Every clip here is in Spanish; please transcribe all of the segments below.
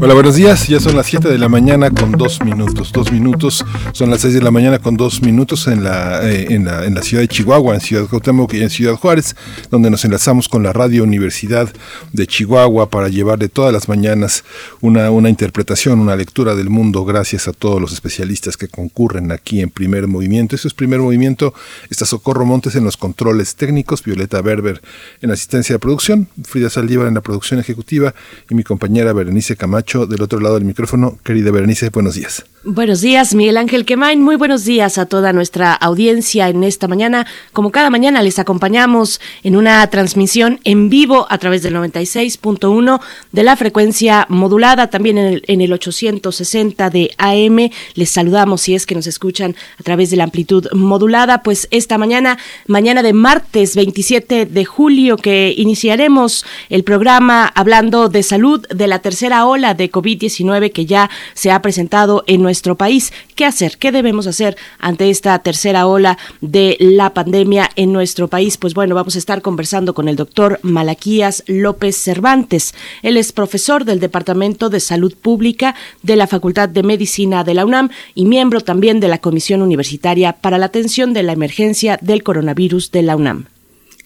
Hola, buenos días. Ya son las 7 de la mañana con dos minutos. Dos minutos. Son las 6 de la mañana con dos minutos en la, eh, en la, en la ciudad de Chihuahua, en Ciudad Cuauhtémoc y en Ciudad Juárez, donde nos enlazamos con la Radio Universidad de Chihuahua para llevarle todas las mañanas una, una interpretación, una lectura del mundo, gracias a todos los especialistas que concurren aquí en Primer Movimiento. Eso es Primer Movimiento. Está Socorro Montes en los controles técnicos, Violeta Berber en asistencia de producción, Frida Saldívar en la producción ejecutiva y mi compañera Berenice Camacho del otro lado del micrófono. Querida Berenice, buenos días. Buenos días, Miguel Ángel Quemain. Muy buenos días a toda nuestra audiencia en esta mañana. Como cada mañana les acompañamos en una transmisión en vivo a través del 96.1 de la frecuencia modulada, también en el, en el 860 de AM. Les saludamos si es que nos escuchan a través de la amplitud modulada. Pues esta mañana, mañana de martes 27 de julio, que iniciaremos el programa hablando de salud de la tercera ola de COVID-19 que ya se ha presentado en nuestro país. ¿Qué hacer? ¿Qué debemos hacer ante esta tercera ola de la pandemia en nuestro país? Pues bueno, vamos a estar conversando con el doctor Malaquías López Cervantes. Él es profesor del Departamento de Salud Pública de la Facultad de Medicina de la UNAM y miembro también de la Comisión Universitaria para la Atención de la Emergencia del Coronavirus de la UNAM.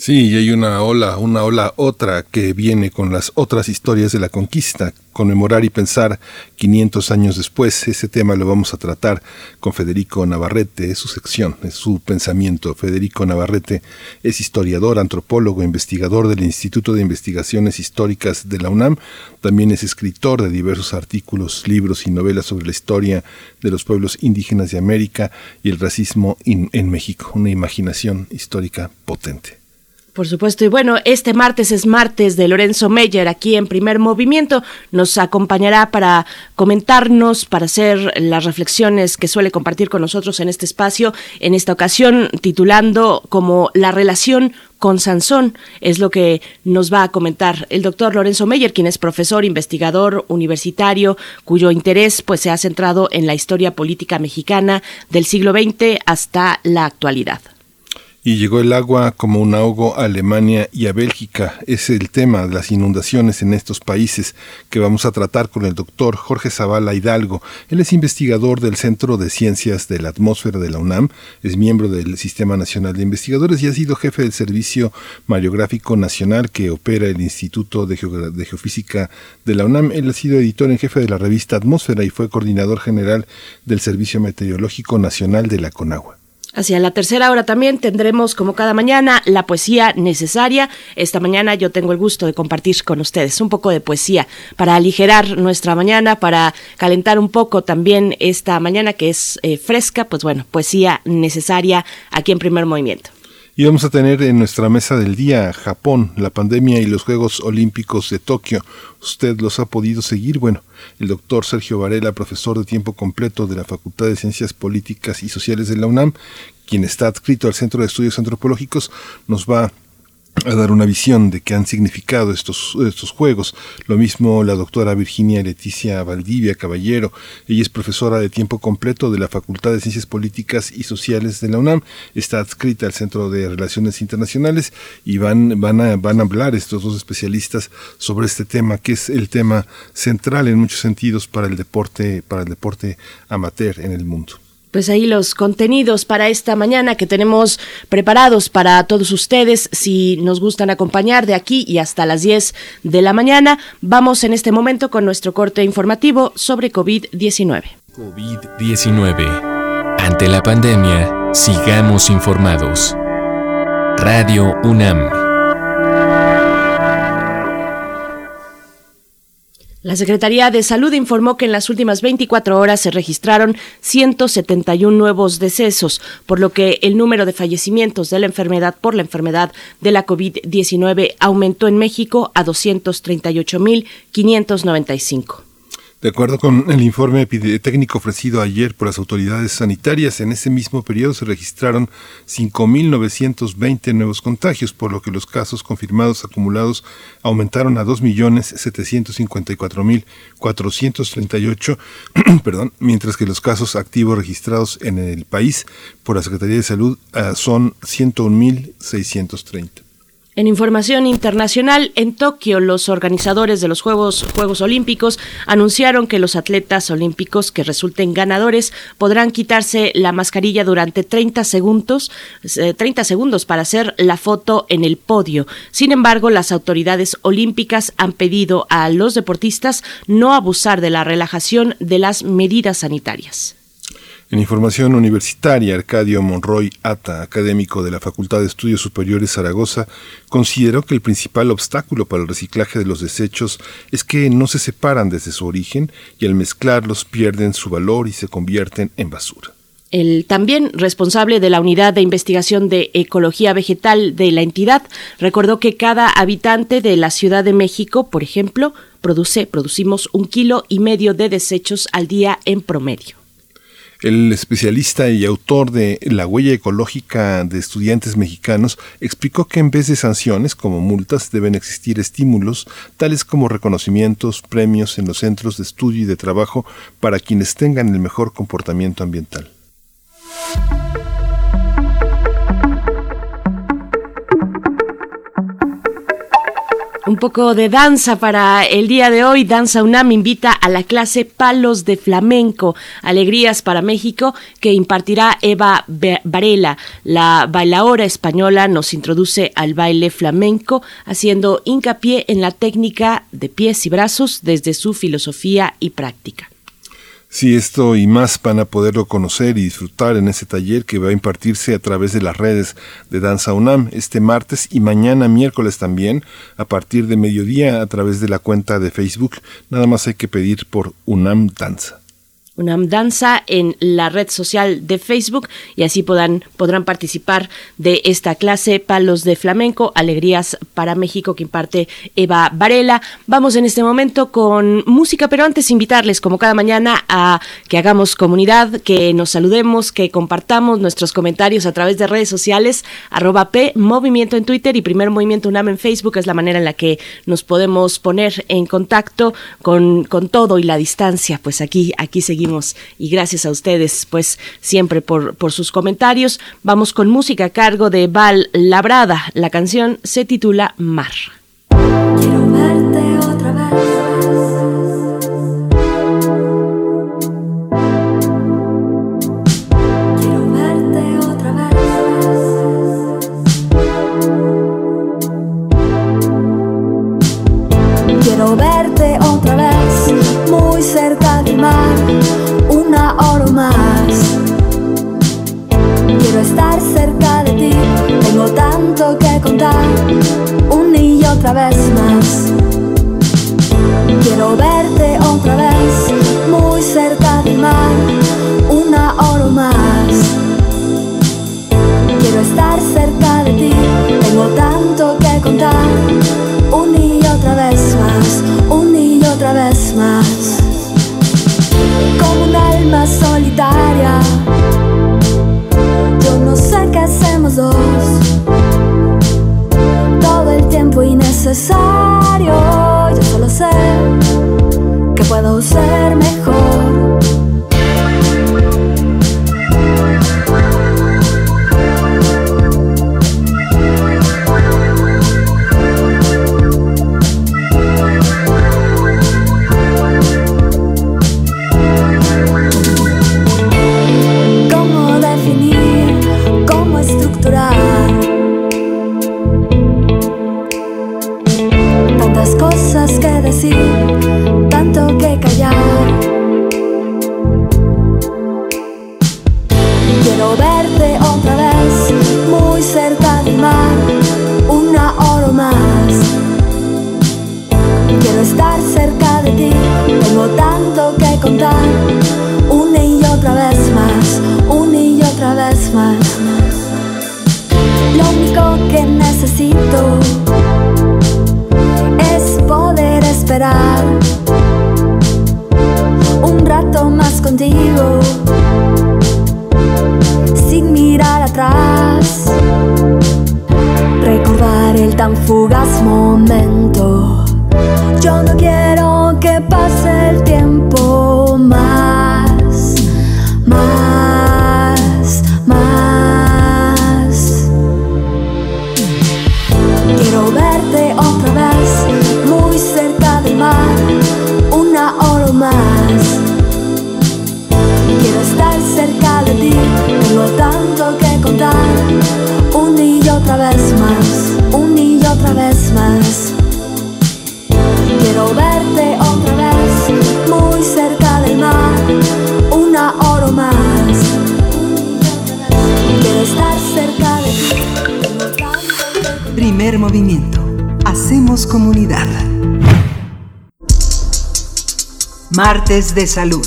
Sí, y hay una ola, una ola otra que viene con las otras historias de la conquista, conmemorar y pensar 500 años después. Ese tema lo vamos a tratar con Federico Navarrete, es su sección, es su pensamiento. Federico Navarrete es historiador, antropólogo, investigador del Instituto de Investigaciones Históricas de la UNAM. También es escritor de diversos artículos, libros y novelas sobre la historia de los pueblos indígenas de América y el racismo en México. Una imaginación histórica potente. Por supuesto, y bueno, este martes es martes de Lorenzo Meyer aquí en Primer Movimiento. Nos acompañará para comentarnos, para hacer las reflexiones que suele compartir con nosotros en este espacio, en esta ocasión titulando como La relación con Sansón, es lo que nos va a comentar el doctor Lorenzo Meyer, quien es profesor, investigador universitario, cuyo interés pues se ha centrado en la historia política mexicana del siglo XX hasta la actualidad y llegó el agua como un ahogo a Alemania y a Bélgica. Es el tema de las inundaciones en estos países que vamos a tratar con el doctor Jorge Zavala Hidalgo. Él es investigador del Centro de Ciencias de la Atmósfera de la UNAM, es miembro del Sistema Nacional de Investigadores y ha sido jefe del Servicio Mariográfico Nacional que opera el Instituto de, de Geofísica de la UNAM. Él ha sido editor en jefe de la revista Atmósfera y fue coordinador general del Servicio Meteorológico Nacional de la CONAGUA. Hacia la tercera hora también tendremos, como cada mañana, la poesía necesaria. Esta mañana yo tengo el gusto de compartir con ustedes un poco de poesía para aligerar nuestra mañana, para calentar un poco también esta mañana que es eh, fresca. Pues bueno, poesía necesaria aquí en primer movimiento. Y vamos a tener en nuestra mesa del día Japón, la pandemia y los Juegos Olímpicos de Tokio. ¿Usted los ha podido seguir? Bueno, el doctor Sergio Varela, profesor de tiempo completo de la Facultad de Ciencias Políticas y Sociales de la UNAM, quien está adscrito al Centro de Estudios Antropológicos, nos va a dar una visión de qué han significado estos, estos juegos. Lo mismo la doctora Virginia Leticia Valdivia Caballero. Ella es profesora de tiempo completo de la Facultad de Ciencias Políticas y Sociales de la UNAM. Está adscrita al Centro de Relaciones Internacionales y van, van, a, van a hablar estos dos especialistas sobre este tema, que es el tema central en muchos sentidos para el deporte, para el deporte amateur en el mundo pues ahí los contenidos para esta mañana que tenemos preparados para todos ustedes. Si nos gustan acompañar de aquí y hasta las 10 de la mañana, vamos en este momento con nuestro corte informativo sobre COVID-19. COVID-19. Ante la pandemia, sigamos informados. Radio UNAM. La Secretaría de Salud informó que en las últimas 24 horas se registraron 171 nuevos decesos, por lo que el número de fallecimientos de la enfermedad por la enfermedad de la COVID-19 aumentó en México a 238.595. De acuerdo con el informe técnico ofrecido ayer por las autoridades sanitarias, en ese mismo periodo se registraron 5.920 nuevos contagios, por lo que los casos confirmados acumulados aumentaron a 2.754.438, perdón, mientras que los casos activos registrados en el país por la Secretaría de Salud ah, son 101.630. En información internacional, en Tokio, los organizadores de los Juegos, Juegos Olímpicos anunciaron que los atletas olímpicos que resulten ganadores podrán quitarse la mascarilla durante 30 segundos, 30 eh, segundos para hacer la foto en el podio. Sin embargo, las autoridades olímpicas han pedido a los deportistas no abusar de la relajación de las medidas sanitarias. En información universitaria, Arcadio Monroy Ata, académico de la Facultad de Estudios Superiores Zaragoza, consideró que el principal obstáculo para el reciclaje de los desechos es que no se separan desde su origen y al mezclarlos pierden su valor y se convierten en basura. El también responsable de la Unidad de Investigación de Ecología Vegetal de la entidad recordó que cada habitante de la Ciudad de México, por ejemplo, produce, producimos un kilo y medio de desechos al día en promedio. El especialista y autor de La huella ecológica de estudiantes mexicanos explicó que en vez de sanciones como multas deben existir estímulos tales como reconocimientos, premios en los centros de estudio y de trabajo para quienes tengan el mejor comportamiento ambiental. Un poco de danza para el día de hoy. Danza UNAM invita a la clase Palos de Flamenco, Alegrías para México, que impartirá Eva Varela. La bailaora española nos introduce al baile flamenco, haciendo hincapié en la técnica de pies y brazos desde su filosofía y práctica. Sí, esto y más van a poderlo conocer y disfrutar en ese taller que va a impartirse a través de las redes de Danza UNAM este martes y mañana miércoles también a partir de mediodía a través de la cuenta de Facebook. Nada más hay que pedir por UNAM Danza. UNAM Danza en la red social de Facebook y así podrán, podrán participar de esta clase Palos de Flamenco, Alegrías para México que imparte Eva Varela. Vamos en este momento con música, pero antes invitarles como cada mañana a que hagamos comunidad, que nos saludemos, que compartamos nuestros comentarios a través de redes sociales, arroba P, Movimiento en Twitter y Primer Movimiento UNAM en Facebook es la manera en la que nos podemos poner en contacto con, con todo y la distancia. Pues aquí, aquí seguimos y gracias a ustedes pues siempre por, por sus comentarios. Vamos con música a cargo de Val Labrada. La canción se titula Mar. Quiero verte otra vez. Quiero verte otra vez, muy cerca del mar más. Quiero estar cerca de ti, tengo tanto que contar, un y otra vez más. Quiero verte otra vez, muy cerca del mar, una hora más. Quiero estar cerca de ti, tengo tanto que contar, un y otra vez más, un y otra vez más como un alma solitaria. Yo no sé qué hacemos dos. Todo el tiempo innecesario. Yo solo sé que puedo ser mejor. Es poder esperar un rato más contigo, sin mirar atrás, recordar el tan fugaz momento. Yo no quiero que pase el tiempo tanto que contar, un y otra vez más, un y otra vez más. Quiero verte otra vez, muy cerca del mar, una hora más. Quiero estar cerca de ti. Primer movimiento. Hacemos comunidad. Martes de salud.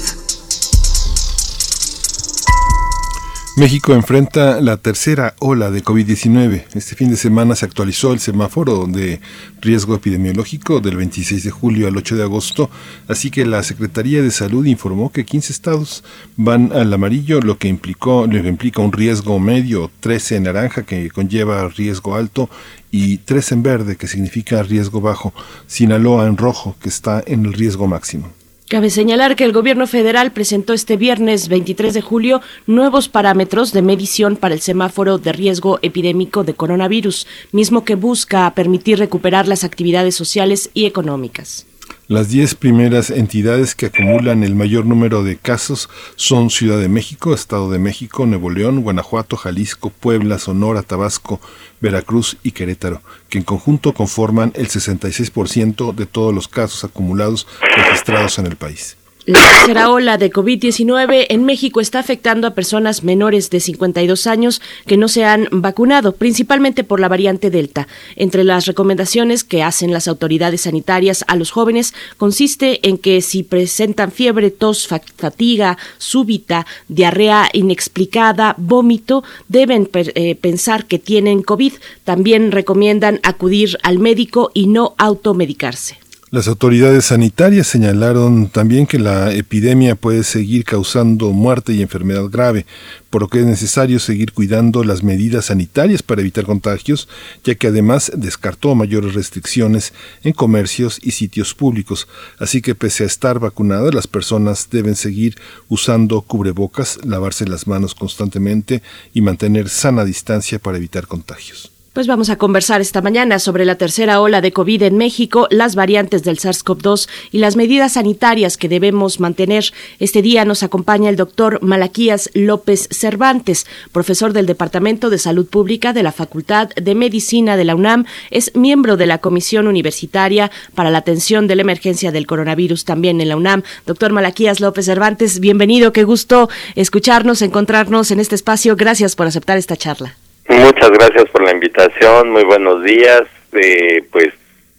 México enfrenta la tercera ola de COVID-19. Este fin de semana se actualizó el semáforo de riesgo epidemiológico del 26 de julio al 8 de agosto, así que la Secretaría de Salud informó que 15 estados van al amarillo, lo que implicó, implica un riesgo medio, 13 en naranja que conlleva riesgo alto y 3 en verde que significa riesgo bajo, Sinaloa en rojo que está en el riesgo máximo. Cabe señalar que el gobierno federal presentó este viernes 23 de julio nuevos parámetros de medición para el semáforo de riesgo epidémico de coronavirus, mismo que busca permitir recuperar las actividades sociales y económicas. Las 10 primeras entidades que acumulan el mayor número de casos son Ciudad de México, Estado de México, Nuevo León, Guanajuato, Jalisco, Puebla, Sonora, Tabasco, Veracruz y Querétaro, que en conjunto conforman el 66% de todos los casos acumulados registrados en el país. La tercera ola de COVID-19 en México está afectando a personas menores de 52 años que no se han vacunado, principalmente por la variante Delta. Entre las recomendaciones que hacen las autoridades sanitarias a los jóvenes consiste en que si presentan fiebre, tos, fa- fatiga súbita, diarrea inexplicada, vómito, deben eh, pensar que tienen COVID. También recomiendan acudir al médico y no automedicarse. Las autoridades sanitarias señalaron también que la epidemia puede seguir causando muerte y enfermedad grave, por lo que es necesario seguir cuidando las medidas sanitarias para evitar contagios, ya que además descartó mayores restricciones en comercios y sitios públicos. Así que pese a estar vacunadas, las personas deben seguir usando cubrebocas, lavarse las manos constantemente y mantener sana distancia para evitar contagios. Pues vamos a conversar esta mañana sobre la tercera ola de COVID en México, las variantes del SARS-CoV-2 y las medidas sanitarias que debemos mantener. Este día nos acompaña el doctor Malaquías López Cervantes, profesor del Departamento de Salud Pública de la Facultad de Medicina de la UNAM. Es miembro de la Comisión Universitaria para la Atención de la Emergencia del Coronavirus también en la UNAM. Doctor Malaquías López Cervantes, bienvenido. Qué gusto escucharnos, encontrarnos en este espacio. Gracias por aceptar esta charla. Muchas gracias por la invitación, muy buenos días, eh, pues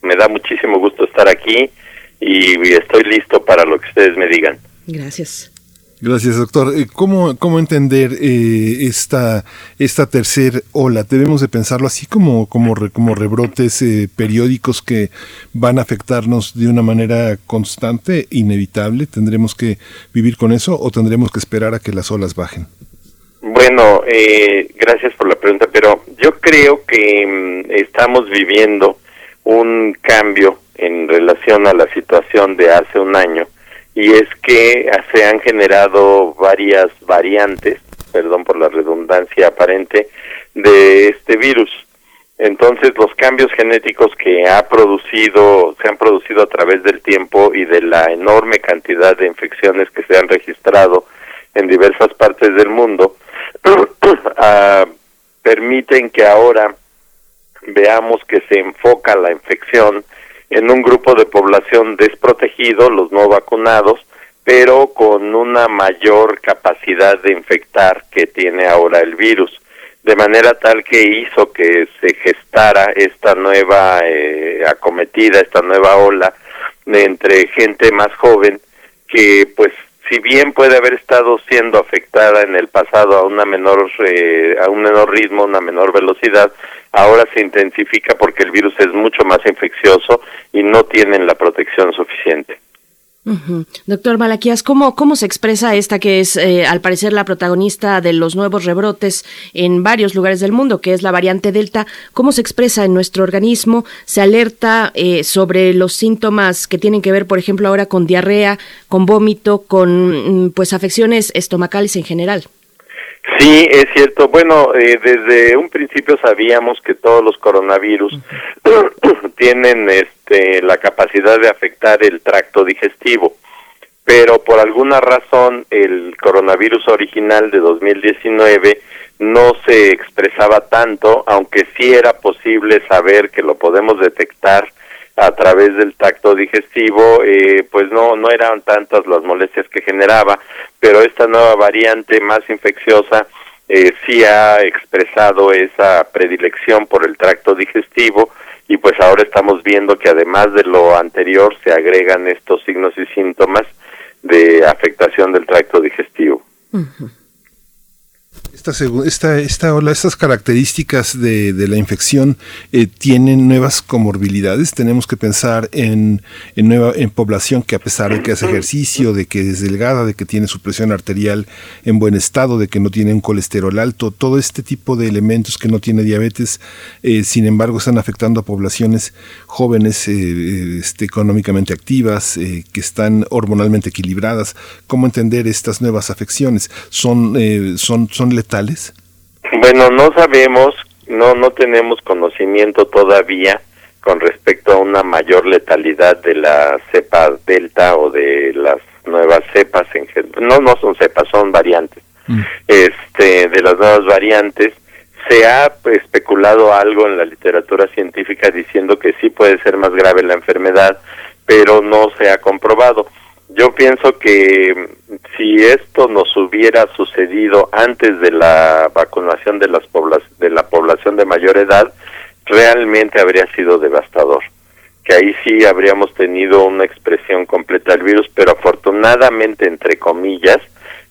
me da muchísimo gusto estar aquí y estoy listo para lo que ustedes me digan. Gracias. Gracias, doctor. Eh, ¿Cómo, cómo entender eh, esta, esta tercer ola? ¿Debemos de pensarlo así como, como, re- como rebrotes eh, periódicos que van a afectarnos de una manera constante, inevitable? ¿Tendremos que vivir con eso o tendremos que esperar a que las olas bajen? Bueno, eh, gracias por la pregunta, pero yo creo que mm, estamos viviendo un cambio en relación a la situación de hace un año y es que se han generado varias variantes, perdón por la redundancia aparente, de este virus. Entonces los cambios genéticos que ha producido, se han producido a través del tiempo y de la enorme cantidad de infecciones que se han registrado en diversas partes del mundo, ah, permiten que ahora veamos que se enfoca la infección en un grupo de población desprotegido, los no vacunados, pero con una mayor capacidad de infectar que tiene ahora el virus, de manera tal que hizo que se gestara esta nueva eh, acometida, esta nueva ola entre gente más joven que pues si bien puede haber estado siendo afectada en el pasado a una menor eh, a un menor ritmo, una menor velocidad, ahora se intensifica porque el virus es mucho más infeccioso y no tienen la protección suficiente. Doctor Malaquías, ¿cómo, ¿cómo se expresa esta que es, eh, al parecer, la protagonista de los nuevos rebrotes en varios lugares del mundo, que es la variante Delta? ¿Cómo se expresa en nuestro organismo? ¿Se alerta eh, sobre los síntomas que tienen que ver, por ejemplo, ahora con diarrea, con vómito, con mm, pues afecciones estomacales en general? Sí, es cierto. Bueno, eh, desde un principio sabíamos que todos los coronavirus tienen este, la capacidad de afectar el tracto digestivo, pero por alguna razón el coronavirus original de 2019 no se expresaba tanto, aunque sí era posible saber que lo podemos detectar a través del tacto digestivo, eh, pues no, no eran tantas las molestias que generaba, pero esta nueva variante más infecciosa eh, sí ha expresado esa predilección por el tracto digestivo y pues ahora estamos viendo que además de lo anterior se agregan estos signos y síntomas de afectación del tracto digestivo. Esta, esta, esta ola, estas características de, la infección eh, tienen nuevas comorbilidades. Tenemos que pensar en, en, nueva, en población que a pesar de que hace ejercicio, de que es delgada, de que tiene su presión arterial en buen estado, de que no tiene un colesterol alto, todo este tipo de elementos que no tiene diabetes, eh, sin embargo, están afectando a poblaciones jóvenes, eh, este, económicamente activas, que están hormonalmente equilibradas. ¿Cómo entender estas nuevas afecciones? ¿Son, son, son bueno, no sabemos, no, no tenemos conocimiento todavía con respecto a una mayor letalidad de la cepa delta o de las nuevas cepas en no no son cepas son variantes. Mm. este de las nuevas variantes se ha especulado algo en la literatura científica diciendo que sí puede ser más grave la enfermedad pero no se ha comprobado yo pienso que si esto nos hubiera sucedido antes de la vacunación de las de la población de mayor edad, realmente habría sido devastador. Que ahí sí habríamos tenido una expresión completa del virus, pero afortunadamente, entre comillas,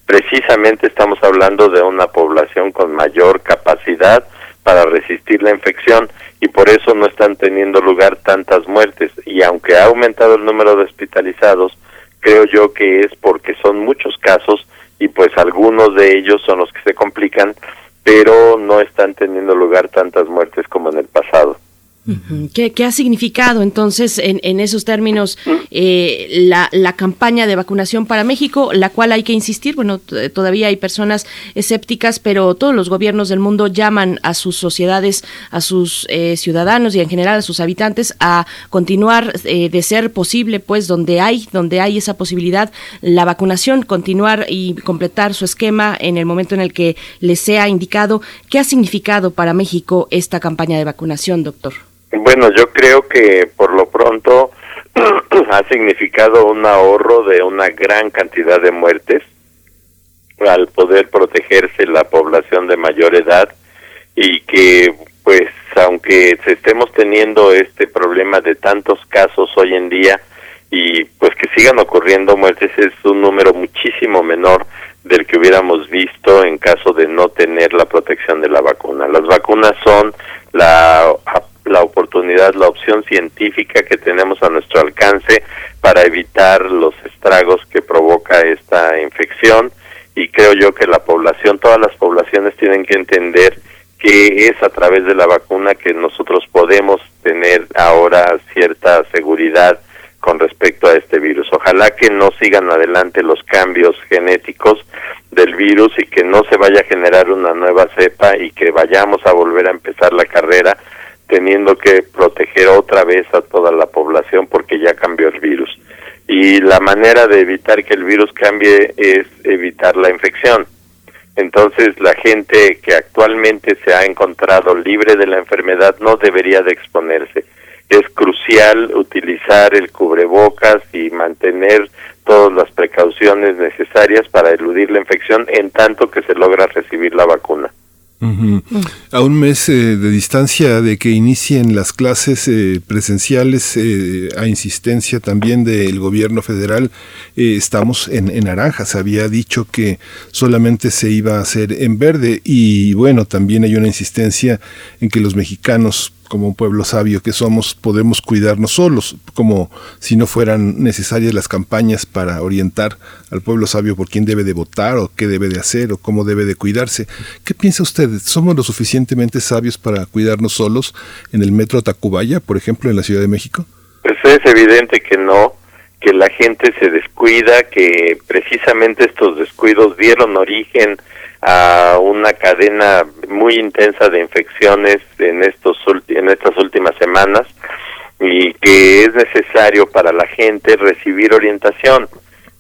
precisamente estamos hablando de una población con mayor capacidad para resistir la infección y por eso no están teniendo lugar tantas muertes. Y aunque ha aumentado el número de hospitalizados, creo yo que es porque son muchos casos y pues algunos de ellos son los que se complican, pero no están teniendo lugar tantas muertes como en el pasado. ¿Qué, ha significado entonces en, esos términos eh, la, campaña de vacunación para México, la cual hay que insistir? Bueno, todavía hay personas escépticas, pero todos los gobiernos del mundo llaman a sus sociedades, a sus eh, ciudadanos y en general a sus habitantes a continuar eh, de ser posible, pues donde hay, donde hay esa posibilidad, la vacunación, continuar y completar su esquema en el momento en el que les sea indicado. ¿Qué ha significado para México esta campaña de vacunación, doctor? Bueno, yo creo que por lo pronto ha significado un ahorro de una gran cantidad de muertes al poder protegerse la población de mayor edad y que pues aunque estemos teniendo este problema de tantos casos hoy en día y pues que sigan ocurriendo muertes es un número muchísimo menor del que hubiéramos visto en caso de no tener la protección de la vacuna. Las vacunas son la la oportunidad, la opción científica que tenemos a nuestro alcance para evitar los estragos que provoca esta infección y creo yo que la población, todas las poblaciones tienen que entender que es a través de la vacuna que nosotros podemos tener ahora cierta seguridad con respecto a este virus. Ojalá que no sigan adelante los cambios genéticos del virus y que no se vaya a generar una nueva cepa y que vayamos a volver a empezar la carrera teniendo que proteger otra vez a toda la población porque ya cambió el virus. Y la manera de evitar que el virus cambie es evitar la infección. Entonces la gente que actualmente se ha encontrado libre de la enfermedad no debería de exponerse. Es crucial utilizar el cubrebocas y mantener todas las precauciones necesarias para eludir la infección en tanto que se logra recibir la vacuna. A un mes eh, de distancia de que inicien las clases eh, presenciales, eh, a insistencia también del gobierno federal, estamos en, en, naranja. Se había dicho que solamente se iba a hacer en verde y bueno, también hay una insistencia en que los mexicanos como un pueblo sabio que somos, podemos cuidarnos solos, como si no fueran necesarias las campañas para orientar al pueblo sabio por quién debe de votar o qué debe de hacer o cómo debe de cuidarse. ¿Qué piensa usted? ¿Somos lo suficientemente sabios para cuidarnos solos en el metro Tacubaya, por ejemplo, en la Ciudad de México? Pues es evidente que no, que la gente se descuida, que precisamente estos descuidos dieron origen a una cadena muy intensa de infecciones en estos en estas últimas semanas y que es necesario para la gente recibir orientación.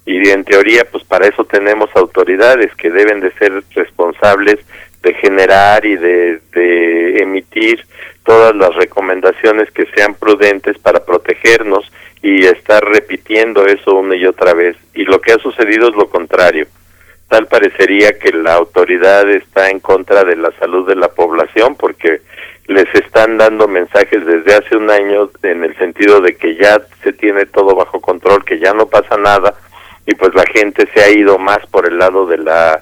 Y en teoría pues para eso tenemos autoridades que deben de ser responsables de generar y de, de emitir todas las recomendaciones que sean prudentes para protegernos y estar repitiendo eso una y otra vez. Y lo que ha sucedido es lo contrario tal parecería que la autoridad está en contra de la salud de la población porque les están dando mensajes desde hace un año en el sentido de que ya se tiene todo bajo control, que ya no pasa nada y pues la gente se ha ido más por el lado de la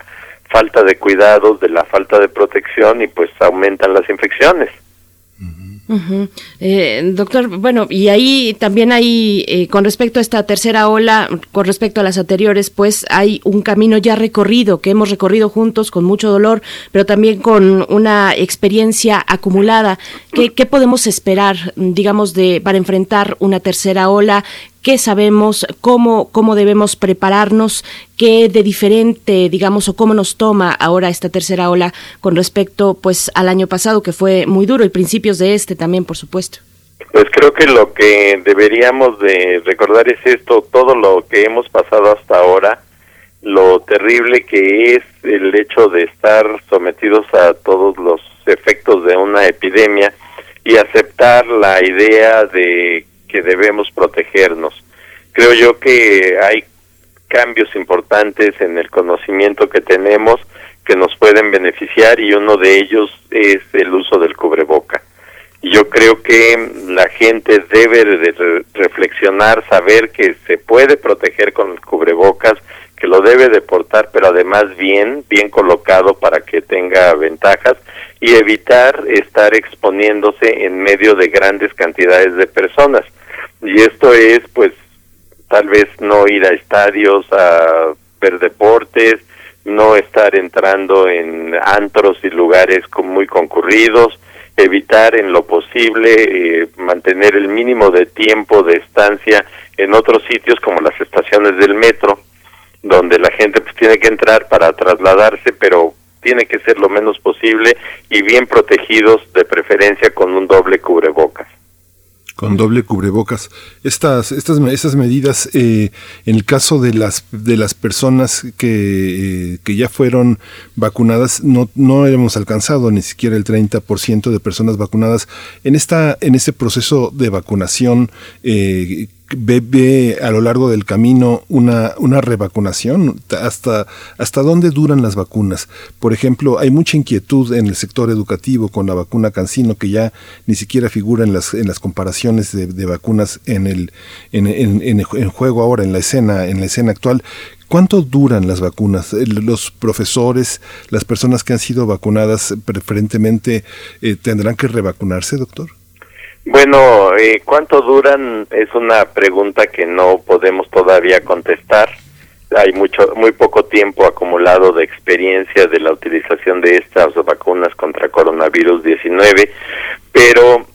falta de cuidados, de la falta de protección y pues aumentan las infecciones eh, doctor, bueno, y ahí también hay, eh, con respecto a esta tercera ola, con respecto a las anteriores, pues hay un camino ya recorrido, que hemos recorrido juntos con mucho dolor, pero también con una experiencia acumulada. ¿Qué, qué podemos esperar, digamos, de para enfrentar una tercera ola? Qué sabemos, cómo, cómo debemos prepararnos, qué de diferente, digamos, o cómo nos toma ahora esta tercera ola con respecto pues al año pasado, que fue muy duro, y principios de este también, por supuesto. Pues creo que lo que deberíamos de recordar es esto, todo lo que hemos pasado hasta ahora, lo terrible que es el hecho de estar sometidos a todos los efectos de una epidemia y aceptar la idea de que debemos protegernos. Creo yo que hay cambios importantes en el conocimiento que tenemos que nos pueden beneficiar y uno de ellos es el uso del cubreboca. Y yo creo que la gente debe de reflexionar, saber que se puede proteger con el cubrebocas, que lo debe de portar, pero además bien, bien colocado para que tenga ventajas y evitar estar exponiéndose en medio de grandes cantidades de personas y esto es pues tal vez no ir a estadios a ver deportes, no estar entrando en antros y lugares muy concurridos, evitar en lo posible eh, mantener el mínimo de tiempo de estancia en otros sitios como las estaciones del metro, donde la gente pues tiene que entrar para trasladarse, pero tiene que ser lo menos posible y bien protegidos de preferencia con un doble cubrebocas con doble cubrebocas. Estas, estas, estas medidas, eh, en el caso de las, de las personas que, eh, que ya fueron vacunadas, no, no hemos alcanzado ni siquiera el 30% de personas vacunadas. En, esta, en este proceso de vacunación, eh, ve, a lo largo del camino una, una revacunación? ¿Hasta, ¿Hasta dónde duran las vacunas? Por ejemplo, hay mucha inquietud en el sector educativo con la vacuna Cancino, que ya ni siquiera figura en las, en las comparaciones de, vacunas en el, en, en, juego ahora, en la escena, en la escena actual. ¿Cuánto duran las vacunas? ¿Los profesores, las personas que han sido vacunadas preferentemente, eh, tendrán que revacunarse, doctor? Bueno, eh, ¿cuánto duran? Es una pregunta que no podemos todavía contestar. Hay mucho, muy poco tiempo acumulado de experiencia de la utilización de estas vacunas contra coronavirus 19, pero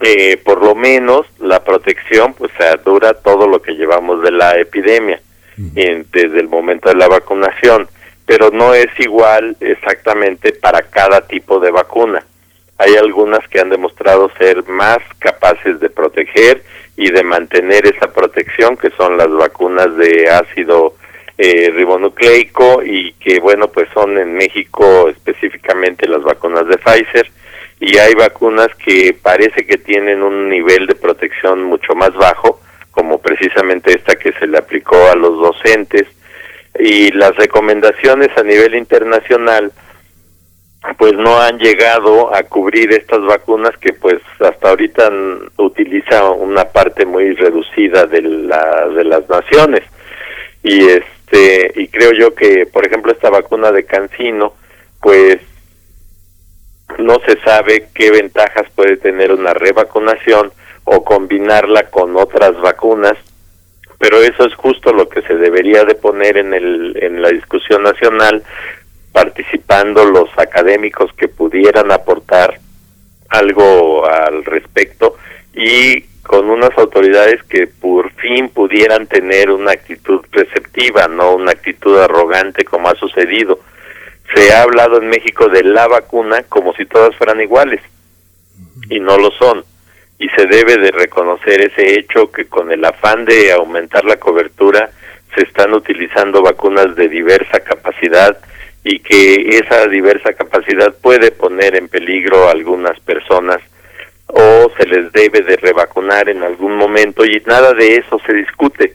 eh, por lo menos la protección pues dura todo lo que llevamos de la epidemia desde el momento de la vacunación, pero no es igual exactamente para cada tipo de vacuna hay algunas que han demostrado ser más capaces de proteger y de mantener esa protección, que son las vacunas de ácido eh, ribonucleico y que, bueno, pues son en México específicamente las vacunas de Pfizer. Y hay vacunas que parece que tienen un nivel de protección mucho más bajo, como precisamente esta que se le aplicó a los docentes. Y las recomendaciones a nivel internacional, pues no han llegado a cubrir estas vacunas que pues hasta ahorita utiliza una parte muy reducida de la de las naciones. Y este y creo yo que por ejemplo esta vacuna de Cancino pues no se sabe qué ventajas puede tener una revacunación o combinarla con otras vacunas, pero eso es justo lo que se debería de poner en, el, en la discusión nacional, participando los académicos que pudieran aportar algo al respecto y con unas autoridades que por fin pudieran tener una actitud receptiva, no una actitud arrogante como ha sucedido. Se ha hablado en México de la vacuna como si todas fueran iguales y no lo son. Y se debe de reconocer ese hecho que con el afán de aumentar la cobertura se están utilizando vacunas de diversa capacidad y que esa diversa capacidad puede poner en peligro a algunas personas o se les debe de revacunar en algún momento y nada de eso se discute.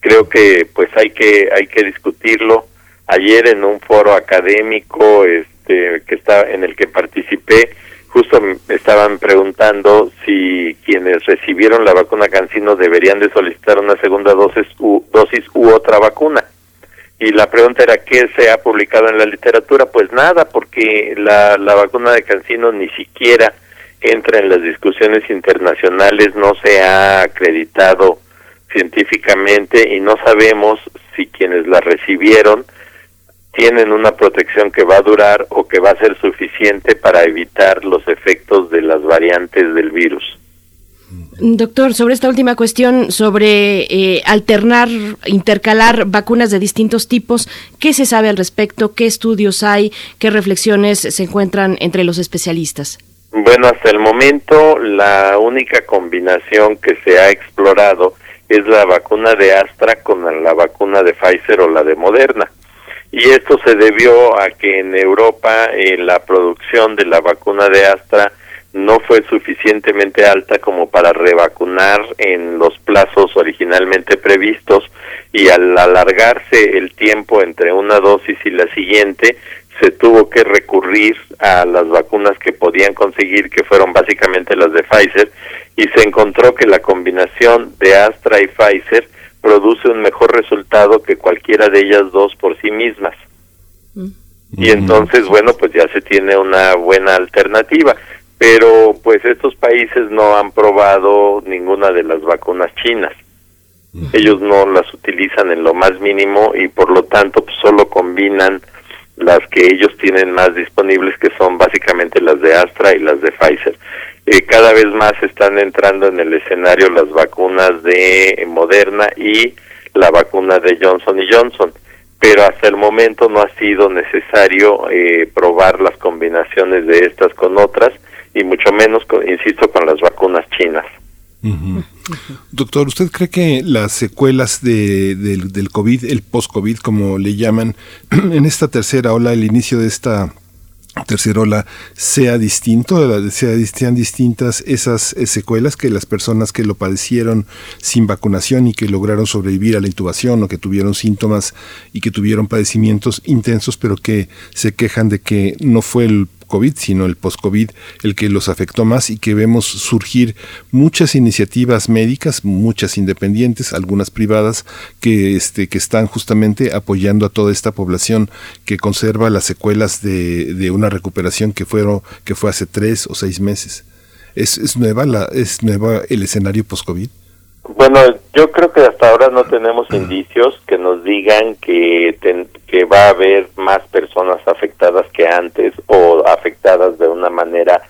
Creo que pues hay que hay que discutirlo. Ayer en un foro académico este que está en el que participé justo me estaban preguntando si quienes recibieron la vacuna Cancino deberían de solicitar una segunda dosis u, dosis u otra vacuna y la pregunta era qué se ha publicado en la literatura pues nada porque la, la vacuna de Cancino ni siquiera entra en las discusiones internacionales no se ha acreditado científicamente y no sabemos si quienes la recibieron tienen una protección que va a durar o que va a ser suficiente para evitar los efectos de las variantes del virus. Doctor, sobre esta última cuestión, sobre eh, alternar, intercalar vacunas de distintos tipos, ¿qué se sabe al respecto? ¿Qué estudios hay? ¿Qué reflexiones se encuentran entre los especialistas? Bueno, hasta el momento la única combinación que se ha explorado es la vacuna de Astra con la vacuna de Pfizer o la de Moderna. Y esto se debió a que en Europa eh, la producción de la vacuna de Astra no fue suficientemente alta como para revacunar en los plazos originalmente previstos y al alargarse el tiempo entre una dosis y la siguiente se tuvo que recurrir a las vacunas que podían conseguir que fueron básicamente las de Pfizer y se encontró que la combinación de Astra y Pfizer produce un mejor resultado que cualquiera de ellas dos por sí mismas. Mm. Y entonces, bueno, pues ya se tiene una buena alternativa pero pues estos países no han probado ninguna de las vacunas chinas. Ellos no las utilizan en lo más mínimo y por lo tanto pues, solo combinan las que ellos tienen más disponibles, que son básicamente las de Astra y las de Pfizer. Eh, cada vez más están entrando en el escenario las vacunas de Moderna y la vacuna de Johnson y Johnson, pero hasta el momento no ha sido necesario eh, probar las combinaciones de estas con otras y mucho menos, insisto, con las vacunas chinas. Doctor, ¿usted cree que las secuelas de, del, COVID, el post-COVID, como le llaman, en esta tercera ola, el inicio de esta tercera ola sea distinto, sea, sean distintas esas eh, secuelas que las personas que lo padecieron sin vacunación y que lograron sobrevivir a la intubación o que tuvieron síntomas y que tuvieron padecimientos intensos pero que se quejan de que no fue el COVID, sino el post-COVID, el que los afectó más y que vemos surgir muchas iniciativas médicas, muchas independientes, algunas privadas, que, este, que están justamente apoyando a toda esta población que conserva las secuelas de, una recuperación que, fueron, que fue hace tres o seis meses. ¿Es, es nueva, la, es nueva el escenario post-COVID? Bueno, yo creo que hasta ahora no tenemos indicios que nos digan que, que va a haber más personas afectadas que antes o afectadas de una manera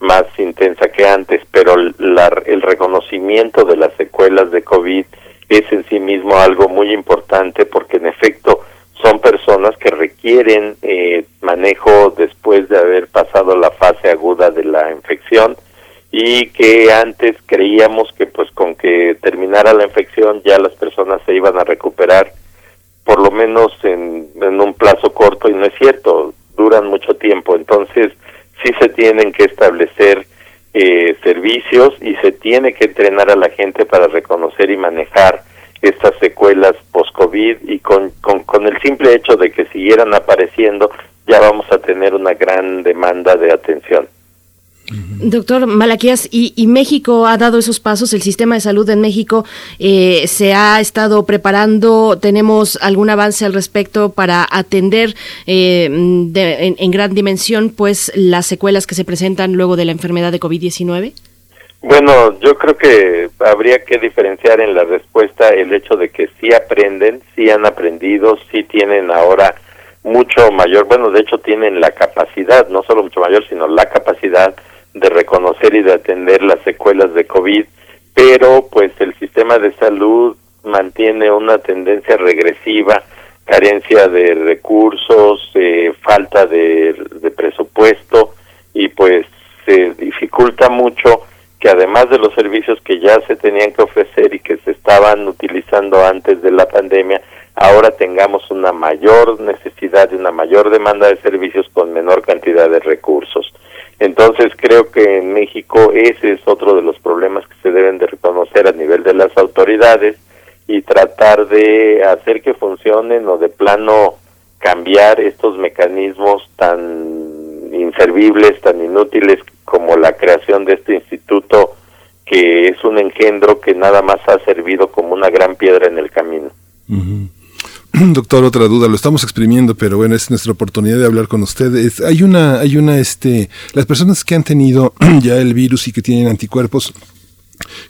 más intensa que antes, pero el reconocimiento de las secuelas de COVID es en sí mismo algo muy importante porque en efecto son personas que requieren eh, manejo después de haber pasado la fase aguda de la infección y que antes creíamos que pues con que terminara la infección ya las personas se iban a recuperar por lo menos en, un plazo corto y no es cierto, duran mucho tiempo, entonces sí se tienen que establecer eh, servicios y se tiene que entrenar a la gente para reconocer y manejar estas secuelas post-COVID y con, con, con el simple hecho de que siguieran apareciendo ya vamos a tener una gran demanda de atención. Doctor Malaquías, y, México ha dado esos pasos, el sistema de salud en México eh, se ha estado preparando, tenemos algún avance al respecto para atender eh, en, gran dimensión pues las secuelas que se presentan luego de la enfermedad de COVID-19? Bueno, yo creo que habría que diferenciar en la respuesta el hecho de que sí aprenden, sí han aprendido, sí tienen ahora mucho mayor, bueno, de hecho tienen la capacidad, no solo mucho mayor, sino la capacidad de reconocer y de atender las secuelas de COVID, pero pues el sistema de salud mantiene una tendencia regresiva, carencia de recursos, eh, falta de, presupuesto y pues se dificulta mucho que además de los servicios que ya se tenían que ofrecer y que se estaban utilizando antes de la pandemia, ahora tengamos una mayor necesidad y una mayor demanda de servicios con menor cantidad de recursos. Entonces creo que en México ese es otro de los problemas que se deben de reconocer a nivel de las autoridades y tratar de hacer que funcionen o de plano cambiar estos mecanismos tan inservibles, tan inútiles como la creación de este instituto que es un engendro que nada más ha servido como una gran piedra en el camino. Doctor, otra duda, lo estamos exprimiendo, pero bueno, es nuestra oportunidad de hablar con ustedes. Hay una, hay una, este, las personas que han tenido ya el virus y que tienen anticuerpos,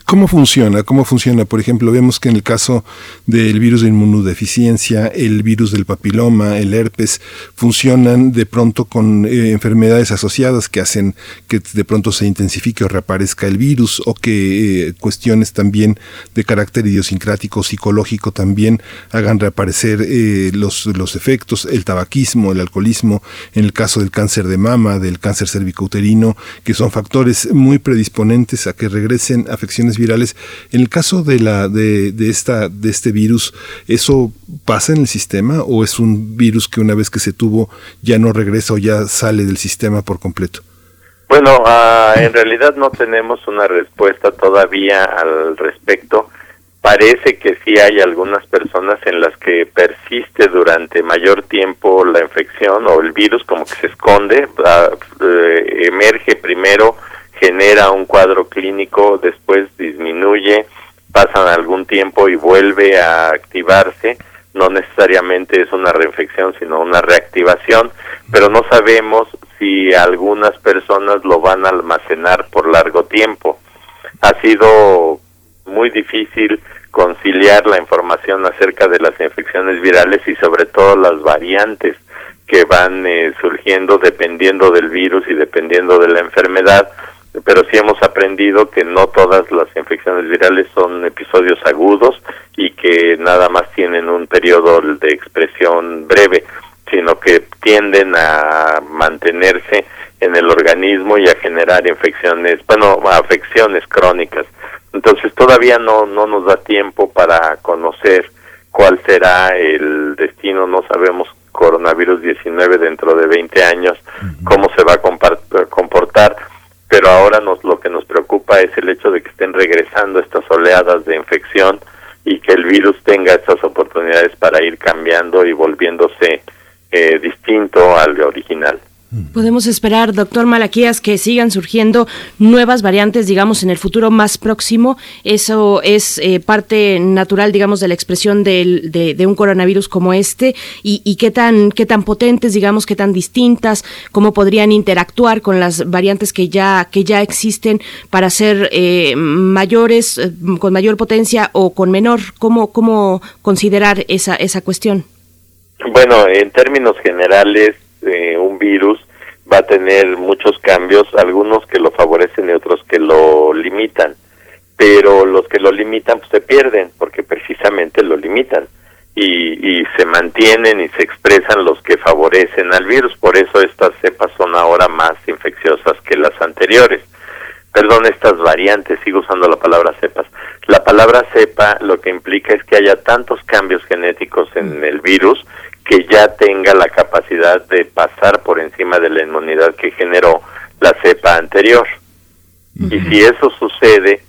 ¿Cómo funciona? ¿Cómo funciona? Por ejemplo, vemos que en el caso del virus de inmunodeficiencia, el virus del papiloma, el herpes, funcionan de pronto con eh, enfermedades asociadas que hacen que de pronto se intensifique o reaparezca el virus o que eh, cuestiones también de carácter idiosincrático, psicológico también hagan reaparecer eh, los, los efectos, el tabaquismo, el alcoholismo, en el caso del cáncer de mama, del cáncer cervicouterino, que son factores muy predisponentes a que regresen a afecciones virales. En el caso de la de, de esta de este virus, eso pasa en el sistema o es un virus que una vez que se tuvo ya no regresa o ya sale del sistema por completo. Bueno, uh, en realidad no tenemos una respuesta todavía al respecto. Parece que sí hay algunas personas en las que persiste durante mayor tiempo la infección o el virus como que se esconde, uh, emerge primero genera un cuadro clínico, después disminuye, pasan algún tiempo y vuelve a activarse. No necesariamente es una reinfección, sino una reactivación, pero no sabemos si algunas personas lo van a almacenar por largo tiempo. Ha sido muy difícil conciliar la información acerca de las infecciones virales y sobre todo las variantes que van eh, surgiendo dependiendo del virus y dependiendo de la enfermedad pero sí hemos aprendido que no todas las infecciones virales son episodios agudos y que nada más tienen un periodo de expresión breve, sino que tienden a mantenerse en el organismo y a generar infecciones, bueno, afecciones crónicas. Entonces todavía no, no nos da tiempo para conocer cuál será el destino, no sabemos coronavirus 19 dentro de 20 años, cómo se va a comportar pero ahora nos, lo que nos preocupa es el hecho de que estén regresando estas oleadas de infección y que el virus tenga estas oportunidades para ir cambiando y volviéndose eh, distinto al original. Podemos esperar, doctor Malaquías, que sigan surgiendo nuevas variantes, digamos, en el futuro más próximo. Eso es eh, parte natural, digamos, de la expresión de, un coronavirus como este. Y, qué tan qué tan potentes, digamos, qué tan distintas, cómo podrían interactuar con las variantes que ya que ya existen para ser eh, mayores, eh, con mayor potencia o con menor. ¿Cómo cómo considerar esa esa cuestión? Bueno, en términos generales un virus va a tener muchos cambios, algunos que lo favorecen y otros que lo limitan, pero los que lo limitan pues, se pierden porque precisamente lo limitan y, y se mantienen y se expresan los que favorecen al virus, por eso estas cepas son ahora más infecciosas que las anteriores. Perdón, estas variantes, sigo usando la palabra cepas. La palabra cepa lo que implica es que haya tantos cambios genéticos en el virus que ya tenga la capacidad de pasar por encima de la inmunidad que generó la cepa anterior. Y si eso sucede,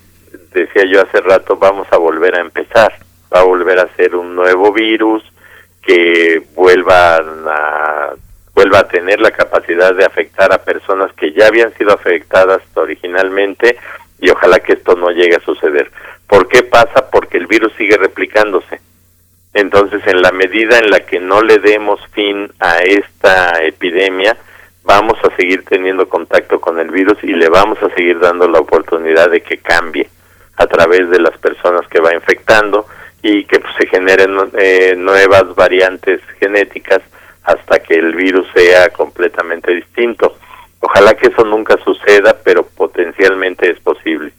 decía yo hace rato, vamos a volver a empezar, va a volver a ser un nuevo virus que vuelva a vuelva a tener la capacidad de afectar a personas que ya habían sido afectadas originalmente y ojalá que esto no llegue a suceder. ¿Por qué pasa? Porque el virus sigue replicándose. Entonces, en la medida en la que no le demos fin a esta epidemia, vamos a seguir teniendo contacto con el virus y le vamos a seguir dando la oportunidad de que cambie a través de las personas que va infectando y que pues, se generen eh, nuevas variantes genéticas hasta que el virus sea completamente distinto. Ojalá que eso nunca suceda, pero potencialmente es posible.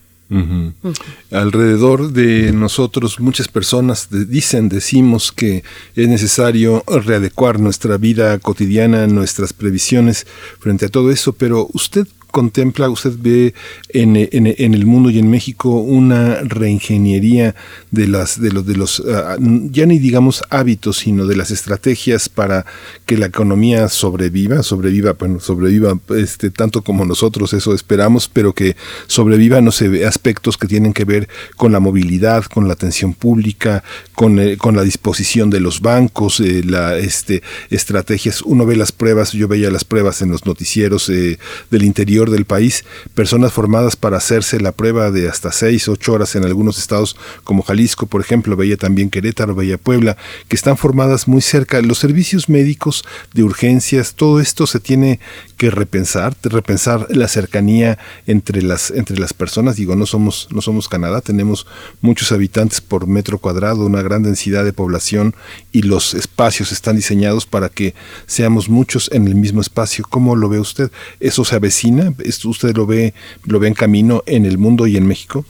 Alrededor de nosotros muchas personas dicen, decimos que es necesario readecuar nuestra vida cotidiana, nuestras previsiones frente a todo eso, pero usted contempla, usted ve en, en, el mundo y en México una reingeniería de las de los de los ah, ya ni digamos hábitos, sino de las estrategias para que la economía sobreviva, sobreviva, bueno, sobreviva este tanto como nosotros eso esperamos, pero que sobreviva no sé aspectos que tienen que ver con la movilidad, con la atención pública, con, eh, con la disposición de los bancos, eh, la este estrategias, uno ve las pruebas, yo veía las pruebas en los noticieros eh, del interior del país, personas formadas para hacerse la prueba de hasta seis, ocho horas en algunos estados como Jalisco, por ejemplo, veía también Querétaro, veía Puebla, que están formadas muy cerca. Los servicios médicos de urgencias, todo esto se tiene que repensar, repensar la cercanía entre las, entre las personas. Digo, no somos, no somos Canadá, tenemos muchos habitantes por metro cuadrado, una gran densidad de población y los espacios están diseñados para que seamos muchos en el mismo espacio. ¿Cómo lo ve usted? ¿Eso se avecina? ¿Usted lo ve, lo ve en camino en el mundo y en México?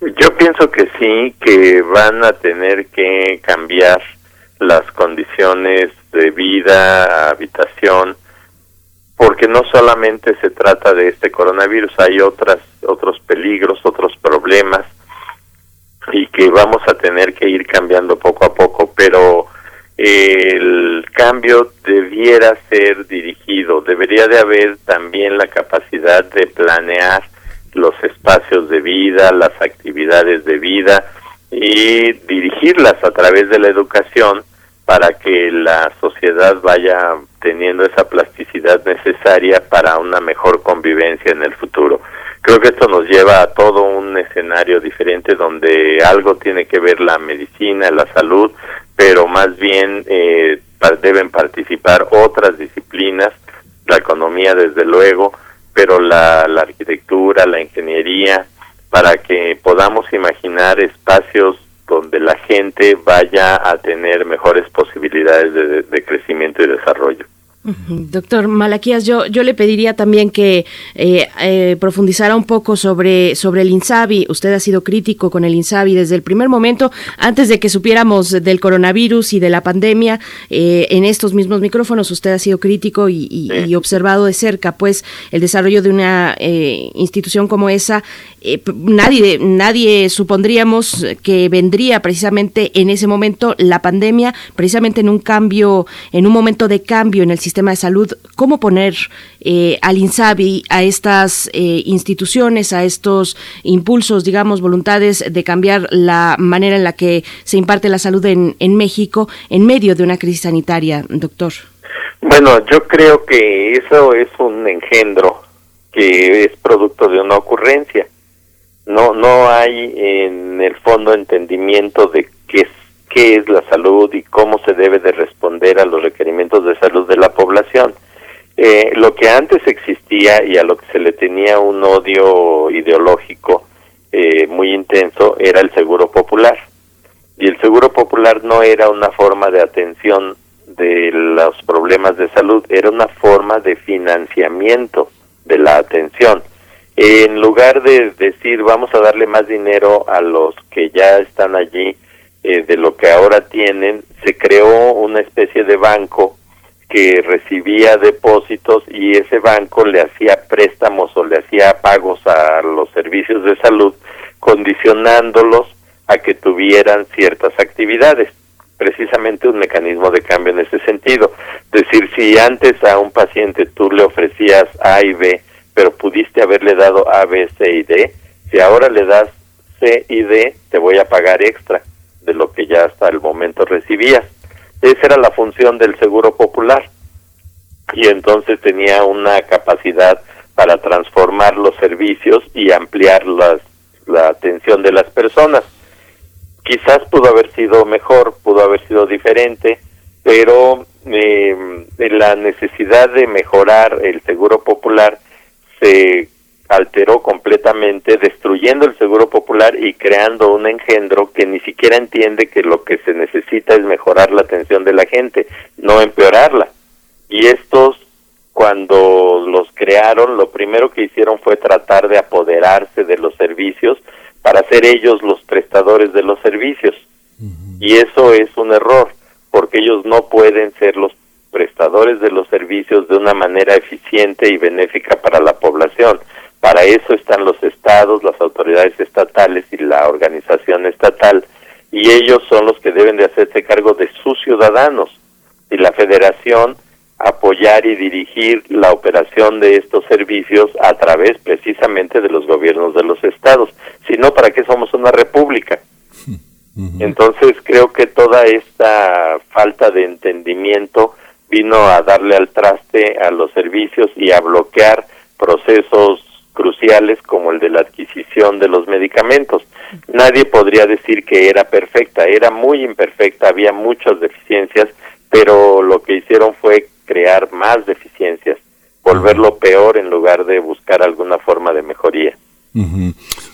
Yo pienso que sí, que van a tener que cambiar las condiciones de vida, habitación, porque no solamente se trata de este coronavirus, hay otras otros peligros, otros problemas y que vamos a tener que ir cambiando poco a poco, pero el cambio debiera ser dirigido, debería de haber también la capacidad de planear los espacios de vida, las actividades de vida y dirigirlas a través de la educación para que la sociedad vaya teniendo esa plasticidad necesaria para una mejor convivencia en el futuro. Creo que esto nos lleva a todo un escenario diferente donde algo tiene que ver la medicina, la salud, pero más bien eh, deben participar otras disciplinas, la economía desde luego, pero la, arquitectura, la ingeniería, para que podamos imaginar espacios donde la gente vaya a tener mejores posibilidades de crecimiento y desarrollo. Doctor Malaquías, yo, yo le pediría también que eh, eh, profundizara un poco sobre, sobre el INSABI. Usted ha sido crítico con el INSABI desde el primer momento, antes de que supiéramos del coronavirus y de la pandemia. Eh, en estos mismos micrófonos usted ha sido crítico y, y, observado de cerca, pues, el desarrollo de una institución como esa. nadie, nadie supondríamos que vendría precisamente en ese momento la pandemia, precisamente en un cambio, en un momento de cambio en el sistema sistema de salud, cómo poner eh, al INSABI, a estas eh, instituciones, a estos impulsos, digamos, voluntades de cambiar la manera en la que se imparte la salud en, en México en medio de una crisis sanitaria, doctor. Bueno, yo creo que eso es un engendro que es producto de una ocurrencia. No, no hay en el fondo entendimiento de qué qué es la salud y cómo se debe de responder a los requerimientos de salud de la población. Eh, lo que antes existía y a lo que se le tenía un odio ideológico eh, muy intenso era el seguro popular. Y el seguro popular no era una forma de atención de los problemas de salud, era una forma de financiamiento de la atención. En lugar de decir vamos a darle más dinero a los que ya están allí, eh, de lo que ahora tienen, se creó una especie de banco que recibía depósitos y ese banco le hacía préstamos o le hacía pagos a los servicios de salud, condicionándolos a que tuvieran ciertas actividades. Precisamente un mecanismo de cambio en ese sentido. Es decir, si antes a un paciente tú le ofrecías A y B, pero pudiste haberle dado A, B, C y D, si ahora le das C y D, te voy a pagar extra de lo que ya hasta el momento recibías. Esa era la función del seguro popular. y entonces tenía una capacidad para transformar los servicios y ampliar las, la atención de las personas. Quizás pudo haber sido mejor, pudo haber sido diferente, pero eh, la necesidad de mejorar el seguro popular se alteró completamente, destruyendo el seguro popular y creando un engendro que ni siquiera entiende que lo que se necesita es mejorar la atención de la gente, no empeorarla. Y estos, cuando los crearon, lo primero que hicieron fue tratar de apoderarse de los servicios para ser ellos los prestadores de los servicios. Y eso es un error, porque ellos no pueden ser los prestadores de los servicios de una manera eficiente y benéfica para la población para eso están los estados, las autoridades estatales y la organización estatal, y ellos son los que deben de hacerse cargo de sus ciudadanos. Y la federación apoyar y dirigir la operación de estos servicios a través precisamente de los gobiernos de los estados. Si no, ¿para qué somos una república? Entonces creo que toda esta falta de entendimiento vino a darle al traste a los servicios y a bloquear procesos cruciales como el de la adquisición de los medicamentos. Nadie podría decir que era perfecta, era muy imperfecta, había muchas deficiencias, pero lo que hicieron fue crear más deficiencias, volverlo peor en lugar de buscar alguna forma de mejoría.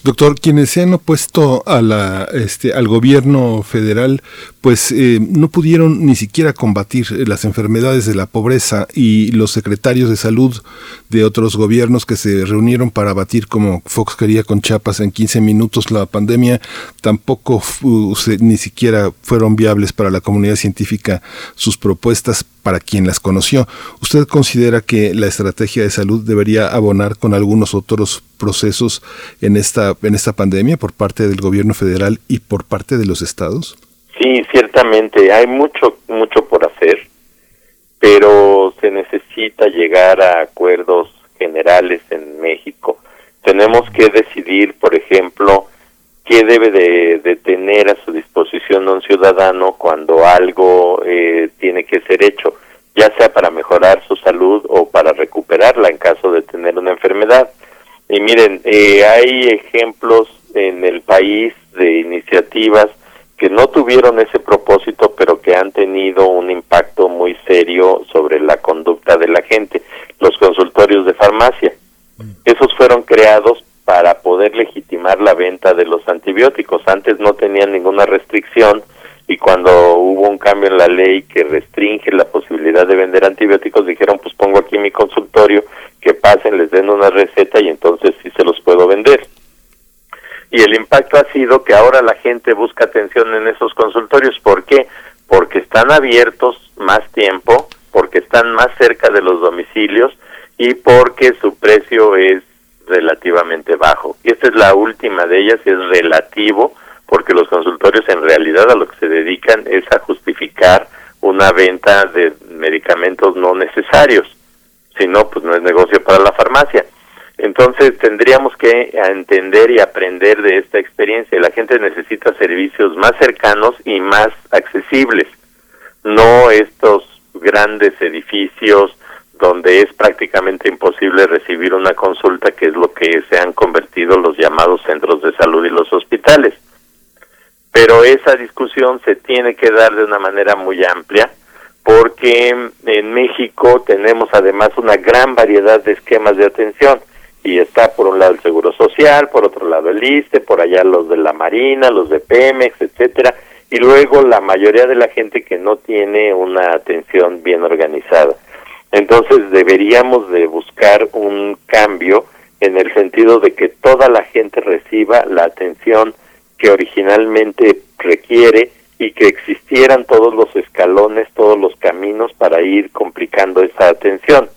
Doctor, quienes se han opuesto a la, este, al gobierno federal, pues eh, no pudieron ni siquiera combatir las enfermedades de la pobreza y los secretarios de salud de otros gobiernos que se reunieron para abatir como Fox quería con Chiapas en 15 minutos la pandemia, tampoco ni siquiera fueron viables para la comunidad científica sus propuestas para quien las conoció. ¿Usted considera que la estrategia de salud debería abonar con algunos otros procesos en esta, en esta pandemia por parte del gobierno federal y por parte de los estados? Sí, ciertamente hay mucho, mucho por hacer, pero se necesita llegar a acuerdos generales en México. Tenemos que decidir, por ejemplo, qué debe de, tener a su disposición un ciudadano cuando algo eh, tiene que ser hecho, ya sea para mejorar su salud o para recuperarla en caso de tener una enfermedad. Y miren, eh, hay ejemplos en el país de iniciativas que no tuvieron ese propósito, pero que han tenido un impacto muy serio sobre la conducta de la gente, los consultorios de farmacia. Mm. Esos fueron creados para poder legitimar la venta de los antibióticos. Antes no tenían ninguna restricción y cuando hubo un cambio en la ley que restringe la posibilidad de vender antibióticos, dijeron, pues pongo aquí mi consultorio, que pasen, les den una receta y entonces sí se los puedo vender. Y el impacto ha sido que ahora la gente busca atención en esos consultorios. ¿Por qué? Porque están abiertos más tiempo, porque están más cerca de los domicilios y porque su precio es relativamente bajo. Y esta es la última de ellas, es relativo, porque los consultorios en realidad a lo que se dedican es a justificar una venta de medicamentos no necesarios. Si no, pues no es negocio para la farmacia. Entonces tendríamos que entender y aprender de esta experiencia. La gente necesita servicios más cercanos y más accesibles, no estos grandes edificios donde es prácticamente imposible recibir una consulta, que es lo que se han convertido los llamados centros de salud y los hospitales. Pero esa discusión se tiene que dar de una manera muy amplia, porque en México tenemos además una gran variedad de esquemas de atención y está por un lado el Seguro Social, por otro lado el ISTE, por allá los de la Marina, los de Pemex, etcétera, y luego la mayoría de la gente que no tiene una atención bien organizada. Entonces deberíamos de buscar un cambio en el sentido de que toda la gente reciba la atención que originalmente requiere y que existieran todos los escalones, todos los caminos para ir complicando esa atención.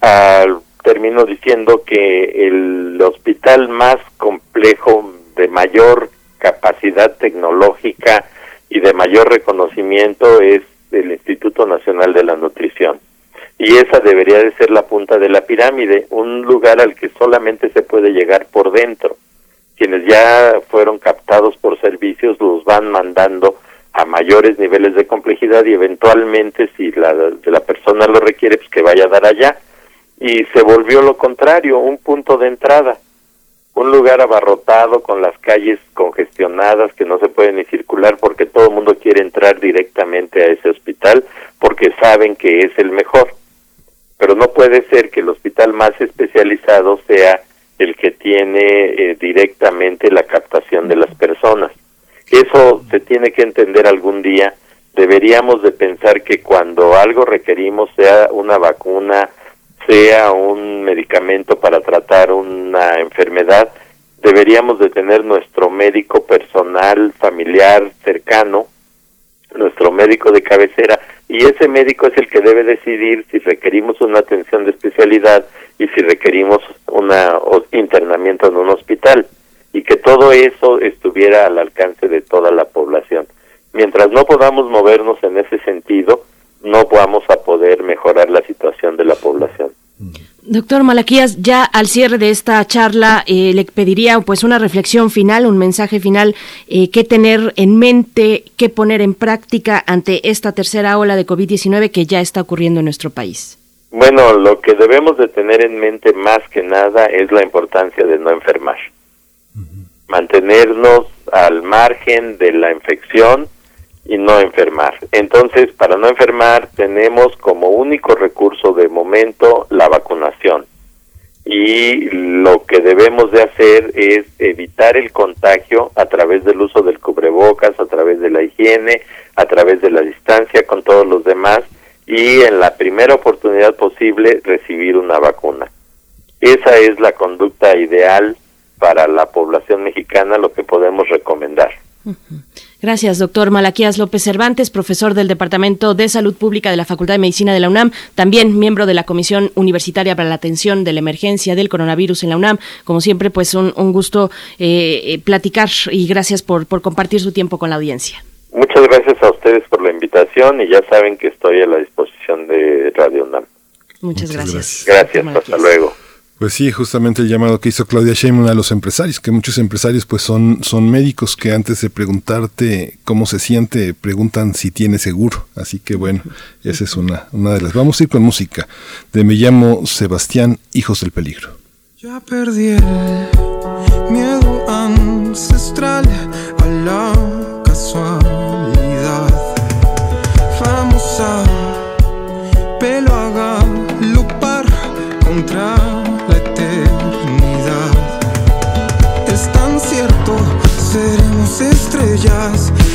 Al, termino diciendo que el hospital más complejo, de mayor capacidad tecnológica y de mayor reconocimiento es el Instituto Nacional de la Nutrición y esa debería de ser la punta de la pirámide, un lugar al que solamente se puede llegar por dentro. Quienes ya fueron captados por servicios los van mandando a mayores niveles de complejidad y eventualmente si la, persona lo requiere, pues que vaya a dar allá. Y se volvió lo contrario, un punto de entrada, un lugar abarrotado con las calles congestionadas que no se puede ni circular porque todo el mundo quiere entrar directamente a ese hospital porque saben que es el mejor. Pero no puede ser que el hospital más especializado sea el que tiene eh, directamente la captación de las personas. Eso se tiene que entender algún día. Deberíamos de pensar que cuando algo requerimos, sea una vacuna, sea un medicamento para tratar una enfermedad, deberíamos de tener nuestro médico personal, familiar, cercano, nuestro médico de cabecera, y ese médico es el que debe decidir si requerimos una atención de especialidad y si requerimos un internamiento en un hospital y que todo eso estuviera al alcance de toda la población. Mientras no podamos movernos en ese sentido, no vamos a poder mejorar la situación de la población. Doctor Malaquías, ya al cierre de esta charla eh, le pediría pues una reflexión final, un mensaje final, eh, qué tener en mente, qué poner en práctica ante esta tercera ola de COVID-19 que ya está ocurriendo en nuestro país. Bueno, lo que debemos de tener en mente más que nada es la importancia de no enfermar mantenernos al margen de la infección y no enfermar. Entonces, para no enfermar, tenemos como único recurso de momento la vacunación. Y lo que debemos de hacer es evitar el contagio a través del uso del cubrebocas, a través de la higiene, a través de la distancia con todos los demás y en la primera oportunidad posible recibir una vacuna. Esa es la conducta ideal para la población mexicana lo que podemos recomendar. Gracias, doctor Malaquías López Cervantes, profesor del Departamento de Salud Pública de la Facultad de Medicina de la UNAM, también miembro de la Comisión Universitaria para la Atención de la Emergencia del Coronavirus en la UNAM. Como siempre, pues un, gusto eh, eh, platicar y gracias por, por compartir su tiempo con la audiencia. Muchas gracias a ustedes por la invitación y ya saben que estoy a la disposición de Radio UNAM. Muchas, gracias. Gracias, hasta luego. Pues sí, justamente el llamado que hizo Claudia Sheinbaum a los empresarios, que muchos empresarios pues son, son médicos que antes de preguntarte cómo se siente, preguntan si tiene seguro. Así que bueno, esa es una, una de las. Vamos a ir con música de Me llamo Sebastián, Hijos del Peligro. Ya perdí el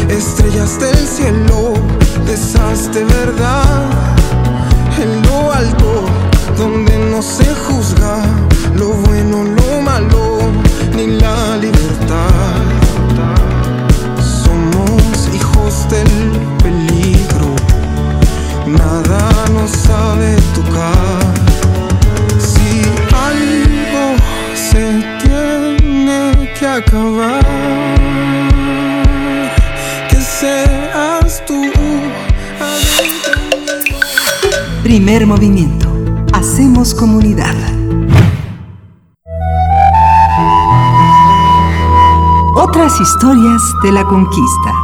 estrellas, del cielo, de esas de verdad, en lo alto, donde no se juzga lo bueno, lo malo, ni la libertad. Somos hijos del peligro, nada nos sabe tocar. Si algo se tiene que acabar. Primer movimiento. Hacemos comunidad. Otras historias de la conquista.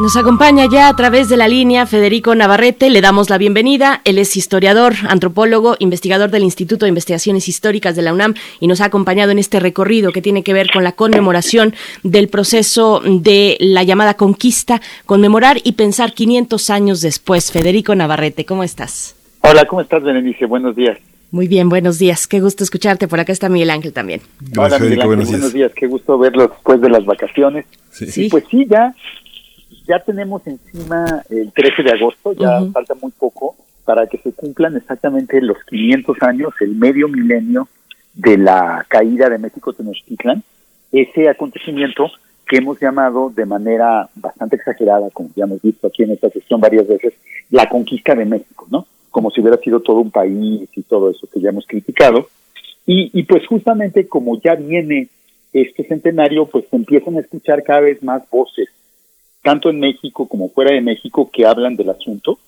Nos acompaña ya a través de la línea Federico Navarrete, le damos la bienvenida. Él es historiador, antropólogo, investigador del Instituto de Investigaciones Históricas de la UNAM y nos ha acompañado en este recorrido que tiene que ver con la conmemoración del proceso de la llamada conquista, conmemorar y pensar 500 años después. Federico Navarrete, ¿cómo estás? Hola, ¿cómo estás, Berenice? Buenos días. Muy bien, buenos días. Qué gusto escucharte. Por acá está Miguel Ángel también. Hola, Miguel Ángel, buenos, días. Qué gusto verlo después de las vacaciones. Sí. pues sí, ya ya tenemos encima el 13 de agosto, ya falta muy poco para que se cumplan exactamente los 500 años, el medio milenio de la caída de México Tenochtitlan, ese acontecimiento que hemos llamado de manera bastante exagerada, como ya hemos visto aquí en esta sesión varias veces, la conquista de México, ¿no? Como si hubiera sido todo un país y todo eso que ya hemos criticado. Y, y pues justamente como ya viene este centenario, pues se empiezan a escuchar cada vez más voces tanto en México como fuera de México, que hablan del asunto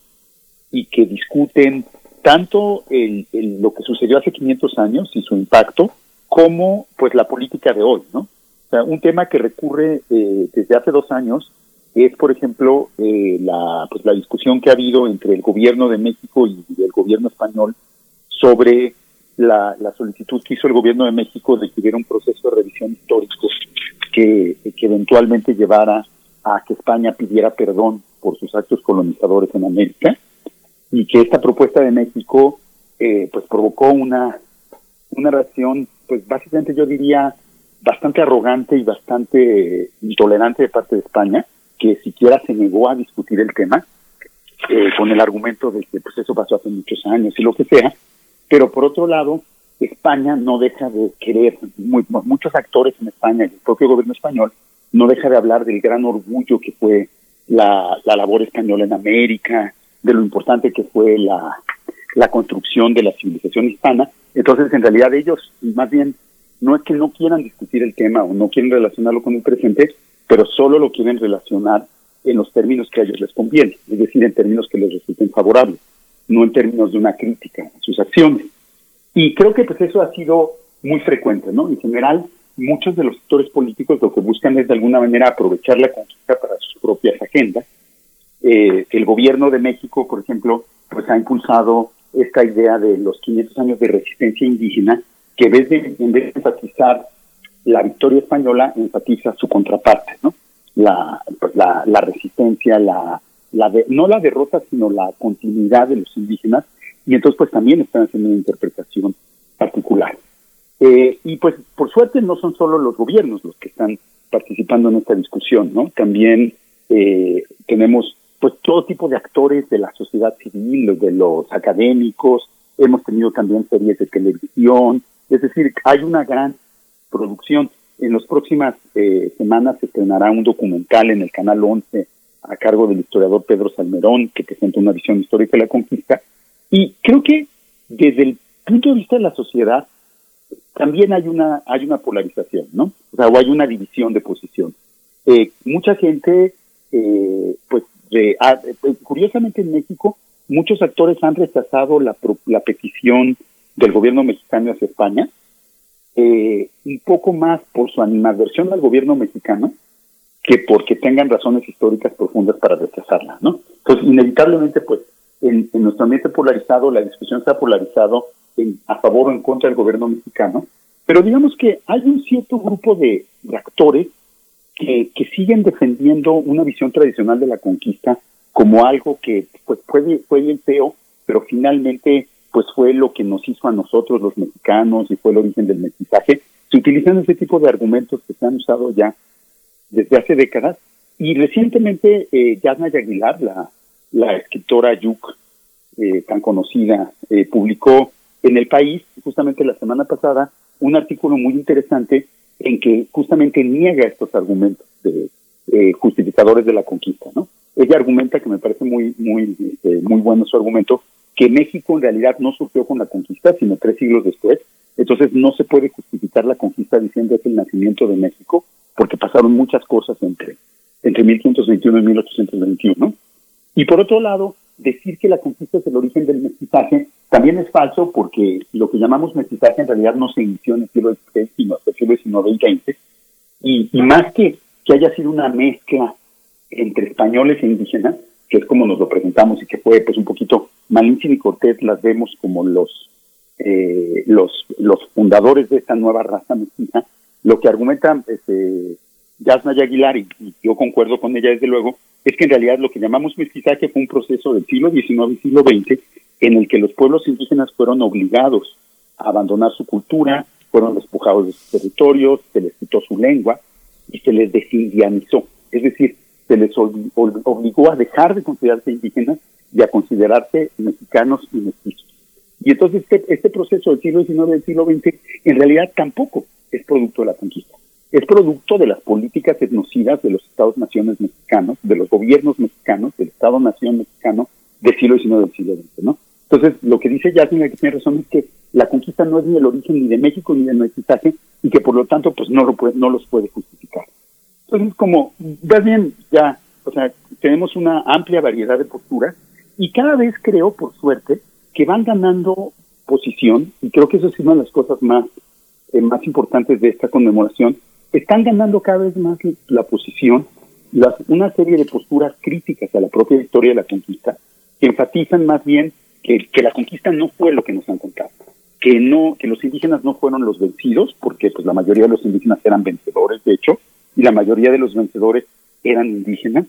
y que discuten tanto el, lo que sucedió hace 500 años y su impacto, como pues la política de hoy, ¿no? sea, un tema que recurre eh, desde hace dos años es, por ejemplo, eh, la, pues, la discusión que ha habido entre el gobierno de México y el gobierno español sobre la, solicitud que hizo el gobierno de México de que hubiera un proceso de revisión histórico que eventualmente llevara a que España pidiera perdón por sus actos colonizadores en América y que esta propuesta de México eh, pues provocó una, una reacción, pues básicamente yo diría bastante arrogante y bastante intolerante de parte de España, que siquiera se negó a discutir el tema, eh, con el argumento de que pues eso pasó hace muchos años y lo que sea, pero por otro lado, España no deja de querer, muchos actores en España y el propio gobierno español no deja de hablar del gran orgullo que fue la, la labor española en América, de lo importante que fue la, la construcción de la civilización hispana. Entonces, en realidad ellos, más bien, no es que no quieran discutir el tema o no quieren relacionarlo con el presente, pero solo lo quieren relacionar en los términos que a ellos les conviene, es decir, en términos que les resulten favorables, no en términos de una crítica a sus acciones. Y creo que pues eso ha sido muy frecuente, ¿no? En general, muchos de los sectores políticos lo que buscan es de alguna manera aprovechar la conquista para sus propias agendas. Eh, el gobierno de México, por ejemplo, pues ha impulsado esta idea de los 500 años de resistencia indígena, que en vez de, en vez de enfatizar la victoria española, enfatiza su contraparte, ¿no? La, pues, la, la resistencia, la, la de, no la derrota, sino la continuidad de los indígenas, y entonces pues también están haciendo una interpretación particular. Eh, y pues por suerte no son solo los gobiernos los que están participando en esta discusión, ¿no? También eh, tenemos pues todo tipo de actores de la sociedad civil, de los académicos, hemos tenido también series de televisión, es decir, hay una gran producción. En las próximas eh, semanas se estrenará un documental en el Canal 11 a cargo del historiador Pedro Salmerón, que presenta una visión histórica de la conquista. Y creo que desde el punto de vista de la sociedad, también hay una, hay una polarización, ¿no? O sea, o hay una división de posición. Eh, mucha gente, eh, pues Ah, pues, curiosamente en México, muchos actores han rechazado la, la petición del gobierno mexicano hacia España, eh, un poco más por su animadversión al gobierno mexicano que porque tengan razones históricas profundas para rechazarla, ¿no? Entonces, inevitablemente, pues, en, nuestro ambiente polarizado, la discusión se ha polarizado en, a favor o en contra del gobierno mexicano, pero digamos que hay un cierto grupo de actores que, siguen defendiendo una visión tradicional de la conquista como algo que pues puede fue bien feo, pero finalmente pues fue lo que nos hizo a nosotros los mexicanos y fue el origen del mestizaje. Se utilizan ese tipo de argumentos que se han usado ya desde hace décadas y recientemente eh, Yasna Aguilar, la, la escritora Yuk, eh, tan conocida, eh, publicó en El País, justamente la semana pasada, un artículo muy interesante en que justamente niega estos argumentos de eh, justificadores de la conquista, ¿no? Ella argumenta que me parece muy muy este, muy bueno su argumento que México en realidad no surgió con la conquista, sino tres siglos después. Entonces no se puede justificar la conquista diciendo es el nacimiento de México, porque pasaron muchas cosas entre entre 1521 y 1821. Y por otro lado, decir que la conquista es el origen del mestizaje también es falso porque lo que llamamos mestizaje en realidad no se inició en el siglo XVI, sino hasta el siglo XIX y. Y, más que que haya sido una mezcla entre españoles e indígenas, que es como nos lo presentamos y que fue pues un poquito Malinche y Cortés las vemos como los eh, los los fundadores de esta nueva raza mestiza, lo que argumenta este, Yasna Aguilar, y, yo concuerdo con ella desde luego, es que en realidad lo que llamamos mestizaje fue un proceso del siglo XIX y siglo XX en el que los pueblos indígenas fueron obligados a abandonar su cultura, fueron despojados de sus territorios, se les quitó su lengua y se les desindianizó. Es decir, se les obligó a dejar de considerarse indígenas y a considerarse mexicanos y mestizos. Y entonces este, este proceso del siglo XIX y del siglo XX en realidad tampoco es producto de la conquista es producto de las políticas etnocidas de los Estados-naciones mexicanos, de los gobiernos mexicanos, del Estado-nación mexicano del siglo XIX del siglo XX, ¿no? Entonces, lo que dice Jasmine, que tiene razón, es que la conquista no es ni el origen ni de México ni de mestizaje y que por lo tanto, pues no, lo puede, no los puede justificar. Entonces, como, más bien, ya, o sea, tenemos una amplia variedad de posturas y cada vez creo, por suerte, que van ganando posición, y creo que eso es una de las cosas más, eh, más importantes de esta conmemoración, están ganando cada vez más la posición una serie de posturas críticas a la propia historia de la conquista que enfatizan más bien que, que, la conquista no fue lo que nos han contado, que no, que los indígenas no fueron los vencidos, porque pues la mayoría de los indígenas eran vencedores, de hecho, y la mayoría de los vencedores eran indígenas.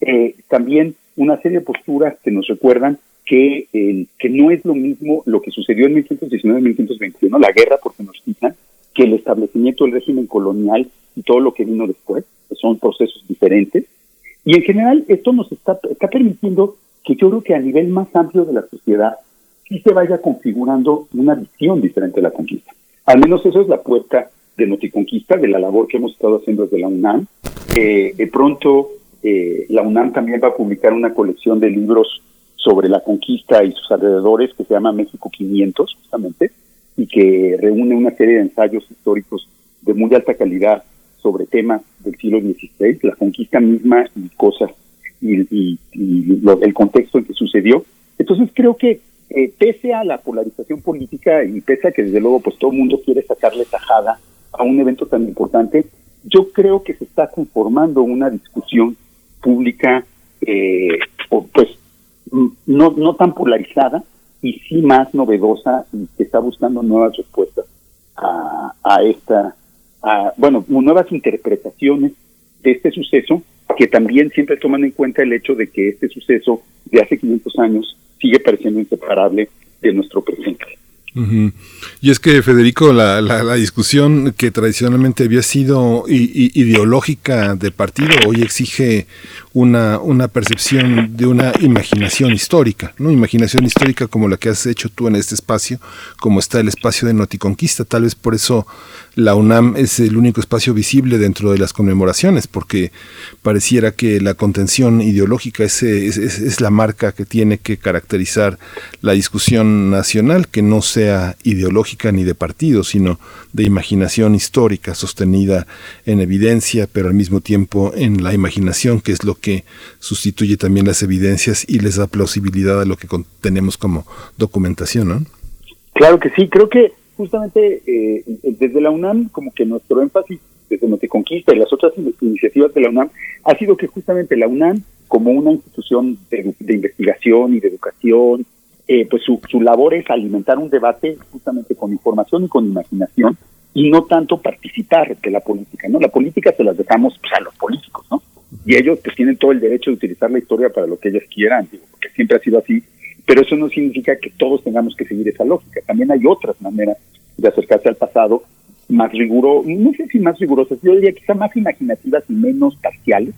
Eh, también una serie de posturas que nos recuerdan que, que no es lo mismo lo que sucedió en 1519-1521, la guerra por Tenochtitlan, que el establecimiento del régimen colonial y todo lo que vino después, que son procesos diferentes. Y en general esto nos está, está permitiendo que yo creo que a nivel más amplio de la sociedad sí se vaya configurando una visión diferente de la conquista. Al menos eso es la apuesta de Noticonquista, de la labor que hemos estado haciendo desde la UNAM. Eh, de pronto, eh, la UNAM también va a publicar una colección de libros sobre la conquista y sus alrededores que se llama México 500, justamente, y que reúne una serie de ensayos históricos de muy alta calidad sobre temas del siglo XVI, la conquista misma y cosas y, el contexto en que sucedió. Entonces creo que eh, pese a la polarización política y pese a que desde luego pues todo el mundo quiere sacarle tajada a un evento tan importante, yo creo que se está conformando una discusión pública eh, pues no, no tan polarizada y sí más novedosa y que está buscando nuevas respuestas a, a esta, a, bueno, nuevas interpretaciones de este suceso que también siempre toman en cuenta el hecho de que este suceso de hace 500 años sigue pareciendo inseparable de nuestro presente. Y es que, Federico, la, la, discusión que tradicionalmente había sido ideológica de partido, hoy exige una, una percepción de una imaginación histórica, ¿no? Imaginación histórica como la que has hecho tú en este espacio, como está el espacio de Noticonquista. Tal vez por eso la UNAM es el único espacio visible dentro de las conmemoraciones, porque pareciera que la contención ideológica es, es, la marca que tiene que caracterizar la discusión nacional, que no sea ideológica ni de partido, sino de imaginación histórica sostenida en evidencia, pero al mismo tiempo en la imaginación, que es lo que sustituye también las evidencias y les da plausibilidad a lo que tenemos como documentación, ¿no? Claro que sí, creo que justamente eh, desde la UNAM, como que nuestro énfasis desde Conquista y las otras iniciativas de la UNAM ha sido que justamente la UNAM, como una institución de, investigación y de educación, eh, pues su, su, labor es alimentar un debate justamente con información y con imaginación y no tanto participar de la política, ¿no? La política se las dejamos pues, a los políticos, ¿no? Y ellos pues tienen todo el derecho de utilizar la historia para lo que ellos quieran, digo, porque siempre ha sido así pero eso no significa que todos tengamos que seguir esa lógica. También hay otras maneras de acercarse al pasado más riguroso, no sé si más rigurosas, yo diría quizá más imaginativas y menos parciales.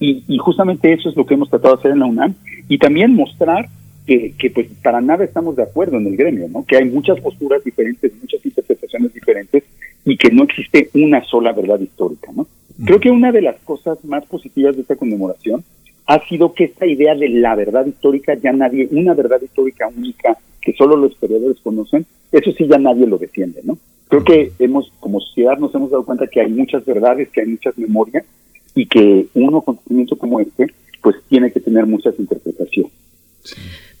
Y, y, justamente eso es lo que hemos tratado de hacer en la UNAM. Y también mostrar que, que, pues para nada estamos de acuerdo en el gremio, ¿no? Que hay muchas posturas diferentes, muchas interpretaciones diferentes y que no existe una sola verdad histórica, ¿no? Creo que una de las cosas más positivas de esta conmemoración ha sido que esta idea de la verdad histórica ya nadie, una verdad histórica única que solo los historiadores conocen, eso sí ya nadie lo defiende, ¿no? Creo que hemos, como sociedad, nos hemos dado cuenta que hay muchas verdades, que hay muchas memorias y que un acontecimiento como este, pues tiene que tener muchas interpretaciones.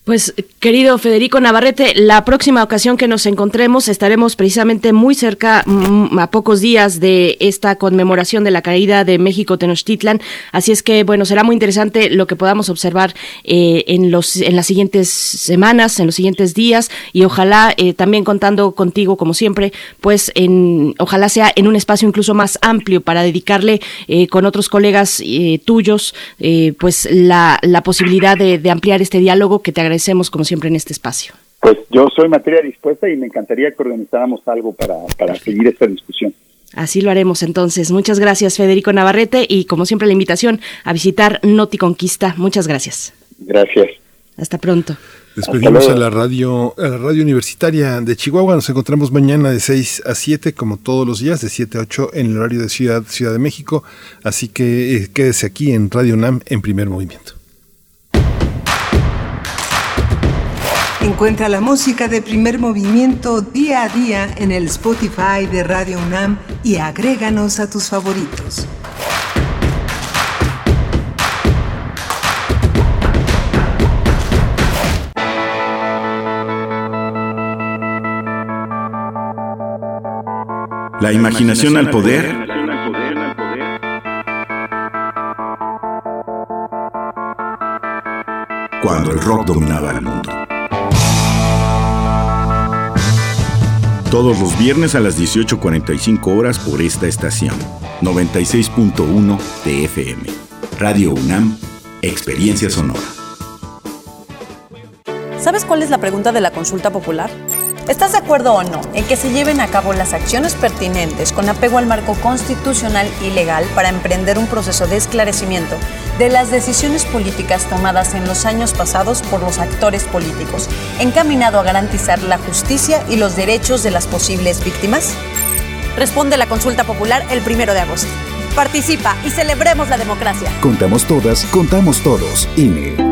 Pues querido Federico Navarrete, la próxima ocasión que nos encontremos estaremos precisamente muy cerca, mm, a pocos días de esta conmemoración de la caída de México Tenochtitlan, así es que bueno será muy interesante lo que podamos observar eh, en los en las siguientes semanas, en los siguientes días y ojalá eh, también contando contigo como siempre, pues en ojalá sea en un espacio incluso más amplio para dedicarle eh, con otros colegas tuyos, pues la, la posibilidad de, de ampliar este diálogo que te agradecemos como siempre en este espacio. Pues yo soy materia dispuesta y me encantaría que organizáramos algo para, para seguir esta discusión. Así lo haremos entonces. Muchas gracias, Federico Navarrete, y como siempre la invitación a visitar Noticonquista. Muchas gracias. Gracias. Hasta pronto. Despedimos a la radio, a la radio universitaria de Chihuahua. Nos encontramos mañana de 6 a 7, como todos los días, de 7 a 8 en el horario de Ciudad, Ciudad de México. Así que eh, quédese aquí en Radio NAM en primer movimiento. Encuentra la música de primer movimiento día a día en el Spotify de Radio UNAM y agréganos a tus favoritos. La imaginación al poder. Cuando el rock dominaba el mundo. Todos los viernes a las 18.45 horas por esta estación. 96.1 TFM. Radio UNAM, Experiencia Sonora. ¿Sabes cuál es la pregunta de la consulta popular? ¿Estás de acuerdo o no en que se lleven a cabo las acciones pertinentes con apego al marco constitucional y legal para emprender un proceso de esclarecimiento de las decisiones políticas tomadas en los años pasados por los actores políticos, encaminado a garantizar la justicia y los derechos de las posibles víctimas? Responde la consulta popular el primero de agosto. Participa y celebremos la democracia. Contamos todas, contamos todos. INE.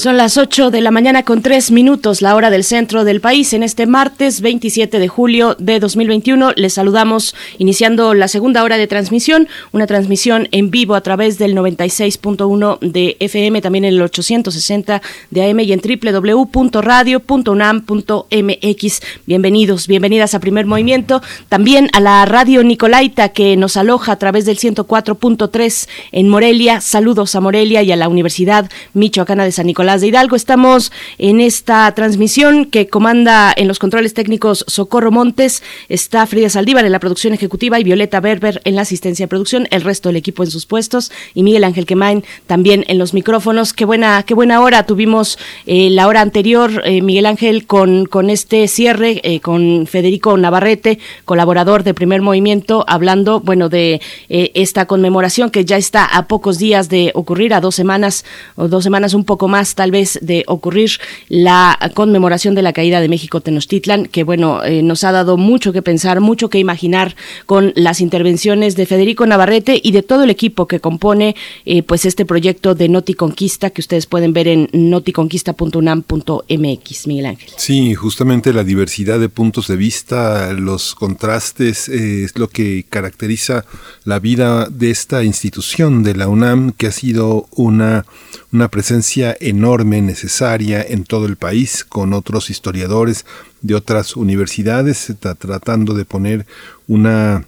Son las 8 de la mañana con 3 minutos, la hora del centro del país. En este martes 27 de julio de 2021 les saludamos iniciando la segunda hora de transmisión, una transmisión en vivo a través del 96.1 de FM, también en el 860 de AM y en www.radio.unam.mx. Bienvenidos, bienvenidas a Primer Movimiento, también a la radio Nicolaita que nos aloja a través del 104.3 en Morelia. Saludos a Morelia y a la Universidad Michoacana de San Nicolás de Hidalgo. Estamos en esta transmisión que comanda en los controles técnicos Socorro Montes, está Frida Saldívar en la producción ejecutiva y Violeta Berber en la asistencia de producción, el resto del equipo en sus puestos y Miguel Ángel Quemain también en los micrófonos. Qué buena, qué buena hora tuvimos eh, la hora anterior, eh, Miguel Ángel, con, con este cierre, eh, con Federico Navarrete, colaborador de Primer Movimiento, hablando, bueno, de esta conmemoración que ya está a pocos días de ocurrir, a dos semanas o dos semanas un poco más tal vez de ocurrir la conmemoración de la caída de México Tenochtitlan, que bueno, eh, nos ha dado mucho que pensar, mucho que imaginar con las intervenciones de Federico Navarrete y de todo el equipo que compone eh, pues este proyecto de Noti Conquista que ustedes pueden ver en noticonquista.unam.mx, Miguel Ángel. Sí, justamente la diversidad de puntos de vista, los contrastes eh, es lo que caracteriza la vida de esta institución de la UNAM que ha sido una una presencia enorme, necesaria en todo el país, con otros historiadores de otras universidades, tratando de poner una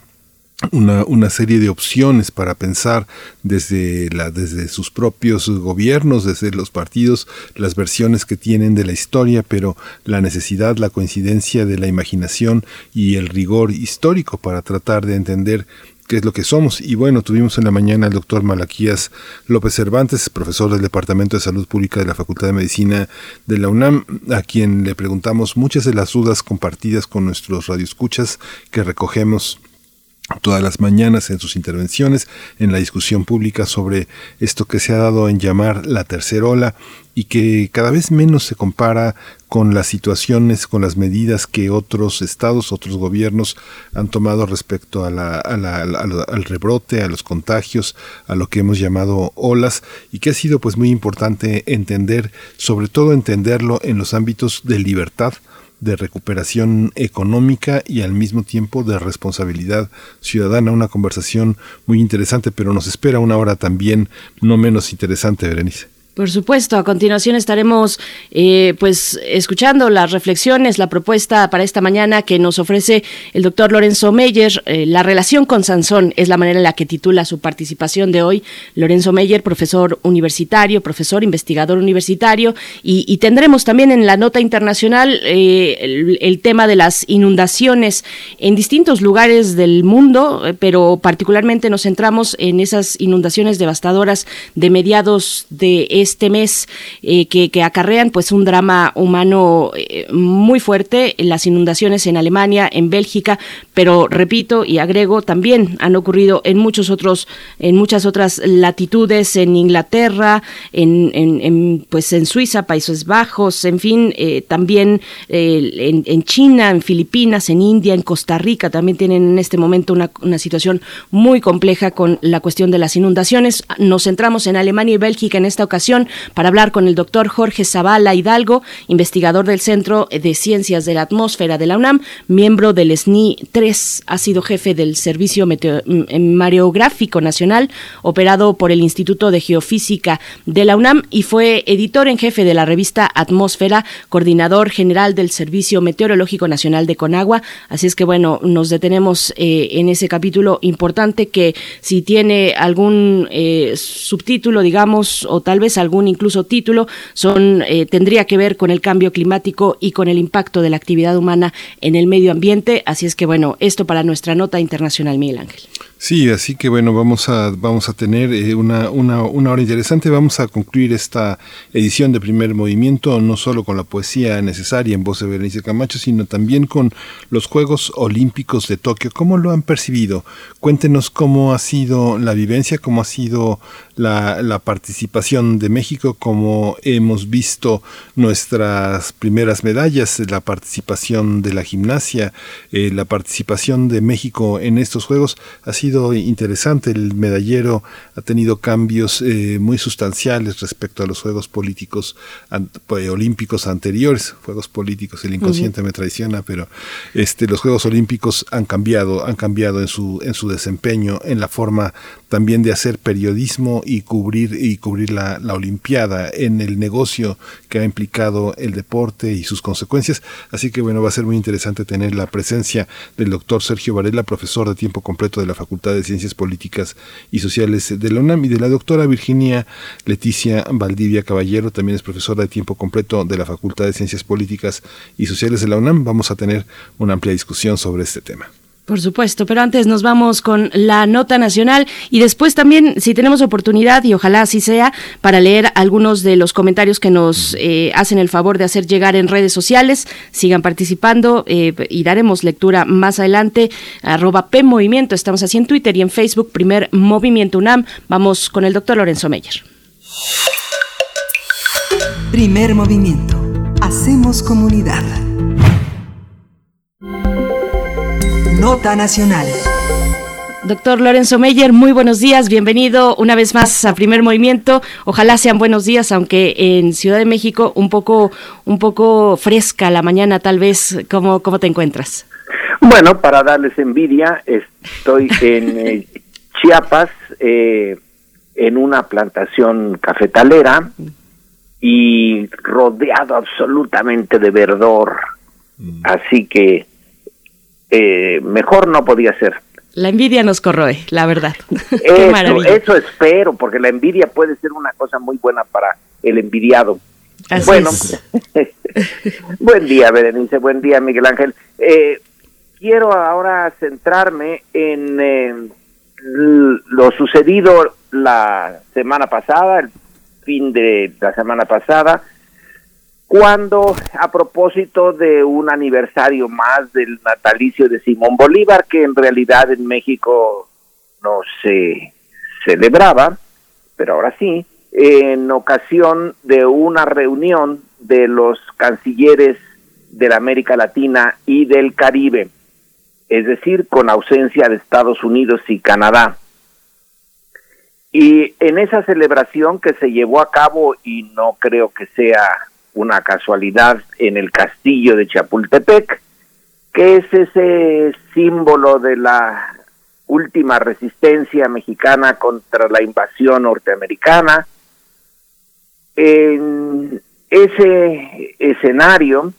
una, una, serie de opciones para pensar desde, la, desde sus propios gobiernos, desde los partidos, las versiones que tienen de la historia, pero la necesidad, la coincidencia de la imaginación y el rigor histórico para tratar de entender qué es lo que somos. Y bueno, tuvimos en la mañana al doctor Malaquías López Cervantes, profesor del Departamento de Salud Pública de la Facultad de Medicina de la UNAM, a quien le preguntamos muchas de las dudas compartidas con nuestros radioescuchas que recogemos todas las mañanas en sus intervenciones en la discusión pública sobre esto que se ha dado en llamar la tercera ola y que cada vez menos se compara con las situaciones, con las medidas que otros estados, otros gobiernos han tomado respecto a la, al rebrote, a los contagios, a lo que hemos llamado olas y que ha sido pues muy importante entender, sobre todo entenderlo en los ámbitos de libertad, de recuperación económica y al mismo tiempo de responsabilidad ciudadana. Una conversación muy interesante, pero nos espera una hora también no menos interesante, Berenice. Por supuesto, a continuación estaremos eh, pues escuchando las reflexiones, la propuesta para esta mañana que nos ofrece el doctor Lorenzo Meyer. Eh, la relación con Sansón es la manera en la que titula su participación de hoy. Lorenzo Meyer, profesor universitario, profesor investigador universitario, y, tendremos también en la nota internacional eh, el, el, tema de las inundaciones en distintos lugares del mundo, pero particularmente nos centramos en esas inundaciones devastadoras de mediados de este mes eh, que, acarrean pues un drama humano eh, muy fuerte, las inundaciones en Alemania, en Bélgica, pero repito y agrego, también han ocurrido en muchos otros, en muchas otras latitudes, en Inglaterra, en, pues en Suiza, Países Bajos, en fin, eh, también en, China, en Filipinas, en India, en Costa Rica, también tienen en este momento una, una situación muy compleja con la cuestión de las inundaciones. Nos centramos en Alemania y Bélgica en esta ocasión para hablar con el doctor Jorge Zavala Hidalgo, investigador del Centro de Ciencias de la Atmósfera de la UNAM, miembro del SNI 3, ha sido jefe del Servicio Meteorográfico Nacional, operado por el Instituto de Geofísica de la UNAM y fue editor en jefe de la revista Atmósfera, coordinador general del Servicio Meteorológico Nacional de Conagua. Así es que bueno, nos detenemos eh, en ese capítulo importante que si tiene algún eh, subtítulo, digamos, o tal vez algún incluso título, son eh, tendría que ver con el cambio climático y con el impacto de la actividad humana en el medio ambiente. Así es que bueno, esto para nuestra nota internacional, Miguel Ángel. Sí, así que bueno, vamos a, vamos a tener eh, una, una, una, hora interesante. Vamos a concluir esta edición de primer movimiento, no solo con la poesía necesaria en voz de Berenice Camacho, sino también con los Juegos Olímpicos de Tokio. ¿Cómo lo han percibido? Cuéntenos cómo ha sido la vivencia, cómo ha sido la, la participación de México, cómo hemos visto nuestras primeras medallas, la participación de la gimnasia, eh, la participación de México en estos Juegos. Ha sido interesante. El medallero ha tenido cambios eh, muy sustanciales respecto a los Juegos Políticos pues, Olímpicos anteriores. Juegos Políticos, el inconsciente me traiciona, pero este, los Juegos Olímpicos han cambiado, han cambiado en su, en su desempeño, en la forma también de hacer periodismo y cubrir, y cubrir la, la Olimpiada, en el negocio que ha implicado el deporte y sus consecuencias. Así que bueno, va a ser muy interesante tener la presencia del doctor Sergio Varela, profesor de tiempo completo de la Facultad de Ciencias Políticas y Sociales de la UNAM y de la doctora Virginia Leticia Valdivia Caballero, también es profesora de tiempo completo de la Facultad de Ciencias Políticas y Sociales de la UNAM. Vamos a tener una amplia discusión sobre este tema. Por supuesto, pero antes nos vamos con la nota nacional y después también, si tenemos oportunidad, y ojalá así sea, para leer algunos de los comentarios que nos eh, hacen el favor de hacer llegar en redes sociales, sigan participando eh, y daremos lectura más adelante. Arroba P Movimiento, estamos así en Twitter y en Facebook, primer Movimiento UNAM. Vamos con el doctor Lorenzo Meyer. Primer movimiento. Hacemos comunidad. Nota Nacional. Doctor Lorenzo Meyer, muy buenos días, bienvenido una vez más a Primer Movimiento. Ojalá sean buenos días, aunque en Ciudad de México un poco, un poco fresca la mañana, tal vez. ¿Cómo, cómo te encuentras? Bueno, para darles envidia, estoy en eh, Chiapas, eh, en una plantación cafetalera y rodeado absolutamente de verdor. Mm. Así que eh, mejor no podía ser. La envidia nos corroe, la verdad. Eso, eso espero, porque la envidia puede ser una cosa muy buena para el envidiado. bueno, buen día, Berenice, buen día, Miguel Ángel. Eh, quiero ahora centrarme en eh, lo sucedido la semana pasada, el fin de la semana pasada, cuando a propósito de un aniversario más del natalicio de Simón Bolívar, que en realidad en México no se celebraba, pero ahora sí, en ocasión de una reunión de los cancilleres de la América Latina y del Caribe, es decir, con ausencia de Estados Unidos y Canadá. Y en esa celebración que se llevó a cabo, y no creo que sea una casualidad en el castillo de Chapultepec, que es ese símbolo de la última resistencia mexicana contra la invasión norteamericana. En ese escenario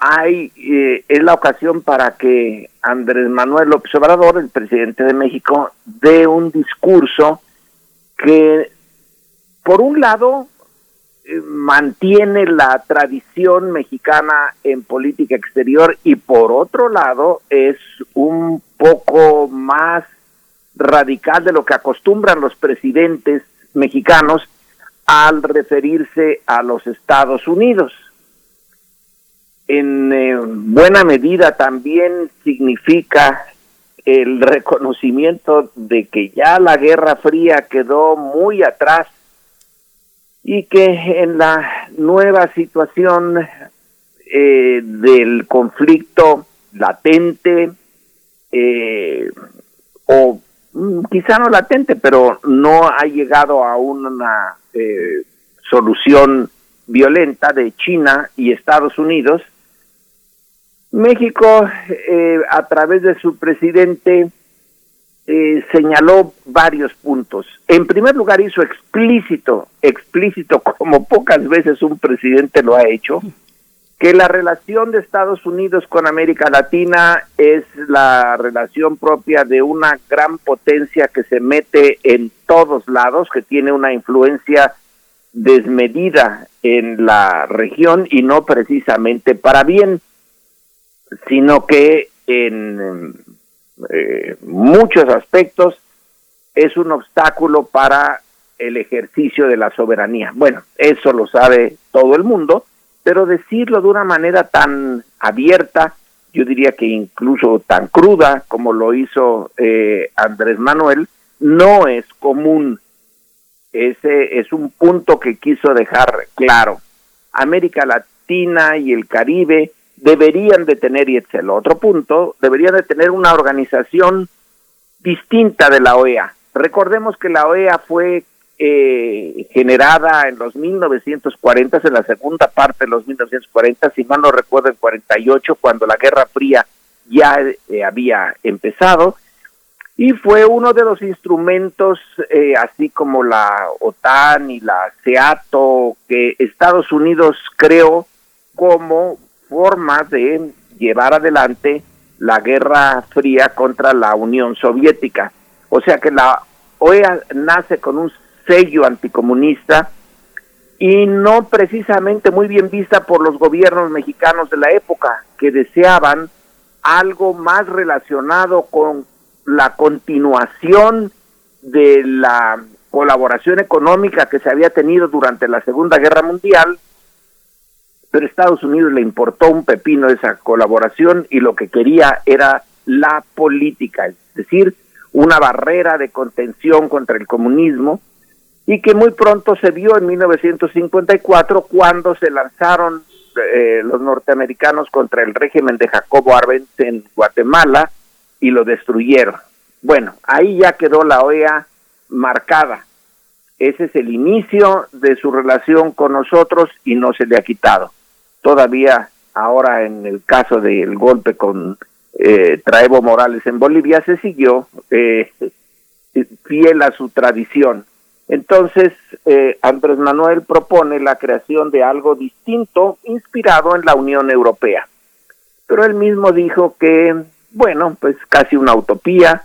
hay eh, es la ocasión para que Andrés Manuel López Obrador, el presidente de México, dé un discurso que, por un lado, mantiene la tradición mexicana en política exterior y por otro lado es un poco más radical de lo que acostumbran los presidentes mexicanos al referirse a los Estados Unidos. En eh, buena medida también significa el reconocimiento de que ya la Guerra Fría quedó muy atrás y que en la nueva situación eh, del conflicto latente eh, o mm, quizá no latente, pero no ha llegado a una eh, solución violenta de China y Estados Unidos, México, eh, a través de su presidente, eh, señaló varios puntos. En primer lugar, hizo explícito, explícito, como pocas veces un presidente lo ha hecho, que la relación de Estados Unidos con América Latina es la relación propia de una gran potencia que se mete en todos lados, que tiene una influencia desmedida en la región y no precisamente para bien, sino que en eh, muchos aspectos es un obstáculo para el ejercicio de la soberanía. Bueno, eso lo sabe todo el mundo, pero decirlo de una manera tan abierta, yo diría que incluso tan cruda como lo hizo eh, Andrés Manuel, no es común. Ese es un punto que quiso dejar claro. América Latina y el Caribe deberían de tener, y es el otro punto, deberían de tener una organización distinta de la OEA. Recordemos que la OEA fue eh, generada en los 1940, en la segunda parte de los 1940, si mal no recuerdo, en 48, cuando la Guerra Fría ya eh, había empezado, y fue uno de los instrumentos, eh, así como la OTAN y la SEATO, que Estados Unidos creó como forma de llevar adelante la Guerra Fría contra la Unión Soviética. O sea que la OEA nace con un sello anticomunista y no precisamente muy bien vista por los gobiernos mexicanos de la época, que deseaban algo más relacionado con la continuación de la colaboración económica que se había tenido durante la Segunda Guerra Mundial, pero Estados Unidos le importó un pepino esa colaboración y lo que quería era la política, es decir, una barrera de contención contra el comunismo y que muy pronto se vio en 1954 cuando se lanzaron eh, los norteamericanos contra el régimen de Jacobo Arbenz en Guatemala y lo destruyeron. Bueno, ahí ya quedó la OEA marcada. Ese es el inicio de su relación con nosotros y no se le ha quitado. Todavía ahora en el caso del golpe con eh, Traevo Morales en Bolivia se siguió eh, fiel a su tradición entonces, eh, Andrés Manuel propone la creación de algo distinto, inspirado en la Unión Europea. Pero él mismo dijo que, bueno, pues casi una utopía,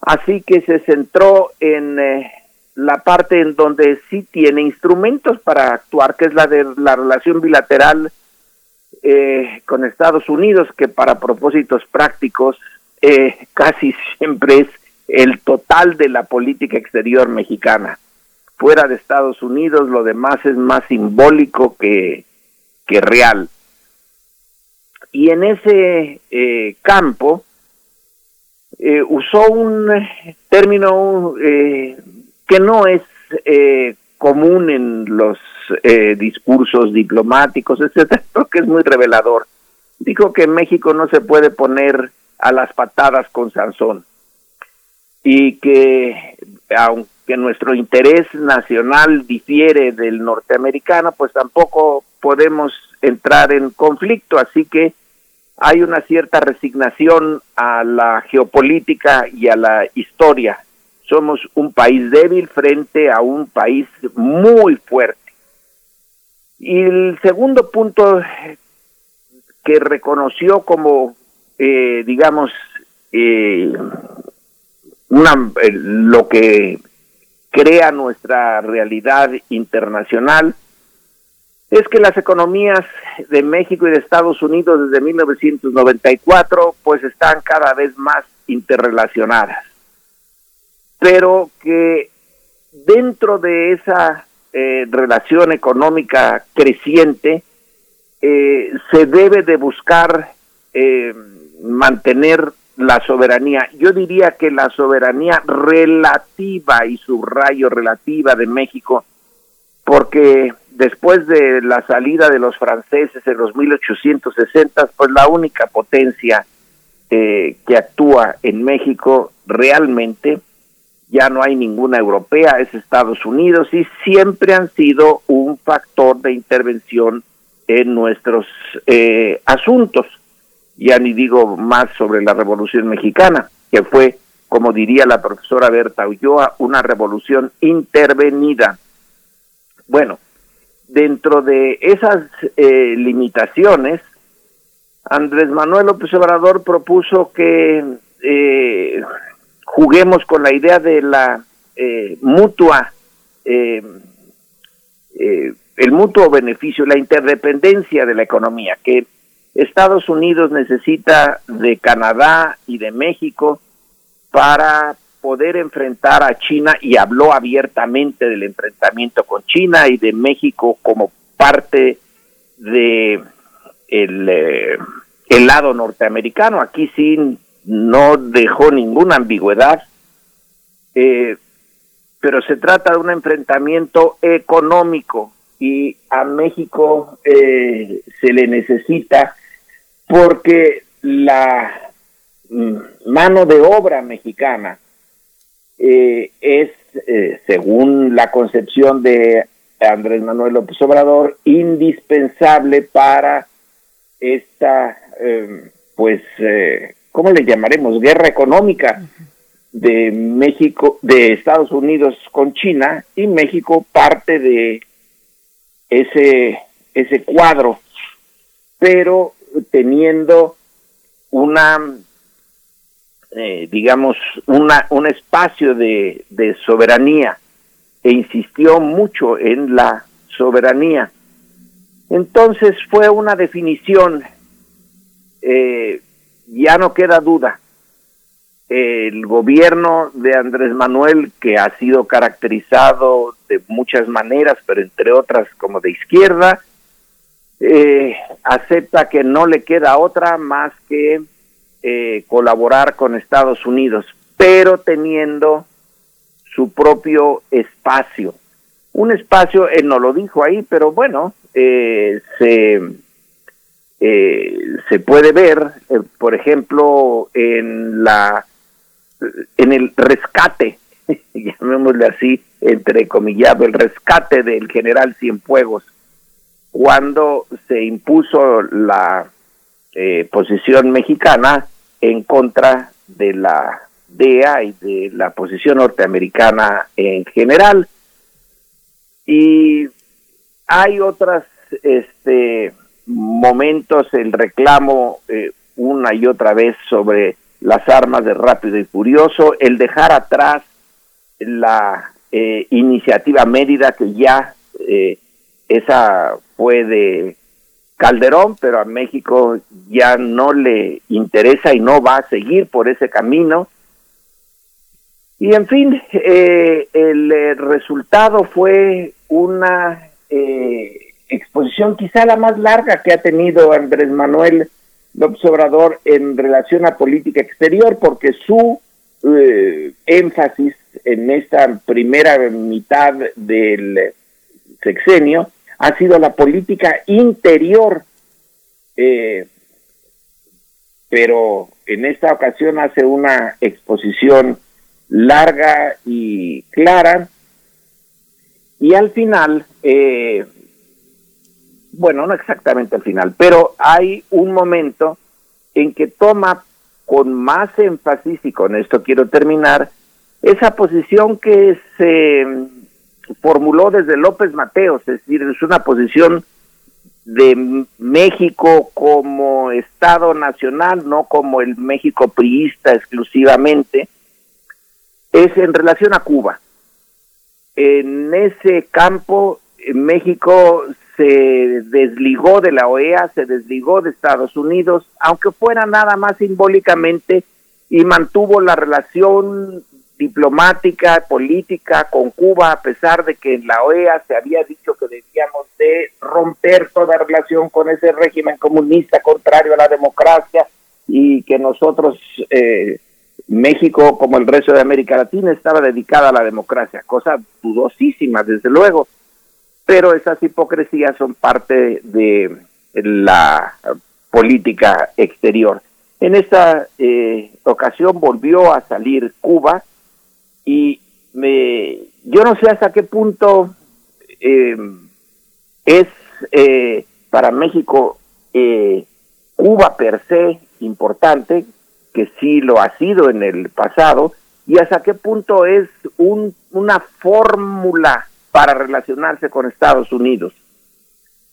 así que se centró en eh, la parte en donde sí tiene instrumentos para actuar, que es la de la relación bilateral eh, con Estados Unidos, que para propósitos prácticos casi siempre es el total de la política exterior mexicana fuera de Estados Unidos, lo demás es más simbólico que, que real. Y en ese eh, campo eh, usó un término eh, que no es común en los discursos diplomáticos, etcétera, que es muy revelador. Dijo que México no se puede poner a las patadas con Sansón y que aunque que nuestro interés nacional difiere del norteamericano, pues tampoco podemos entrar en conflicto, así que hay una cierta resignación a la geopolítica y a la historia. Somos un país débil frente a un país muy fuerte. Y el segundo punto que reconoció como, eh, digamos, eh, una, lo que crea nuestra realidad internacional es que las economías de México y de Estados Unidos desde 1994 pues están cada vez más interrelacionadas, pero que dentro de esa eh, relación económica creciente eh, se debe de buscar eh, mantener la soberanía. Yo diría que la soberanía relativa y subrayo relativa de México, porque después de la salida de los franceses en los 1860, pues la única potencia que actúa en México realmente ya no hay ninguna europea, es Estados Unidos y siempre han sido un factor de intervención en nuestros eh, asuntos. Ya ni digo más sobre la Revolución Mexicana, que fue, como diría la profesora Berta Ulloa, una revolución intervenida. Bueno, dentro de esas eh, limitaciones, Andrés Manuel López Obrador propuso que eh, juguemos con la idea de la eh, mutua, el mutuo beneficio, la interdependencia de la economía, que Estados Unidos necesita de Canadá y de México para poder enfrentar a China y habló abiertamente del enfrentamiento con China y de México como parte de el, eh, lado norteamericano. Aquí sí no dejó ninguna ambigüedad, eh, pero se trata de un enfrentamiento económico y a México eh, se le necesita porque la mm, mano de obra mexicana eh, es, según la concepción de Andrés Manuel López Obrador, indispensable para esta, pues, ¿cómo le llamaremos? Guerra económica de México, de Estados Unidos con China y México parte de ese, ese cuadro, pero teniendo una eh, digamos, una, un espacio de, de soberanía e insistió mucho en la soberanía. Entonces fue una definición, eh, ya no queda duda, el gobierno de Andrés Manuel, que ha sido caracterizado de muchas maneras, pero entre otras como de izquierda, eh, acepta que no le queda otra más que eh, colaborar con Estados Unidos, pero teniendo su propio espacio. Un espacio, él no lo dijo ahí, pero bueno, eh, se, eh, se puede ver, por ejemplo, en la en el rescate, llamémosle así, entre comillas, el rescate del general Cienfuegos, cuando se impuso la posición mexicana, en contra de la DEA y de la posición norteamericana en general. Y hay otros este, momentos, el reclamo eh, una y otra vez sobre las armas de Rápido y Furioso, el dejar atrás la eh, iniciativa Mérida, que ya eh, esa fue de Calderón, pero a México ya no le interesa y no va a seguir por ese camino. Y en fin, eh, el eh, resultado fue una eh, exposición quizá la más larga que ha tenido Andrés Manuel López Obrador en relación a política exterior, porque su énfasis en esta primera mitad del sexenio ha sido la política interior, eh, pero en esta ocasión hace una exposición larga y clara. Y al final, eh, bueno, no exactamente al final, pero hay un momento en que toma con más énfasis, y con esto quiero terminar, esa posición que se formuló desde López Mateos, es decir, es una posición de México como Estado nacional, no como el México priista exclusivamente, es en relación a Cuba. En ese campo, México se desligó de la OEA, se desligó de Estados Unidos, aunque fuera nada más simbólicamente, y mantuvo la relación diplomática, política con Cuba, a pesar de que en la OEA se había dicho que debíamos de romper toda relación con ese régimen comunista contrario a la democracia y que nosotros, eh, México como el resto de América Latina, estaba dedicada a la democracia, cosa dudosísima, desde luego, pero esas hipocresías son parte de la política exterior. En esta eh, ocasión volvió a salir Cuba, y me, yo no sé hasta qué punto eh, es eh, para México eh, Cuba per se importante, que sí lo ha sido en el pasado, y hasta qué punto es un, una fórmula para relacionarse con Estados Unidos,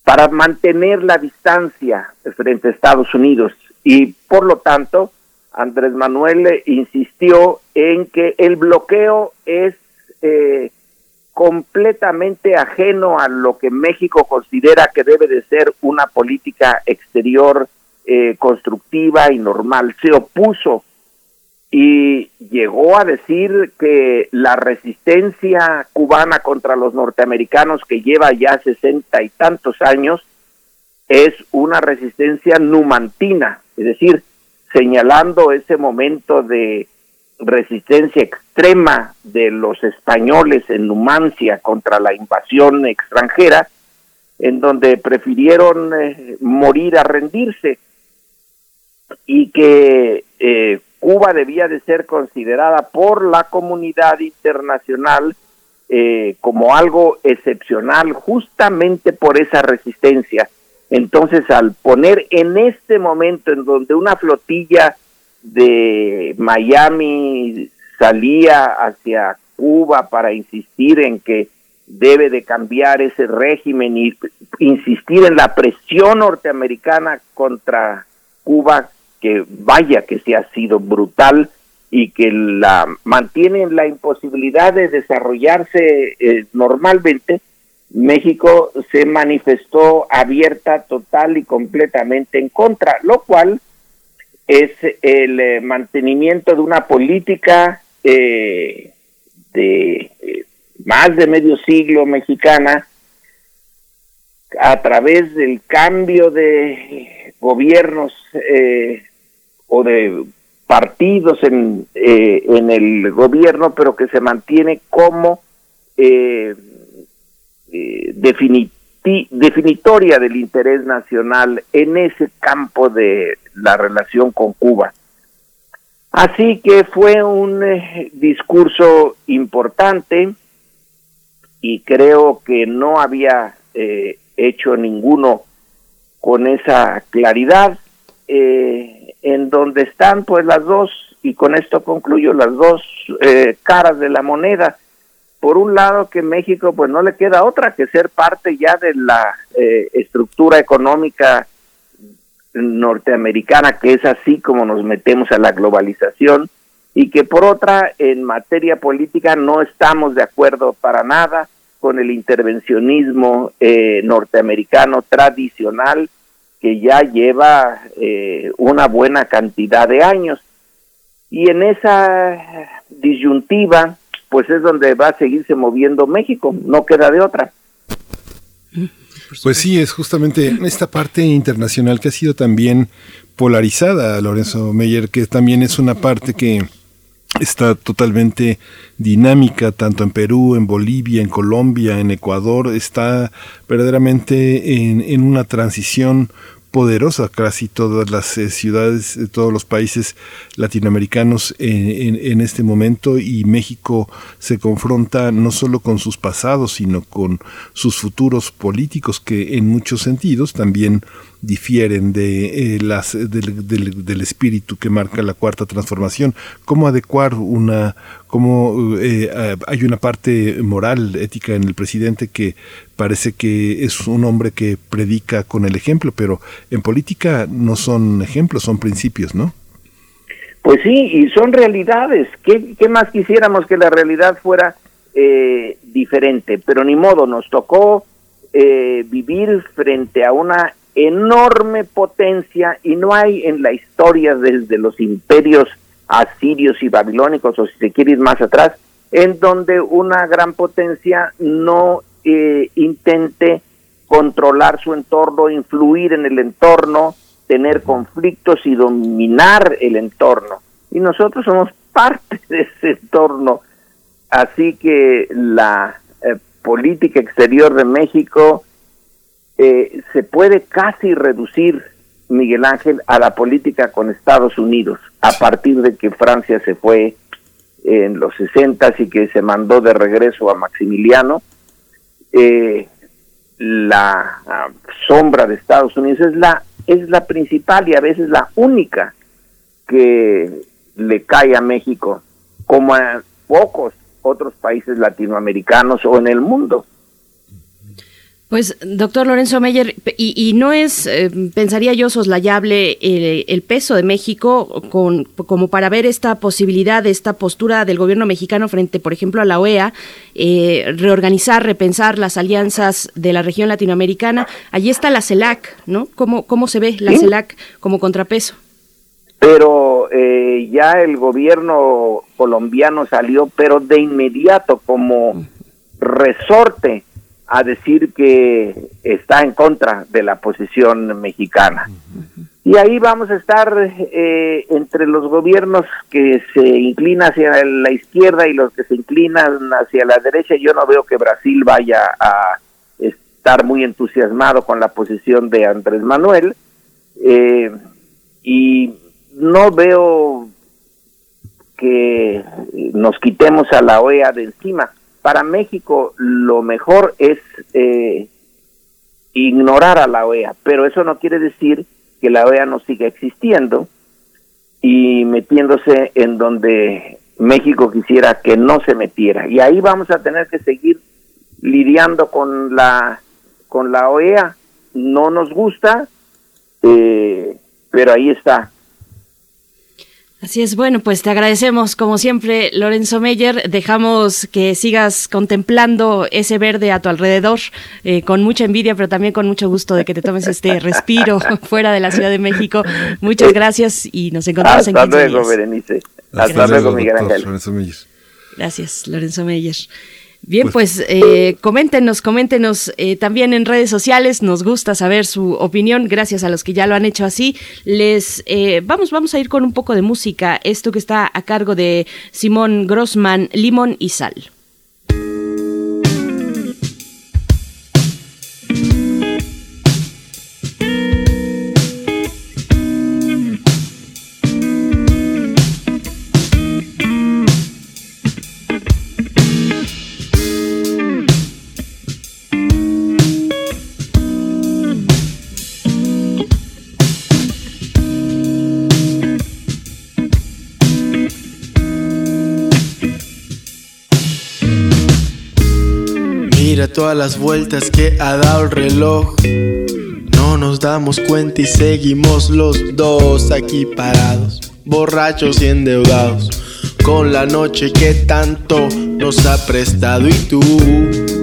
para mantener la distancia frente a Estados Unidos y por lo tanto Andrés Manuel insistió en que el bloqueo es eh, completamente ajeno a lo que México considera que debe de ser una política exterior eh, constructiva y normal. Se opuso y llegó a decir que la resistencia cubana contra los norteamericanos que lleva ya sesenta y tantos años es una resistencia numantina, es decir, señalando ese momento de resistencia extrema de los españoles en Numancia contra la invasión extranjera, en donde prefirieron eh, morir a rendirse y que eh, Cuba debía de ser considerada por la comunidad internacional eh, como algo excepcional justamente por esa resistencia. Entonces, al poner en este momento en donde una flotilla de Miami salía hacia Cuba para insistir en que debe de cambiar ese régimen y insistir en la presión norteamericana contra Cuba, que vaya que se ha sido brutal y que la mantiene en la imposibilidad de desarrollarse eh, normalmente, México se manifestó abierta total y completamente en contra, lo cual es el eh, mantenimiento de una política eh, de eh, más de medio siglo mexicana a través del cambio de gobiernos o de partidos en, en el gobierno, pero que se mantiene como eh, definitoria del interés nacional en ese campo de la relación con Cuba. Así que fue un eh, discurso importante y creo que no había eh, hecho ninguno con esa claridad, en donde están pues las dos, y con esto concluyo, las dos caras de la moneda. Por un lado que México pues no le queda otra que ser parte ya de la eh, estructura económica norteamericana que es así como nos metemos a la globalización y que por otra en materia política no estamos de acuerdo para nada con el intervencionismo eh, norteamericano tradicional que ya lleva eh, una buena cantidad de años y en esa disyuntiva pues es donde va a seguirse moviendo México, no queda de otra. Pues sí, es justamente esta parte internacional que ha sido también polarizada, Lorenzo Meyer, que también es una parte que está totalmente dinámica, tanto en Perú, en Bolivia, en Colombia, en Ecuador, está verdaderamente en, en una transición poderosa casi todas las eh, ciudades, todos los países latinoamericanos en, en, este momento y México se confronta no solo con sus pasados, sino con sus futuros políticos que en muchos sentidos también difieren de, las, del, espíritu que marca la cuarta transformación. ¿Cómo adecuar una, cómo hay una parte moral, ética en el presidente que parece que es un hombre que predica con el ejemplo, pero en política no son ejemplos, son principios, ¿no? Pues sí, y son realidades. ¿Qué, qué más quisiéramos que la realidad fuera eh, diferente? Pero ni modo, nos tocó eh, vivir frente a una enorme potencia y no hay en la historia desde los imperios asirios y babilónicos, o si se quiere ir más atrás, en donde una gran potencia no eh, intente controlar su entorno, influir en el entorno, tener conflictos y dominar el entorno. Y nosotros somos parte de ese entorno. Así que la eh, política exterior de México eh, se puede casi reducir, Miguel Ángel, a la política con Estados Unidos, a partir de que Francia se fue en los 60 y que se mandó de regreso a Maximiliano. Eh, la ah, sombra de Estados Unidos es la es la principal y a veces la única que le cae a México, como a pocos otros países latinoamericanos o en el mundo. Pues, doctor Lorenzo Meyer, y, no es, eh, pensaría yo, soslayable eh, el peso de México con, como para ver esta posibilidad, esta postura del gobierno mexicano frente, por ejemplo, a la OEA, eh, reorganizar, repensar las alianzas de la región latinoamericana. Allí está la CELAC, ¿no? ¿Cómo, cómo se ve la CELAC como contrapeso? Pero ya el gobierno colombiano salió, pero de inmediato como resorte a decir que está en contra de la posición mexicana. Y ahí vamos a estar eh, entre los gobiernos que se inclinan hacia la izquierda y los que se inclinan hacia la derecha. Yo no veo que Brasil vaya a estar muy entusiasmado con la posición de Andrés Manuel. Eh, y no veo que nos quitemos a la OEA de encima para México lo mejor es eh, ignorar a la OEA, pero eso no quiere decir que la OEA no siga existiendo y metiéndose en donde México quisiera que no se metiera. Y ahí vamos a tener que seguir lidiando con la con la OEA. No nos gusta, eh, pero ahí está. Así es, bueno, pues te agradecemos como siempre, Lorenzo Meyer. Dejamos que sigas contemplando ese verde a tu alrededor, eh, con mucha envidia, pero también con mucho gusto de que te tomes este respiro fuera de la Ciudad de México. Muchas gracias y nos encontramos en 15 luego, Berenice. Hasta, luego, Miguel Ángel. Gracias, Lorenzo Meyer. Bien, pues, pues eh, coméntenos, coméntenos eh, también en redes sociales. Nos gusta saber su opinión. Gracias a los que ya lo han hecho así. Les eh, vamos, vamos a ir con un poco de música. Esto que está a cargo de Simón Grossman, Limón y Sal. Todas las vueltas que ha dado el reloj. No nos damos cuenta y seguimos los dos aquí parados, borrachos y endeudados, con la noche que tanto nos ha prestado y tú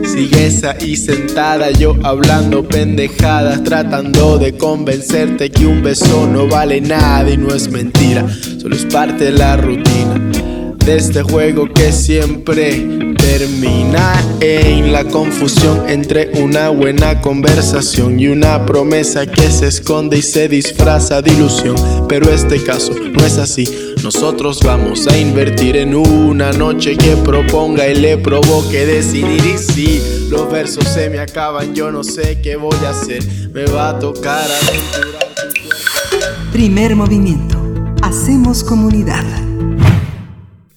sigues ahí sentada, yo hablando pendejadas, tratando de convencerte que un beso no vale nada y no es mentira, solo es parte de la rutina este juego que siempre termina en la confusión entre una buena conversación y una promesa que se esconde y se disfraza de ilusión. Pero este caso no es así. Nosotros vamos a invertir en una noche que proponga y le provoque decidir. Y si los versos se me acaban, yo no sé qué voy a hacer. Me va a tocar aventurar. Primer movimiento. Hacemos comunidad.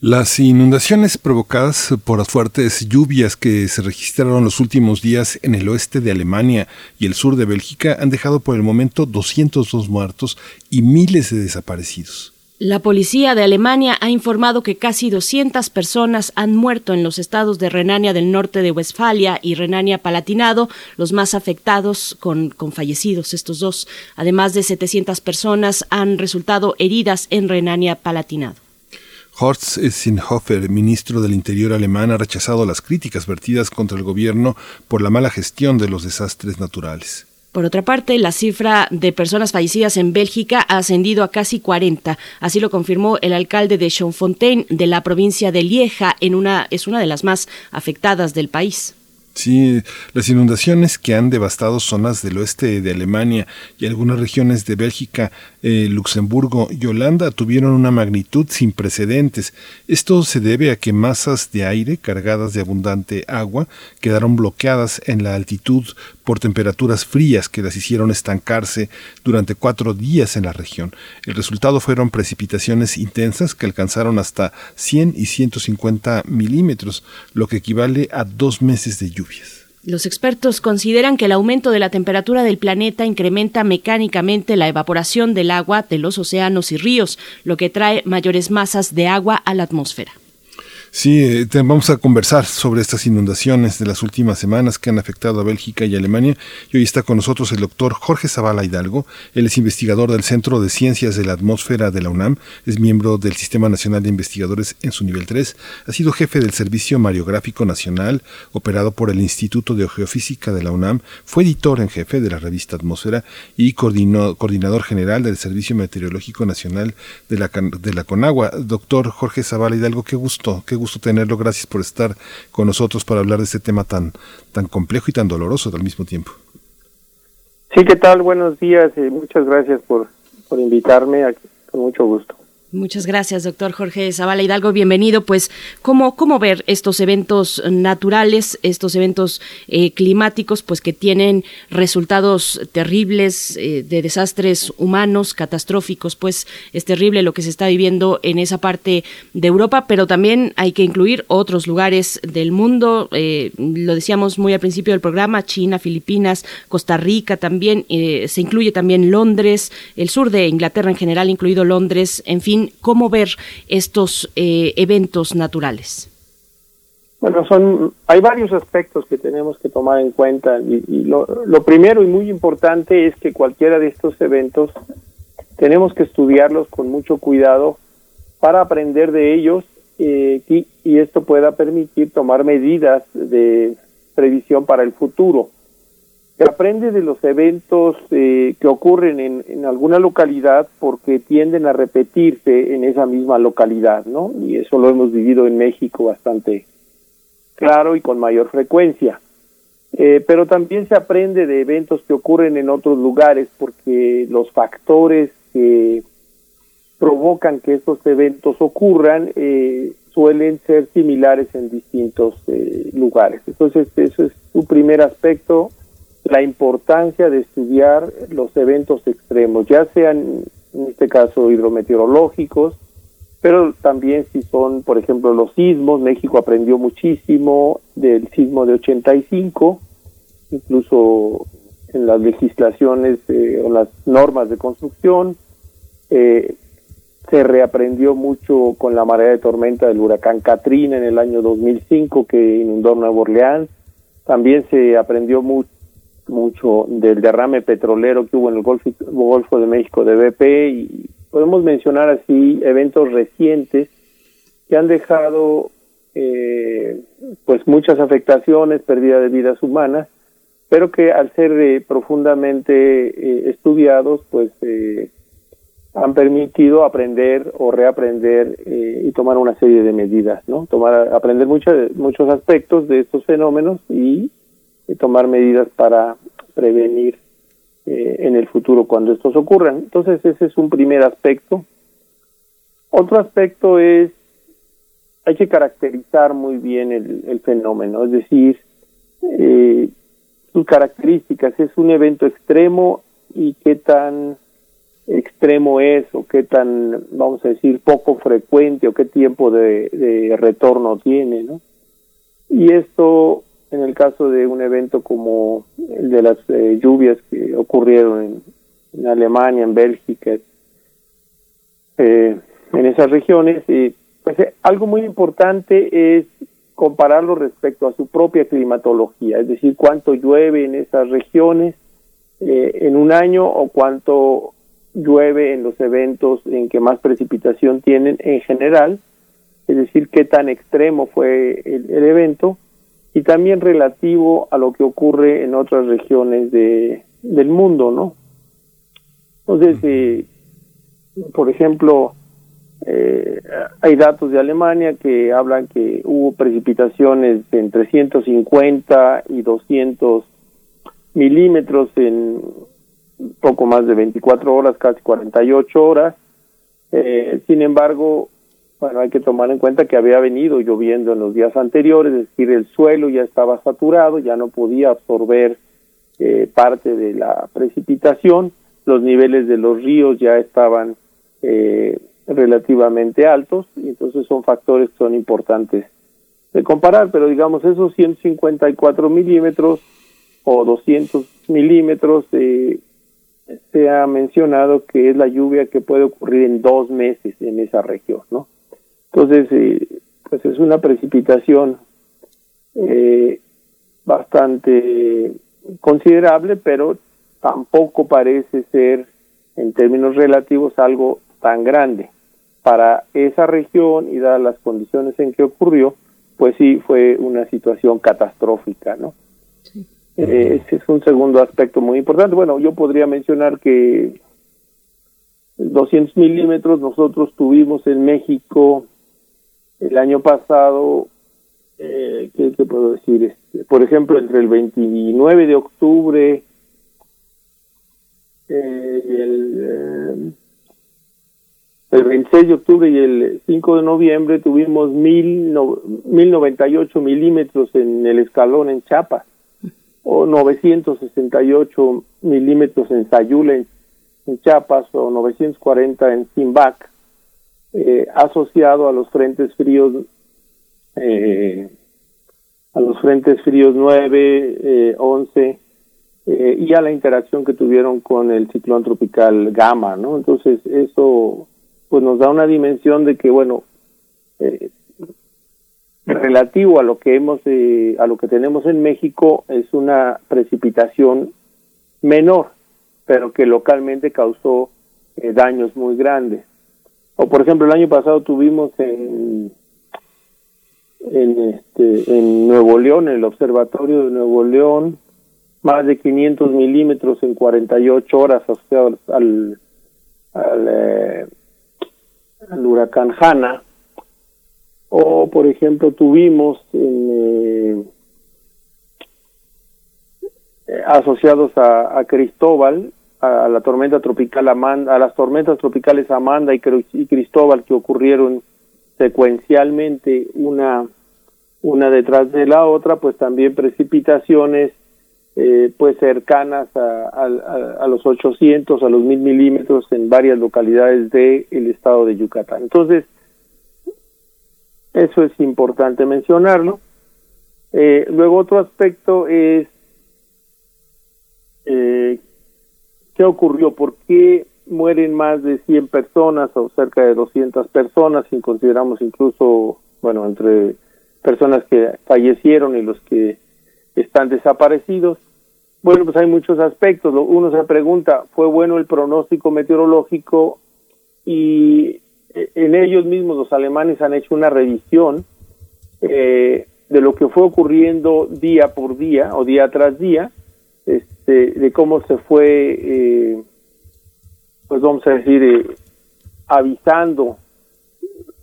Las inundaciones provocadas por las fuertes lluvias que se registraron los últimos días en el oeste de Alemania y el sur de Bélgica han dejado por el momento 202 muertos y miles de desaparecidos. La policía de Alemania ha informado que casi 200 personas han muerto en los estados de Renania del Norte de Westfalia y Renania Palatinado, los más afectados con, con fallecidos estos dos. Además de 700 personas han resultado heridas en Renania Palatinado. Horst Sinhofer, ministro del Interior alemán, ha rechazado las críticas vertidas contra el gobierno por la mala gestión de los desastres naturales. Por otra parte, la cifra de personas fallecidas en Bélgica ha ascendido a casi 40. Así lo confirmó el alcalde de Schoenfontaine de la provincia de Lieja, en una, es una de las más afectadas del país. Sí, las inundaciones que han devastado zonas del oeste de Alemania y algunas regiones de Bélgica, eh, Luxemburgo y Holanda tuvieron una magnitud sin precedentes. Esto se debe a que masas de aire cargadas de abundante agua quedaron bloqueadas en la altitud por temperaturas frías que las hicieron estancarse durante cuatro días en la región. El resultado fueron precipitaciones intensas que alcanzaron hasta 100 y 150 milímetros, lo que equivale a dos meses de lluvias. Los expertos consideran que el aumento de la temperatura del planeta incrementa mecánicamente la evaporación del agua de los océanos y ríos, lo que trae mayores masas de agua a la atmósfera. Sí, eh, vamos a conversar sobre estas inundaciones de las últimas semanas que han afectado a Bélgica y Alemania. Y hoy está con nosotros el doctor Jorge Zavala Hidalgo. Él es investigador del Centro de Ciencias de la Atmósfera de la UNAM, es miembro del Sistema Nacional de Investigadores en su nivel 3, ha sido jefe del Servicio Mariográfico Nacional, operado por el Instituto de Geofísica de la UNAM, fue editor en jefe de la revista Atmósfera y coordinador general del Servicio Meteorológico Nacional de la, de la Conagua. Doctor Jorge Zavala Hidalgo, qué gusto, qué gusto tenerlo. Gracias por estar con nosotros para hablar de este tema tan, tan complejo y tan doloroso al mismo tiempo. Sí, ¿qué tal? Buenos días y muchas gracias por, por invitarme. Aquí, con mucho gusto. Muchas gracias, doctor Jorge Zavala Hidalgo. Bienvenido. Pues, ¿cómo, cómo ver estos eventos naturales, estos eventos eh, climáticos, pues que tienen resultados terribles eh, de desastres humanos, catastróficos? Pues es terrible lo que se está viviendo en esa parte de Europa, pero también hay que incluir otros lugares del mundo. Eh, lo decíamos muy al principio del programa, China, Filipinas, Costa Rica también. se incluye también Londres, el sur de Inglaterra en general, incluido Londres, en fin cómo ver estos eh, eventos naturales. Bueno, son hay varios aspectos que tenemos que tomar en cuenta y, lo, primero y muy importante es que cualquiera de estos eventos tenemos que estudiarlos con mucho cuidado para aprender de ellos eh, y, y esto pueda permitir tomar medidas de previsión para el futuro se aprende de los eventos eh, que ocurren en, en, alguna localidad porque tienden a repetirse en esa misma localidad, ¿no? Y eso lo hemos vivido en México bastante claro y con mayor frecuencia. Eh, pero también se aprende de eventos que ocurren en otros lugares porque los factores que provocan que estos eventos ocurran eh, suelen ser similares en distintos lugares. Entonces, eso es un primer aspecto la importancia de estudiar los eventos extremos, ya sean en este caso hidrometeorológicos, pero también si son, por ejemplo, los sismos, México aprendió muchísimo del sismo de 85, incluso en las legislaciones eh, o las normas de construcción, eh, se reaprendió mucho con la marea de tormenta del huracán Katrina en el año 2005 que inundó Nueva Orleans, también se aprendió mucho mucho del derrame petrolero que hubo en el Golfo, Golfo de México de BP y podemos mencionar así eventos recientes que han dejado eh, pues muchas afectaciones, pérdida de vidas humanas, pero que al ser eh, profundamente eh, estudiados pues han permitido aprender o reaprender y tomar una serie de medidas, ¿no? Tomar aprender muchos muchos aspectos de estos fenómenos y tomar medidas para prevenir eh, en el futuro cuando estos ocurran. Entonces ese es un primer aspecto. Otro aspecto es, hay que caracterizar muy bien el, fenómeno, es decir, eh, sus características, es un evento extremo y qué tan extremo es o qué tan, vamos a decir, poco frecuente o qué tiempo de, retorno tiene, ¿no? Y esto, en el caso de un evento como el de las eh, lluvias que ocurrieron en, Alemania, en Bélgica, eh, en esas regiones, y pues eh, algo muy importante es compararlo respecto a su propia climatología, es decir, cuánto llueve en esas regiones en un año o cuánto llueve en los eventos en que más precipitación tienen en general, es decir, qué tan extremo fue el, evento, y también relativo a lo que ocurre en otras regiones de, del mundo, ¿no? Entonces, eh, por ejemplo, eh, hay datos de Alemania que hablan que hubo precipitaciones entre 150 y 200 milímetros en poco más de 24 horas, casi 48 horas. Eh, sin embargo, bueno, hay que tomar en cuenta que había venido lloviendo en los días anteriores, es decir, el suelo ya estaba saturado, ya no podía absorber eh, parte de la precipitación, los niveles de los ríos ya estaban eh, relativamente altos, y entonces son factores que son importantes de comparar, pero digamos esos 154 milímetros o 200 milímetros eh, se ha mencionado que es la lluvia que puede ocurrir en dos meses en esa región, ¿no? Entonces, eh, pues es una precipitación eh, bastante considerable, pero tampoco parece ser, en términos relativos, algo tan grande. Para esa región y dadas las condiciones en que ocurrió, pues sí fue una situación catastrófica, ¿no? Eh, ese es un segundo aspecto muy importante. Bueno, yo podría mencionar que 200 milímetros nosotros tuvimos en México el año pasado, eh, ¿qué, puedo decir? Este, por ejemplo, entre el 29 de octubre eh, y el, el 26 de octubre y el 5 de noviembre tuvimos mil, no, 1098 milímetros en el escalón en Chiapas o 968 milímetros en Sayula, en, Chiapas, o 940 en Simbac, eh, asociado a los frentes fríos, eh, a los frentes fríos 9, 11, eh, y a la interacción que tuvieron con el ciclón tropical Gama, ¿no? Entonces, eso pues nos da una dimensión de que, bueno, relativo a lo que hemos eh, a lo que tenemos en México es una precipitación menor pero que localmente causó eh, daños muy grandes o por ejemplo el año pasado tuvimos en en este en Nuevo León en el observatorio de Nuevo León más de 500 milímetros en 48 horas asociados al al, eh, al huracán Hanna. O, por ejemplo, tuvimos eh, asociados a, Cristóbal, a, la tormenta tropical Amanda, a las tormentas tropicales Amanda y, Cristóbal que ocurrieron secuencialmente una una detrás de la otra, pues también precipitaciones eh, pues cercanas a, los 800, a los 1000 milímetros en varias localidades del estado de Yucatán. Entonces, eso es importante mencionarlo. Eh, luego otro aspecto es eh, qué ocurrió, por qué mueren más de 100 personas o cerca de 200 personas, si consideramos incluso, bueno, entre personas que fallecieron y los que están desaparecidos. Bueno, pues hay muchos aspectos. Uno se pregunta, ¿fue bueno el pronóstico meteorológico? Y eh, en ellos mismos los alemanes han hecho una revisión eh, de lo que fue ocurriendo día por día o día tras día, este, de cómo se fue, eh, pues vamos a decir, avisando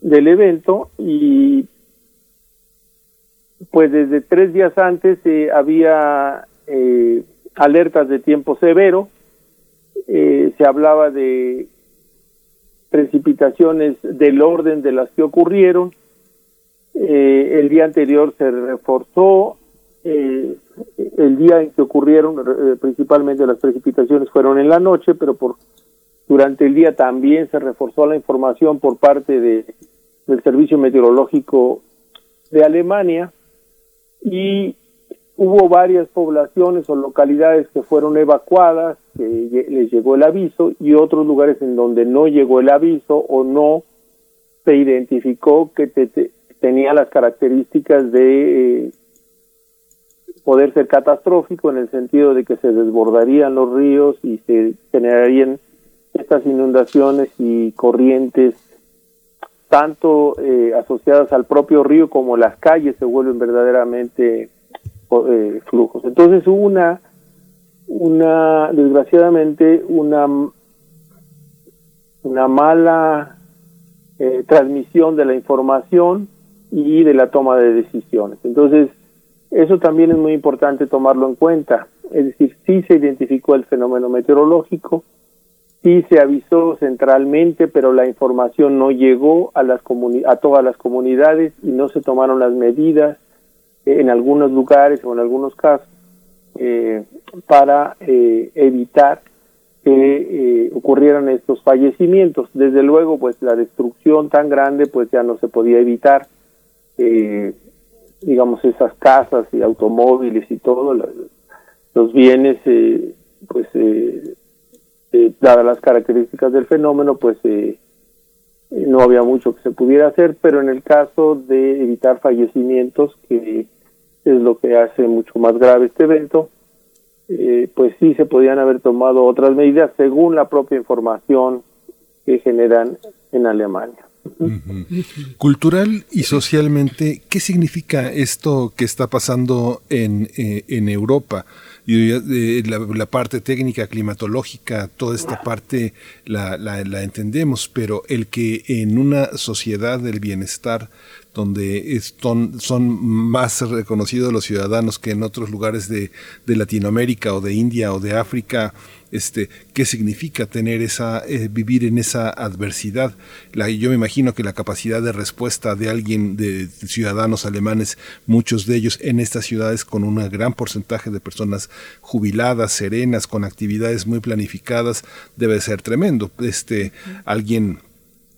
del evento y pues desde tres días antes había alertas de tiempo severo, se hablaba de precipitaciones del orden de las que ocurrieron. Eh, el día anterior se reforzó. Eh, el día en que ocurrieron, eh, principalmente las precipitaciones fueron en la noche, pero por Durante el día también se reforzó la información por parte de, del Servicio Meteorológico de Alemania y hubo varias poblaciones o localidades que fueron evacuadas, que les llegó el aviso, y otros lugares en donde no llegó el aviso o no se identificó que tenía las características de eh, poder ser catastrófico en el sentido de que se desbordarían los ríos y se generarían estas inundaciones y corrientes tanto eh, asociadas al propio río como las calles se vuelven verdaderamente eh, flujos. Entonces hubo una, una, desgraciadamente, una, una mala eh, transmisión de la información y de la toma de decisiones. Entonces, eso también es muy importante tomarlo en cuenta. Es decir, sí se identificó el fenómeno meteorológico, sí se avisó centralmente, pero la información no llegó a, las a todas las comunidades y no se tomaron las medidas en algunos lugares o en algunos casos eh, para eh, evitar que eh, ocurrieran estos fallecimientos. Desde luego, pues la destrucción tan grande, pues ya no se podía evitar. Digamos, esas casas y automóviles y todo, los, bienes, pues, dadas las características del fenómeno, pues no había mucho que se pudiera hacer, pero en el caso de evitar fallecimientos, que es lo que hace mucho más grave este evento, eh, pues sí se podían haber tomado otras medidas según la propia información que generan en Alemania. Cultural y socialmente, ¿qué significa esto que está pasando en, eh, en Europa? Eh, la, parte técnica, climatológica, toda esta parte la, entendemos, pero el que en una sociedad del bienestar donde son, más reconocidos los ciudadanos que en otros lugares de, Latinoamérica o de India o de África, este, qué significa tener esa, eh, vivir en esa adversidad. yo me imagino que la capacidad de respuesta de alguien, de, ciudadanos alemanes, muchos de ellos en estas ciudades con un gran porcentaje de personas jubiladas, serenas, con actividades muy planificadas, debe ser tremendo. Este, alguien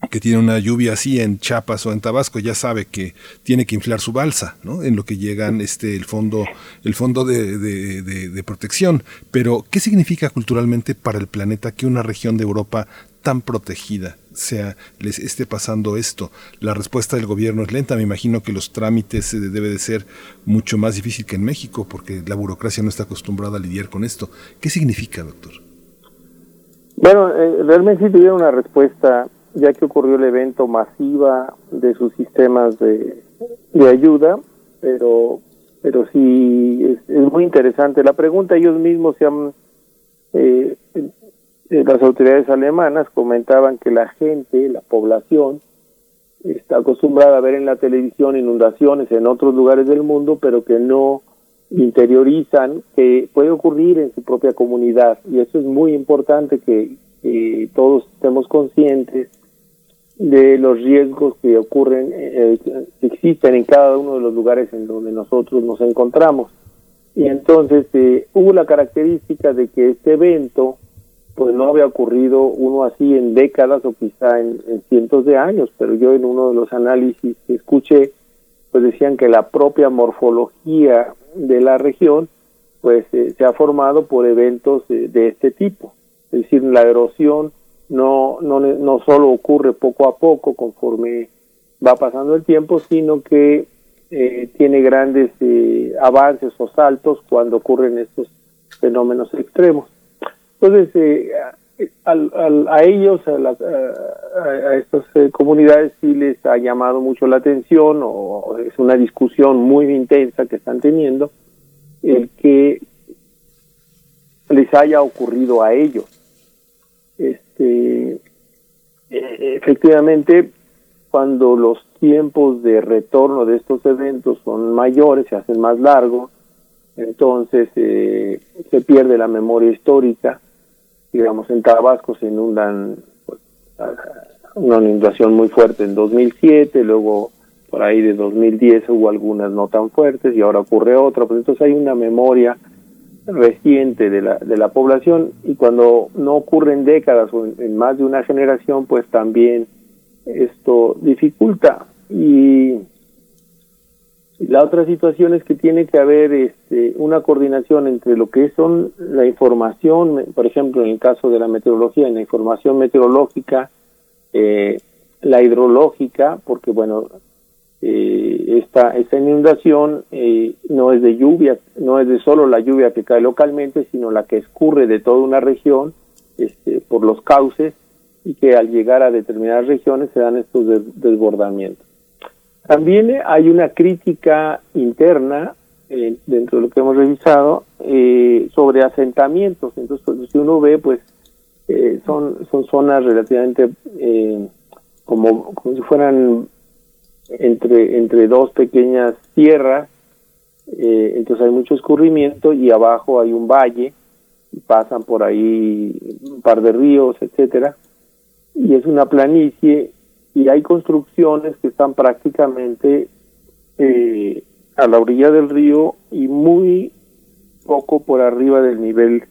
que tiene una lluvia así en Chiapas o en Tabasco ya sabe que tiene que inflar su balsa, ¿no? En lo que llegan este el fondo el fondo de, de, protección. Pero ¿qué significa culturalmente para el planeta que una región de Europa tan protegida sea les esté pasando esto? La respuesta del gobierno es lenta. Me imagino que los trámites eh, debe de ser mucho más difícil que en México porque la burocracia no está acostumbrada a lidiar con esto. ¿Qué significa, doctor? Bueno, eh, realmente sí tuvieron una respuesta ya que ocurrió el evento masiva de sus sistemas de, ayuda, pero pero sí es, muy interesante la pregunta. Ellos mismos se han, eh, eh, las autoridades alemanas comentaban que la gente, la población, está acostumbrada a ver en la televisión inundaciones en otros lugares del mundo, pero que no interiorizan que puede ocurrir en su propia comunidad. Y eso es muy importante que todos estemos conscientes de los riesgos que ocurren, eh, que existen en cada uno de los lugares en donde nosotros nos encontramos. Y entonces eh, hubo la característica de que este evento pues no había ocurrido uno así en décadas o quizá en, cientos de años, pero yo en uno de los análisis que escuché, pues decían que la propia morfología de la región pues eh, se ha formado por eventos de este tipo, es decir, la erosión no, no, no solo ocurre poco a poco conforme va pasando el tiempo, sino que eh, tiene grandes eh, avances o saltos cuando ocurren estos fenómenos extremos. Entonces, eh, a ellos, a, a, estas comunidades sí les ha llamado mucho la atención o es una discusión muy intensa que están teniendo el que les haya ocurrido a ellos eh, efectivamente, cuando los tiempos de retorno de estos eventos son mayores, se hacen más largos, entonces eh, se pierde la memoria histórica. Digamos, en Tabasco se inundan pues, una inundación muy fuerte en 2007, luego por ahí de 2010 hubo algunas no tan fuertes y ahora ocurre otra, pues entonces hay una memoria reciente de la, de la población y cuando no ocurre en décadas o en, más de una generación, pues también esto dificulta. Y, la otra situación es que tiene que haber este, una coordinación entre lo que son la información, por ejemplo, en el caso de la meteorología, en la información meteorológica, eh, la hidrológica, porque bueno, eh, esta, esta inundación eh, no es de lluvia, no es de solo la lluvia que cae localmente, sino la que escurre de toda una región este, por los cauces y que al llegar a determinadas regiones se dan estos desbordamientos. También hay una crítica interna eh, dentro de lo que hemos revisado sobre asentamientos. Entonces, pues, si uno ve, pues son, son zonas relativamente como, como si fueran entre, entre dos pequeñas tierras, eh, entonces hay mucho escurrimiento y abajo hay un valle, pasan por ahí un par de ríos, etcétera, y es una planicie y hay construcciones que están prácticamente eh, a la orilla del río y muy poco por arriba del nivel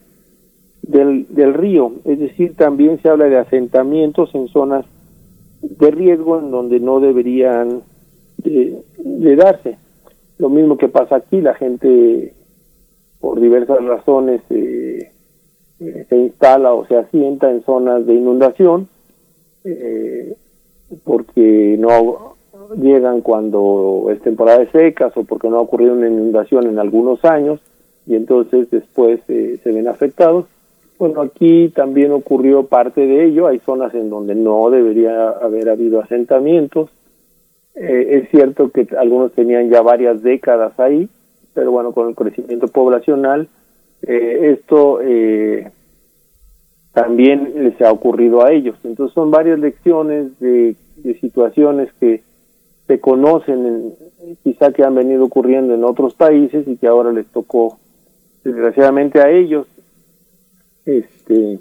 del, del río. Es decir, también se habla de asentamientos en zonas de riesgo en donde no deberían de, darse. Lo mismo que pasa aquí, la gente por diversas razones eh, eh, se instala o se asienta en zonas de inundación eh, porque no llegan cuando es temporada de secas o porque no ha ocurrido una inundación en algunos años y entonces después se ven afectados. Bueno, aquí también ocurrió parte de ello, hay zonas en donde no debería haber habido asentamientos, eh, es cierto que algunos tenían ya varias décadas ahí, pero bueno, con el crecimiento poblacional, eh, esto eh, también les ha ocurrido a ellos. Entonces son varias lecciones de, situaciones que se conocen, quizá que han venido ocurriendo en otros países y que ahora les tocó desgraciadamente a ellos. Este,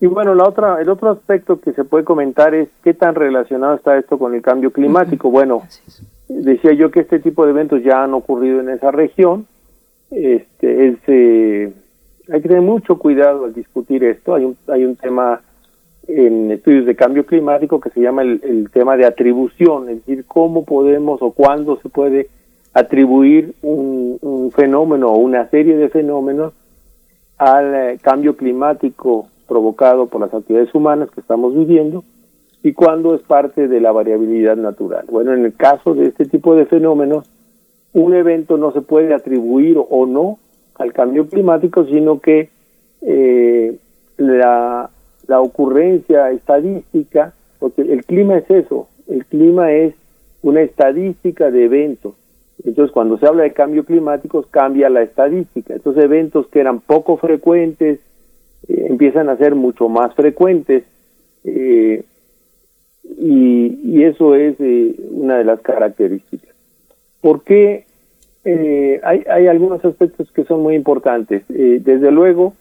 y bueno, la otra, el otro aspecto que se puede comentar es qué tan relacionado está esto con el cambio climático. Bueno, decía yo que este tipo de eventos ya han ocurrido en esa región. Este, es, eh, hay que tener mucho cuidado al discutir esto. Hay un, hay un tema en estudios de cambio climático que se llama el, tema de atribución, es decir, cómo podemos o cuándo se puede atribuir un, un fenómeno o una serie de fenómenos al eh, cambio climático provocado por las actividades humanas que estamos viviendo y cuando es parte de la variabilidad natural. Bueno, en el caso de este tipo de fenómenos, un evento no se puede atribuir o no al cambio climático, sino que eh, la, la ocurrencia estadística, porque el clima es eso, el clima es una estadística de eventos. Entonces, cuando se habla de cambio climático, cambia la estadística. Entonces, eventos que eran poco frecuentes, eh, empiezan a ser mucho más frecuentes eh, y, eso es eh, una de las características. Porque hay, hay algunos aspectos que son muy importantes. desde luego,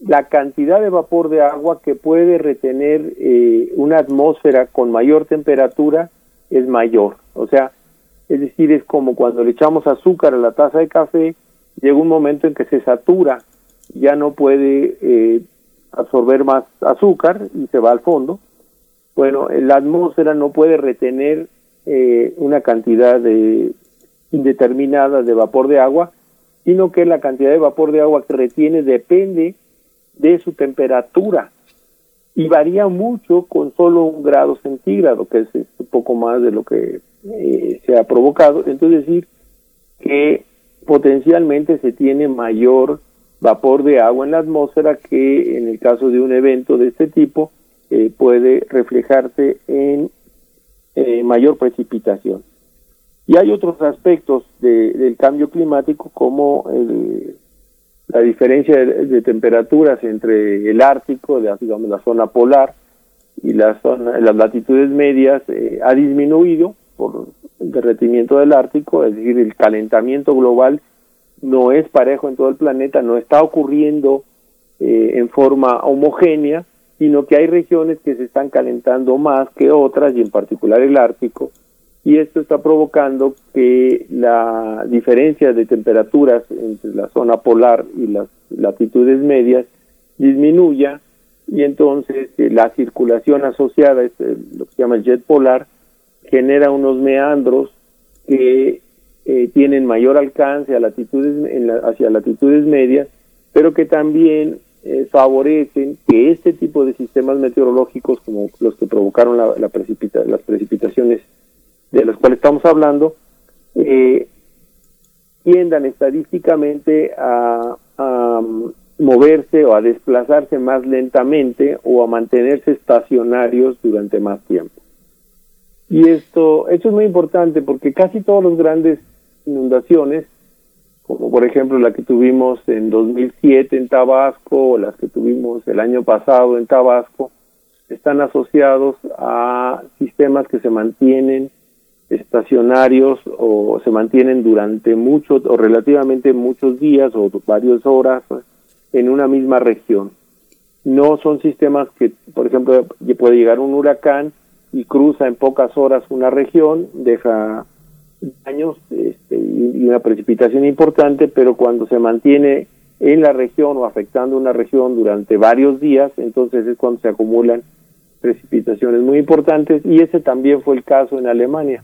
la cantidad de vapor de agua que puede retener una atmósfera con mayor temperatura es mayor. O sea, es decir, es como cuando le echamos azúcar a la taza de café, llega un momento en que se satura ya no puede eh, absorber más azúcar y se va al fondo. Bueno, la atmósfera no puede retener eh, una cantidad de, indeterminada de vapor de agua, sino que la cantidad de vapor de agua que retiene depende de su temperatura y varía mucho con solo un grado centígrado, que es, un poco más de lo que eh, se ha provocado. Entonces decir que potencialmente se tiene mayor vapor de agua en la atmósfera que en el caso de un evento de este tipo eh, puede reflejarse en eh, mayor precipitación. Y hay otros aspectos del cambio climático como la diferencia de, temperaturas entre el Ártico, de, la zona polar, y las latitudes medias eh, ha disminuido por el derretimiento del Ártico, es decir, el calentamiento global no es parejo en todo el planeta, no está ocurriendo eh, en forma homogénea, sino que hay regiones que se están calentando más que otras, y en particular el Ártico, y esto está provocando que la diferencia de temperaturas entre la zona polar y las latitudes medias disminuya y entonces eh, la circulación asociada, es lo que se llama el jet polar, genera unos meandros que eh, tienen mayor alcance a latitudes, hacia latitudes medias, pero que también eh, favorecen que este tipo de sistemas meteorológicos, como los que provocaron la, las precipitaciones de las cuales estamos hablando, eh, tiendan estadísticamente a, mm, moverse o a desplazarse más lentamente o a mantenerse estacionarios durante más tiempo. Y esto, esto es muy importante porque casi todos los grandes inundaciones, como por ejemplo la que tuvimos en 2007 en Tabasco o las que tuvimos el año pasado en Tabasco, están asociados a sistemas que se mantienen estacionarios o se mantienen durante muchos o relativamente muchos días o varias horas en una misma región. No son sistemas que, por ejemplo, puede llegar un huracán y cruza en pocas horas una región, deja daños este, y una precipitación importante, pero cuando se mantiene en la región o afectando una región durante varios días, entonces es cuando se acumulan precipitaciones muy importantes y ese también fue el caso en Alemania.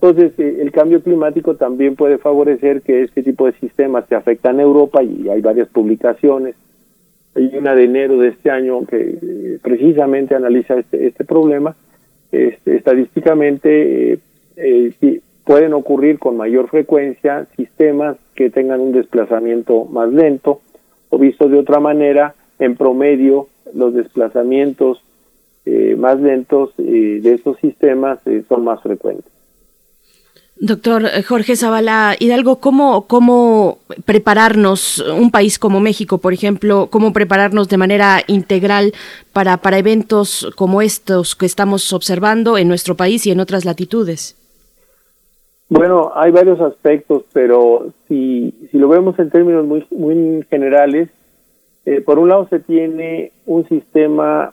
Entonces, eh, el cambio climático también puede favorecer que este tipo de sistemas se afectan a Europa y hay varias publicaciones. Hay una de enero de este año que eh, precisamente analiza este, este problema. Este, estadísticamente eh, pueden ocurrir con mayor frecuencia sistemas que tengan un desplazamiento más lento o visto de otra manera, en promedio los desplazamientos más lentos de estos sistemas son más frecuentes. Doctor eh, Jorge Zavala Hidalgo, ¿cómo, ¿cómo prepararnos, un país como México, por ejemplo, cómo prepararnos de manera integral para, para eventos como estos que estamos observando en nuestro país y en otras latitudes? Bueno, hay varios aspectos, pero si, si lo vemos en términos muy, muy generales, eh, por un lado se tiene un sistema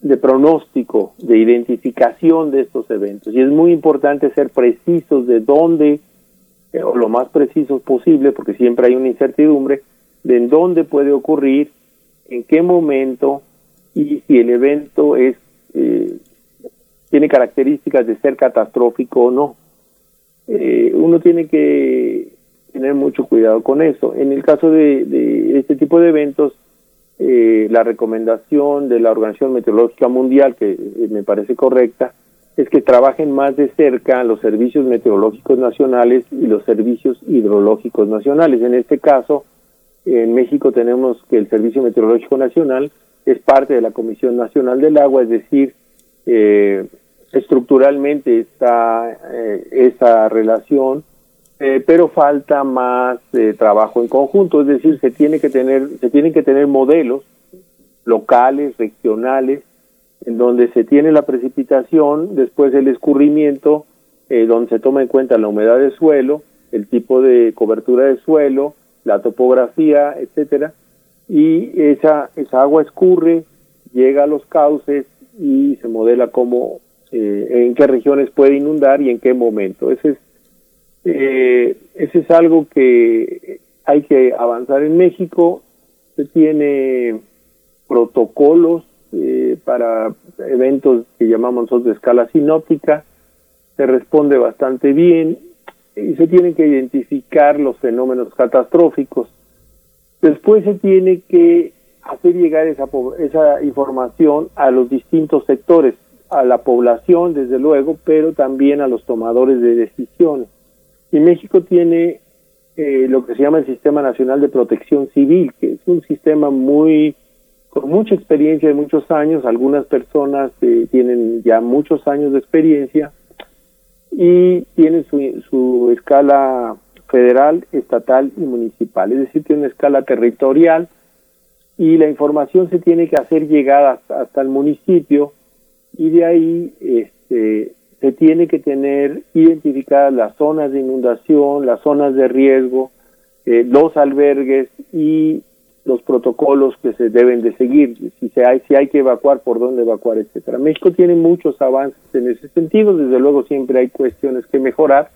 de pronóstico, de identificación de estos eventos. Y es muy importante ser precisos de dónde, eh, o lo más precisos posible, porque siempre hay una incertidumbre, de en dónde puede ocurrir, en qué momento y si el evento es eh, tiene características de ser catastrófico o no. Eh, uno tiene que tener mucho cuidado con eso. En el caso de, este tipo de eventos, eh, la recomendación de la Organización Meteorológica Mundial, que eh, me parece correcta, es que trabajen más de cerca los servicios meteorológicos nacionales y los servicios hidrológicos nacionales. En este caso, en México tenemos que el Servicio Meteorológico Nacional es parte de la Comisión Nacional del Agua, es decir, eh, estructuralmente está esa relación eh, pero falta más eh, trabajo en conjunto, es decir, se tiene que tener, se tienen que tener modelos locales, regionales, en donde se tiene la precipitación, después el escurrimiento, eh, donde se toma en cuenta la humedad del suelo, el tipo de cobertura del suelo, la topografía, etcétera, y esa, esa agua escurre, llega a los cauces y se modela cómo, en qué regiones puede inundar y en qué momento. Ese es eh, ese es algo que hay que avanzar en México. Se tiene protocolos eh, para eventos que llamamos nosotros de escala sinóptica. Se responde bastante bien y se tienen que identificar los fenómenos catastróficos. Después se tiene que hacer llegar esa, esa información a los distintos sectores, a la población desde luego, pero también a los tomadores de decisiones. Y México tiene eh, lo que se llama el Sistema Nacional de Protección Civil, que es un sistema muy con mucha experiencia de muchos años, algunas personas eh, tienen ya muchos años de experiencia y tienen su, su escala federal, estatal y municipal, es decir, tiene una escala territorial y la información se tiene que hacer llegar hasta, hasta el municipio y de ahí este, se tiene que tener identificadas las zonas de inundación, las zonas de riesgo, eh, los albergues y los protocolos que se deben de seguir, si, se hay, si hay que evacuar, por dónde evacuar, etcétera. México tiene muchos avances en ese sentido, desde luego siempre hay cuestiones que mejorar,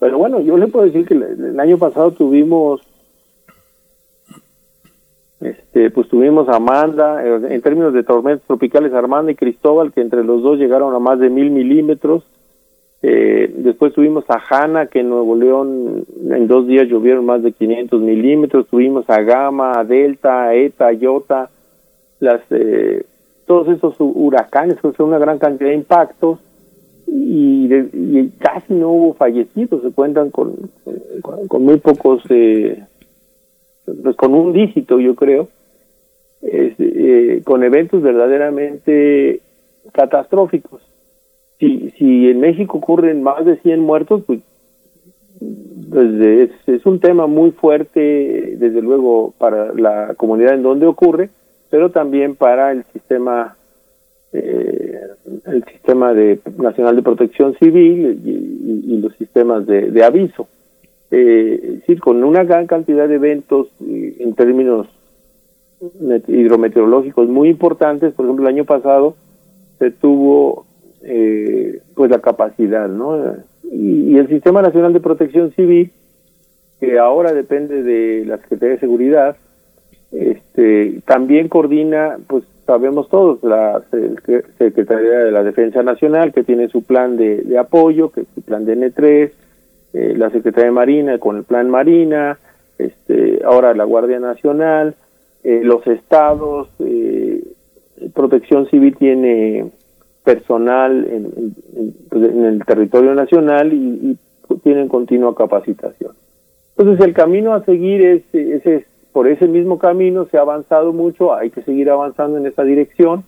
pero bueno, yo le puedo decir que el año pasado tuvimos este, pues tuvimos a Amanda, eh, en términos de tormentas tropicales, Armanda y Cristóbal, que entre los dos llegaron a más de mil milímetros. Eh, después tuvimos a Hanna, que en Nuevo León en dos días llovieron más de 500 milímetros. Tuvimos a Gama, a Delta, a Eta, a Iota, las, eh, todos esos huracanes, que son una gran cantidad de impactos. Y, casi no hubo fallecidos, se cuentan con, con, muy pocos eh, pues con un dígito yo creo, eh, con eventos verdaderamente catastróficos. Si, en México ocurren más de 100 muertos, pues, pues es, un tema muy fuerte, desde luego, para la comunidad en donde ocurre, pero también para el sistema eh, el sistema de nacional de protección civil y, los sistemas de aviso eh, decir, con una gran cantidad de eventos eh, en términos hidrometeorológicos muy importantes, por ejemplo, el año pasado se tuvo eh, pues la capacidad, ¿no? Y, el Sistema Nacional de Protección Civil, que ahora depende de la Secretaría de Seguridad, este, también coordina, pues sabemos todos, la Secretaría de la Defensa Nacional, que tiene su plan de, de apoyo, que es su plan de N3, eh, la Secretaría de Marina con el Plan Marina, este, ahora la Guardia Nacional, eh, los estados, eh, Protección Civil tiene personal en, pues, el territorio nacional y, tienen continua capacitación. Entonces el camino a seguir es, es, por ese mismo camino, se ha avanzado mucho, hay que seguir avanzando en esa dirección,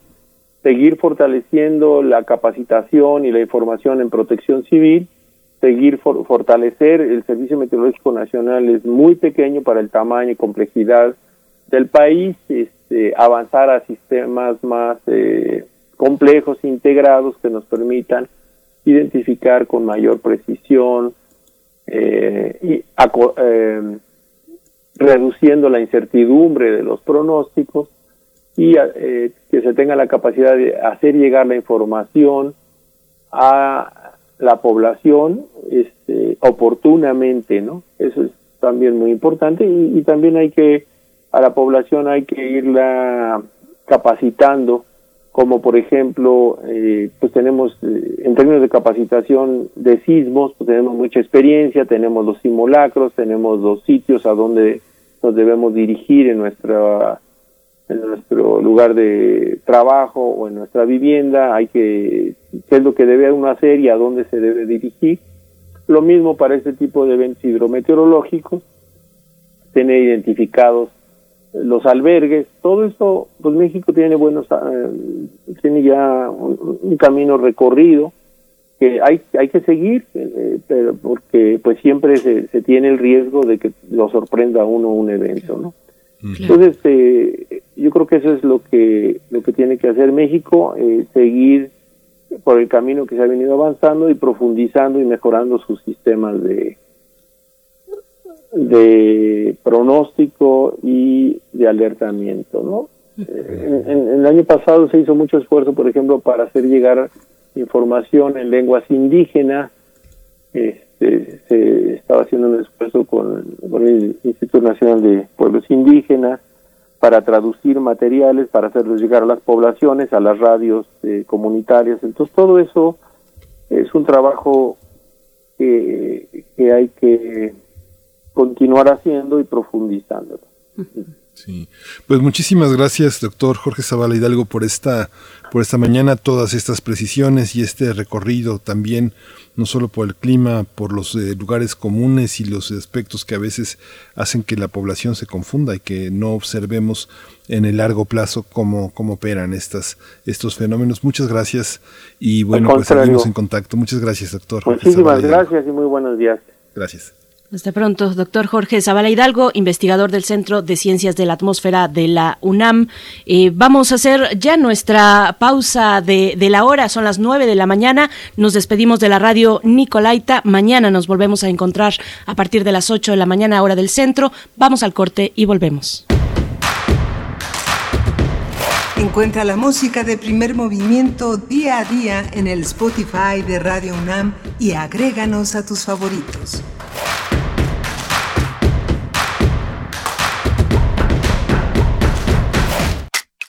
seguir fortaleciendo la capacitación y la información en protección civil seguir fortalecer. El Servicio Meteorológico Nacional es muy pequeño para el tamaño y complejidad del país, este, avanzar a sistemas más eh, complejos, integrados, que nos permitan identificar con mayor precisión eh, y eh, reduciendo la incertidumbre de los pronósticos y que se tenga la capacidad de hacer llegar la información a la población este, oportunamente, ¿no? Eso es también muy importante y, también hay que, a la población hay que irla capacitando, como por ejemplo, eh, pues tenemos, eh, en términos de capacitación de sismos, pues tenemos mucha experiencia, tenemos los simulacros, tenemos los sitios a donde nos debemos dirigir en nuestra en nuestro lugar de trabajo o en nuestra vivienda, hay que, qué es lo que debe uno hacer y a dónde se debe dirigir. Lo mismo para este tipo de eventos hidrometeorológicos, tener identificados los albergues, todo esto, pues México tiene buenos, eh, tiene ya un, camino recorrido que hay, hay que seguir, eh, pero porque pues siempre se, tiene el riesgo de que lo sorprenda uno un evento, ¿no? Entonces, eh, yo creo que eso es lo que lo que tiene que hacer México, eh, seguir por el camino que se ha venido avanzando y profundizando y mejorando sus sistemas de de pronóstico y de alertamiento, ¿no? en, el año pasado se hizo mucho esfuerzo, por ejemplo, para hacer llegar información en lenguas indígenas. Este, se estaba haciendo un esfuerzo con, con el Instituto Nacional de Pueblos Indígenas para traducir materiales, para hacerlos llegar a las poblaciones, a las radios eh, comunitarias. Entonces todo eso es un trabajo que, que hay que continuar haciendo y profundizando. Sí, pues muchísimas gracias, doctor Jorge Zavala Hidalgo, por esta, por esta mañana, todas estas precisiones y este recorrido también, no solo por el clima, por los eh, lugares comunes y los aspectos que a veces hacen que la población se confunda y que no observemos en el largo plazo cómo, cómo operan estas, estos fenómenos. Muchas gracias y bueno, pues seguimos en contacto. Muchas gracias, doctor. Muchísimas gracias y muy buenos días. Gracias. Hasta pronto, doctor Jorge Zavala Hidalgo, investigador del Centro de Ciencias de la Atmósfera de la UNAM. Eh, vamos a hacer ya nuestra pausa de, de, la hora, son las nueve de la mañana. Nos despedimos de la radio Nicolaita. Mañana nos volvemos a encontrar a partir de las ocho de la mañana, hora del centro. Vamos al corte y volvemos. Encuentra la música de primer movimiento día a día en el Spotify de Radio UNAM y agréganos a tus favoritos.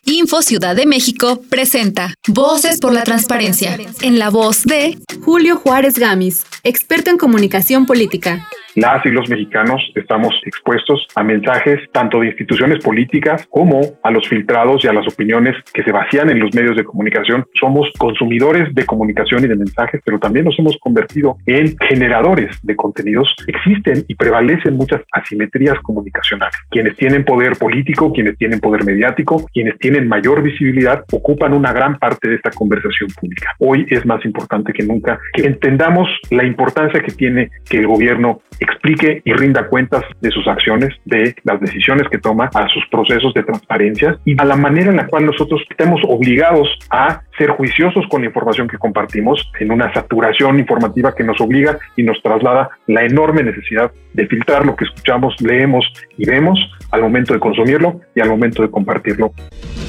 Info Ciudad de México presenta Voces por la Transparencia, en la voz de Julio Juárez Gamis, experto en comunicación política las y los mexicanos estamos expuestos a mensajes tanto de instituciones políticas como a los filtrados y a las opiniones que se vacían en los medios de comunicación. Somos consumidores de comunicación y de mensajes, pero también nos hemos convertido en generadores de contenidos. Existen y prevalecen muchas asimetrías comunicacionales. Quienes tienen poder político, quienes tienen poder mediático, quienes tienen mayor visibilidad, ocupan una gran parte de esta conversación pública. Hoy es más importante que nunca que entendamos la importancia que tiene que el gobierno explique y rinda cuentas de sus acciones, de las decisiones que toma, a sus procesos de transparencia y a la manera en la cual nosotros estemos obligados a ser juiciosos con la información que compartimos en una saturación informativa que nos obliga y nos traslada la enorme necesidad de filtrar lo que escuchamos, leemos y vemos al momento de consumirlo y al momento de compartirlo.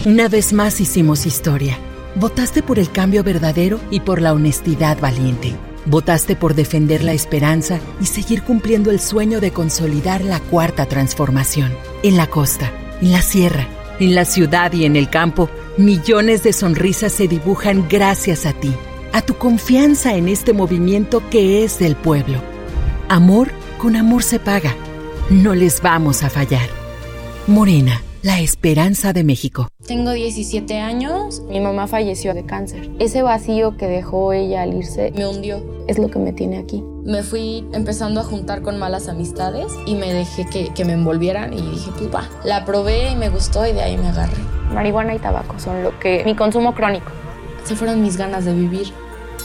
Una vez más hicimos historia. Votaste por el cambio verdadero y por la honestidad valiente. Votaste por defender la esperanza y seguir cumpliendo el sueño de consolidar la cuarta transformación. En la costa, en la sierra, en la ciudad y en el campo, millones de sonrisas se dibujan gracias a ti, a tu confianza en este movimiento que es del pueblo. Amor con amor se paga. No les vamos a fallar. Morena la esperanza de México. Tengo 17 años, mi mamá falleció de cáncer. Ese vacío que dejó ella al irse me hundió, es lo que me tiene aquí. Me fui empezando a juntar con malas amistades y me dejé que, que me envolvieran y dije, pues. La probé y me gustó y de ahí me agarré. Marihuana y tabaco son lo que... mi consumo crónico. Se fueron mis ganas de vivir.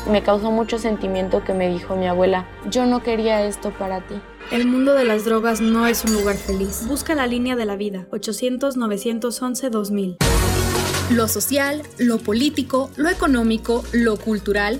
Me causó mucho sentimiento que me dijo mi abuela, yo no quería esto para ti. El mundo de las drogas no es un lugar feliz. Busca la línea de la vida. 800-911-2000. Lo social, lo político, lo económico, lo cultural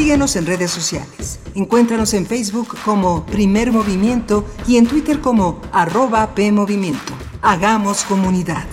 Síguenos en redes sociales. Encuéntranos en Facebook como Primer Movimiento y en Twitter como arroba PMovimiento. Hagamos comunidad.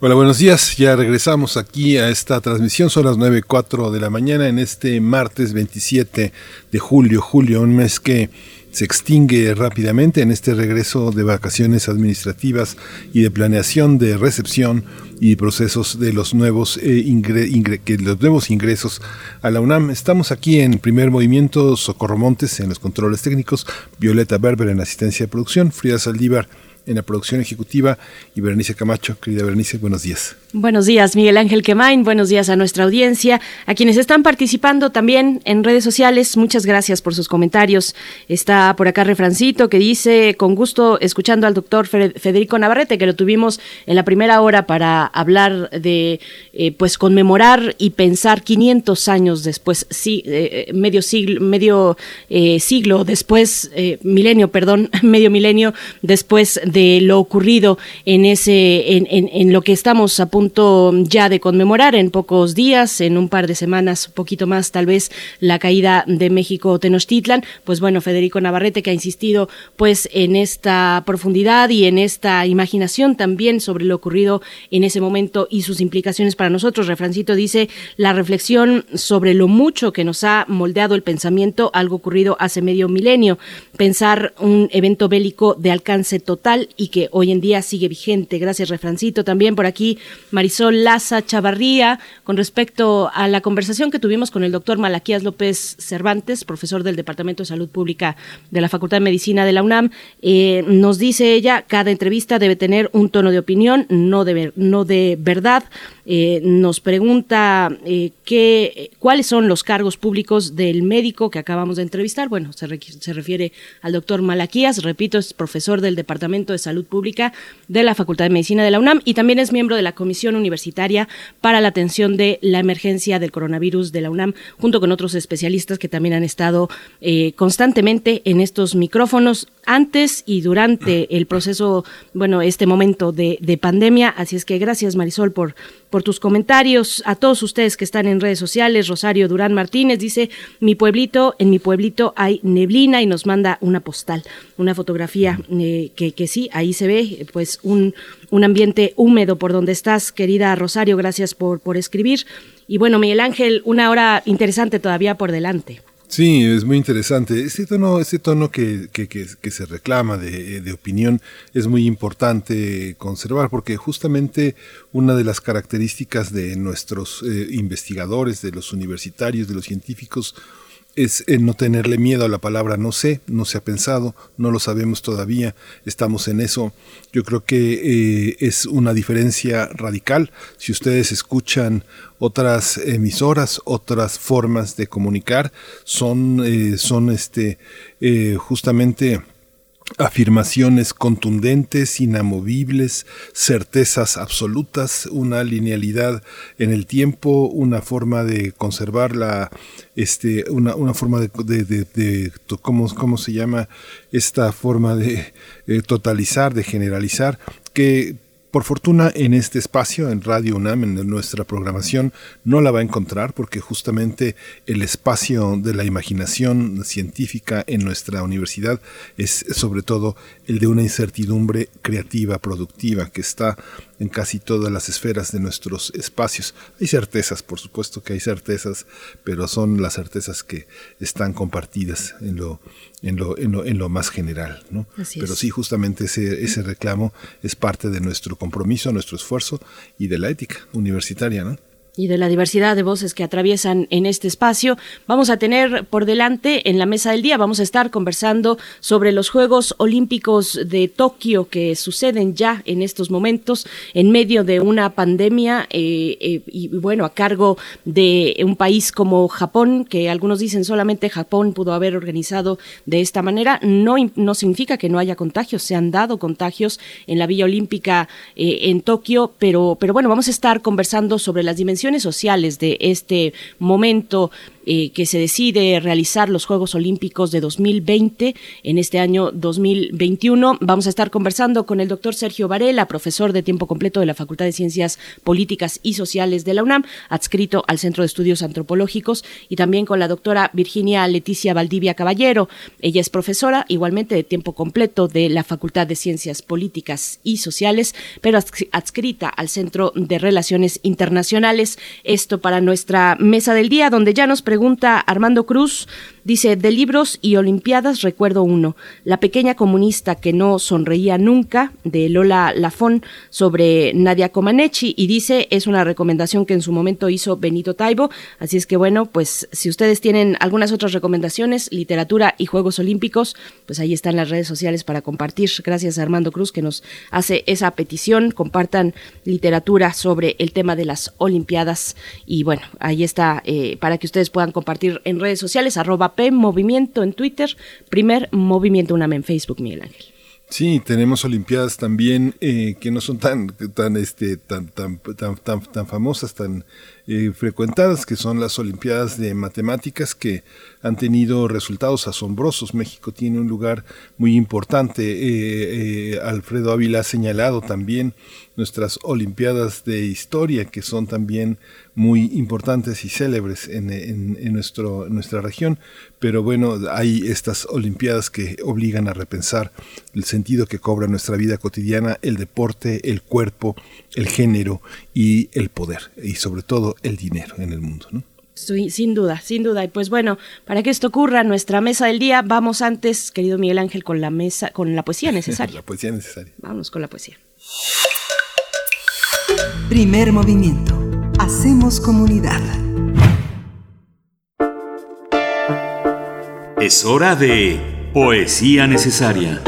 Hola, buenos días. Ya regresamos aquí a esta transmisión. Son las 9.04 de la mañana en este martes 27 de julio. Julio, un mes que se extingue rápidamente en este regreso de vacaciones administrativas y de planeación de recepción y procesos de los nuevos, eh, que los nuevos ingresos a la UNAM. Estamos aquí en primer movimiento, Socorro Montes en los controles técnicos, Violeta Berber en asistencia de producción, Frida Saldívar en la producción ejecutiva y Berenice Camacho. Querida Berenice, buenos días. Buenos días, Miguel Ángel Quemain. Buenos días a nuestra audiencia, a quienes están participando también en redes sociales. Muchas gracias por sus comentarios. Está por acá Refrancito que dice, con gusto escuchando al doctor Federico Navarrete, que lo tuvimos en la primera hora para hablar de, eh, pues, conmemorar y pensar 500 años después, sí, eh, medio siglo, medio eh, después, milenio, perdón, medio milenio después de lo ocurrido en ese, en, en lo que estamos a punto ya de conmemorar en pocos días, en un par de semanas, un poquito más tal vez, la caída de México Tenochtitlan. Pues bueno, Federico Navarrete que ha insistido pues en esta profundidad y en esta imaginación también sobre lo ocurrido en ese momento y sus implicaciones para nosotros. Refrancito dice la reflexión sobre lo mucho que nos ha moldeado el pensamiento, algo ocurrido hace medio milenio, pensar un evento bélico de alcance total y que hoy en día sigue vigente. Gracias, Refrancito. También por aquí Marisol Laza Chavarría con respecto a la conversación que tuvimos con el doctor Malaquías López Cervantes, profesor del Departamento de Salud Pública de la Facultad de Medicina de la UNAM. Eh, nos dice ella, cada entrevista debe tener un tono de opinión, no de, no de verdad. Eh, nos pregunta eh, qué, cuáles son los cargos públicos del médico que acabamos de entrevistar. Bueno, se, se refiere al doctor Malaquías, repito, es profesor del Departamento de Salud Pública de la Facultad de Medicina de la UNAM y también es miembro de la Comisión Universitaria para la Atención de la Emergencia del Coronavirus de la UNAM, junto con otros especialistas que también han estado eh, constantemente en estos micrófonos antes y durante el proceso, bueno, este momento de, de pandemia. Así es que gracias Marisol por tus comentarios. A todos ustedes que están en redes sociales, Rosario Durán Martínez dice, mi pueblito, en mi pueblito hay neblina y nos manda una postal, una fotografía eh, que, sí, ahí se ve pues un, ambiente húmedo por donde estás, querida Rosario, gracias por escribir. Y bueno, Miguel Ángel, una hora interesante todavía por delante. Sí, es muy interesante. Este tono, este tono que, que, que, se reclama de, de, opinión es muy importante conservar porque justamente una de las características de nuestros eh, investigadores, de los universitarios, de los científicos, es no tenerle miedo a la palabra no sé, no se ha pensado, no lo sabemos todavía, estamos en eso. Yo creo que eh, es una diferencia radical. Si ustedes escuchan otras emisoras, otras formas de comunicar, son, eh, son este, eh, justamente afirmaciones contundentes, inamovibles, certezas absolutas, una linealidad en el tiempo, una forma de conservar la, este, una, una forma de, de, de, ¿cómo, ¿cómo, se llama? Esta forma de eh, totalizar, de generalizar, que por fortuna en este espacio, en Radio UNAM, en nuestra programación, no la va a encontrar porque justamente el espacio de la imaginación científica en nuestra universidad es sobre todo el de una incertidumbre creativa, productiva, que está en casi todas las esferas de nuestros espacios. Hay certezas, por supuesto que hay certezas, pero son las certezas que están compartidas en lo, en lo, en lo, en lo más general. ¿no? pero sí, justamente ese, ese reclamo es parte de nuestro compromiso, nuestro esfuerzo y de la ética universitaria. ¿no? Y de la diversidad de voces que atraviesan en este espacio. Vamos a tener por delante en la mesa del día, vamos a estar conversando sobre los Juegos Olímpicos de Tokio que suceden ya en estos momentos en medio de una pandemia eh, eh, y bueno, a cargo de un país como Japón, que algunos dicen solamente Japón pudo haber organizado de esta manera, no, no significa que no haya contagios, se han dado contagios en la Villa Olímpica eh, en Tokio, pero, pero bueno, vamos a estar conversando sobre las dimensiones sociales de este momento eh, que se decide realizar los Juegos Olímpicos de 2020 en este año 2021. Vamos a estar conversando con el doctor Sergio Varela, profesor de tiempo completo de la Facultad de Ciencias Políticas y Sociales de la UNAM, adscrito al Centro de Estudios Antropológicos, y también con la doctora Virginia Leticia Valdivia Caballero. Ella es profesora igualmente de tiempo completo de la Facultad de Ciencias Políticas y Sociales, pero adscrita al Centro de Relaciones Internacionales. Esto para nuestra mesa del día, donde ya nos pregunta Armando Cruz, dice, de libros y Olimpiadas recuerdo uno, La pequeña comunista que no sonreía nunca, de Lola Lafón, sobre Nadia Comaneci, y dice, es una recomendación que en su momento hizo Benito Taibo, así es que bueno, pues si ustedes tienen algunas otras recomendaciones, literatura y Juegos Olímpicos, pues ahí están las redes sociales para compartir. Gracias a Armando Cruz que nos hace esa petición, compartan literatura sobre el tema de las Olimpiadas, y bueno, ahí está eh, para que ustedes puedan compartir en redes sociales, arroba P Movimiento en Twitter, primer Movimiento UNAM en Facebook, Miguel Ángel. Sí, tenemos olimpiadas también eh, que no son tan tan este tan tan tan tan, tan famosas, tan eh, frecuentadas, que son las olimpiadas de matemáticas que han tenido resultados asombrosos. México tiene un lugar muy importante. Eh, Alfredo Ávila ha señalado también nuestras olimpiadas de historia que son también muy importantes y célebres en, en, nuestro, nuestra región, pero bueno, hay estas Olimpiadas que obligan a repensar el sentido que cobra nuestra vida cotidiana, el deporte, el cuerpo, el género y el poder, y sobre todo el dinero en el mundo. Sin duda, sin duda. Y pues bueno, para que esto ocurra, nuestra mesa del día, vamos antes, querido Miguel Ángel, con la mesa, con la poesía necesaria. la poesía necesaria. Vamos con la poesía. Primer movimiento. Hacemos comunidad. Es hora de Poesía Necesaria.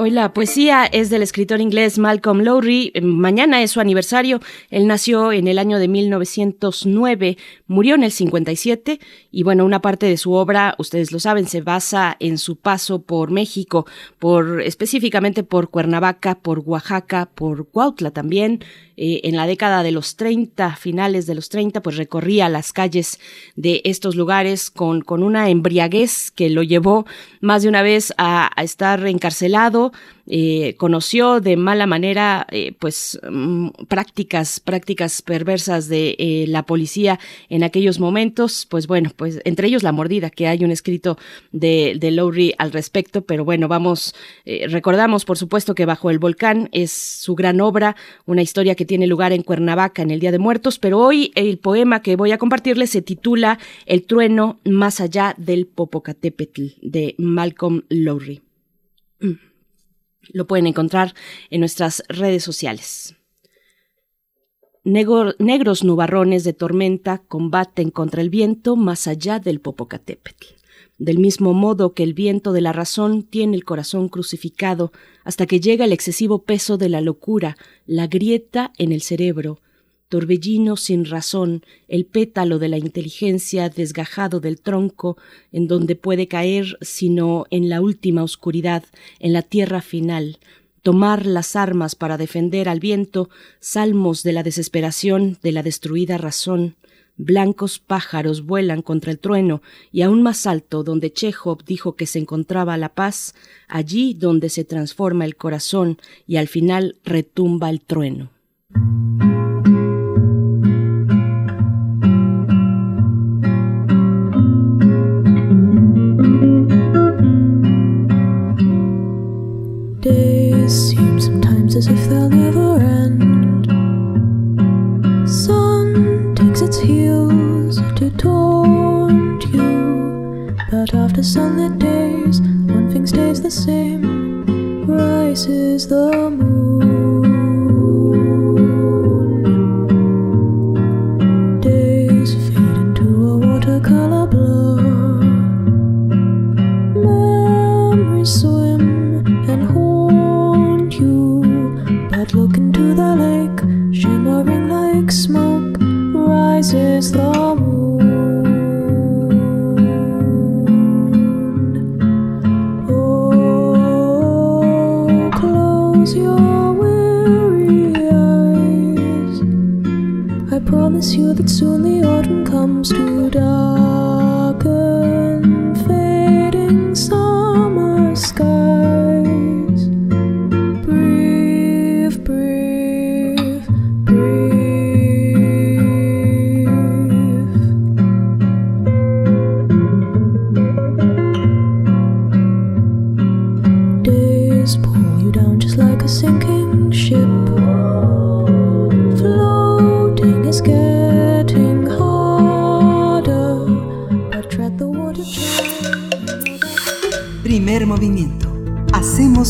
Hoy la poesía es del escritor inglés Malcolm Lowry. Mañana es su aniversario. Él nació en el año de 1909, murió en el 57 y bueno, una parte de su obra, ustedes lo saben, se basa en su paso por México, por específicamente por Cuernavaca, por Oaxaca, por Cuautla también, eh, en la década de los 30, finales de los 30, pues recorría las calles de estos lugares con, con una embriaguez que lo llevó más de una vez a estar encarcelado, eh, conoció de mala manera eh, pues mm, prácticas prácticas perversas de eh, la policía en aquellos momentos. Pues bueno pues entre ellos la mordida que hay un escrito de, Lowry al respecto. Pero bueno vamos recordamos por supuesto que bajo el volcán es su gran obra una historia que tiene lugar en Cuernavaca en el Día de Muertos. Pero hoy el poema que voy a compartirles se titula El trueno más allá del Popocatépetl de Malcolm Lowry. Mm. Lo pueden encontrar en nuestras redes sociales. negros nubarrones de tormenta combaten contra el viento más allá del Popocatépetl. Del mismo modo que el viento de la razón tiene el corazón crucificado hasta que llega el excesivo peso de la locura, la grieta en el cerebro, torbellino sin razón, el pétalo de la inteligencia desgajado del tronco, en donde puede caer sino en la última oscuridad, en la tierra final, tomar las armas para defender al viento, salmos de la desesperación, de la destruida razón, blancos pájaros vuelan contra el trueno, y aún más alto, donde Chekhov dijo que se encontraba la paz, allí donde se transforma el corazón y al final retumba el trueno. As if they'll never end. Sun takes its heels to taunt you, but after sunlit days, one thing stays the same. Rises the moon. Promise you that soon the autumn comes to darken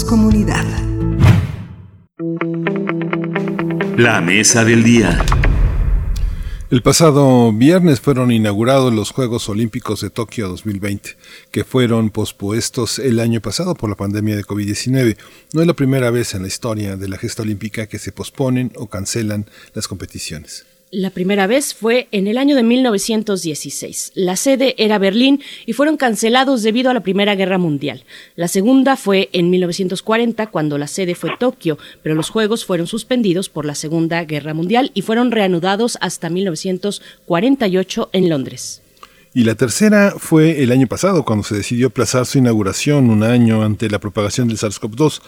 Comunidad. La mesa del día. El pasado viernes fueron inaugurados los Juegos Olímpicos de Tokio 2020, que fueron pospuestos el año pasado por la pandemia de COVID-19. No es la primera vez en la historia de la gesta olímpica que se posponen o cancelan las competiciones. La primera vez fue en el año de 1916. La sede era Berlín y fueron cancelados debido a la Primera Guerra Mundial. La segunda fue en 1940 cuando la sede fue Tokio, pero los Juegos fueron suspendidos por la Segunda Guerra Mundial y fueron reanudados hasta 1948 en Londres. Y la tercera fue el año pasado, cuando se decidió aplazar su inauguración un año ante la propagación del SARS-CoV-2.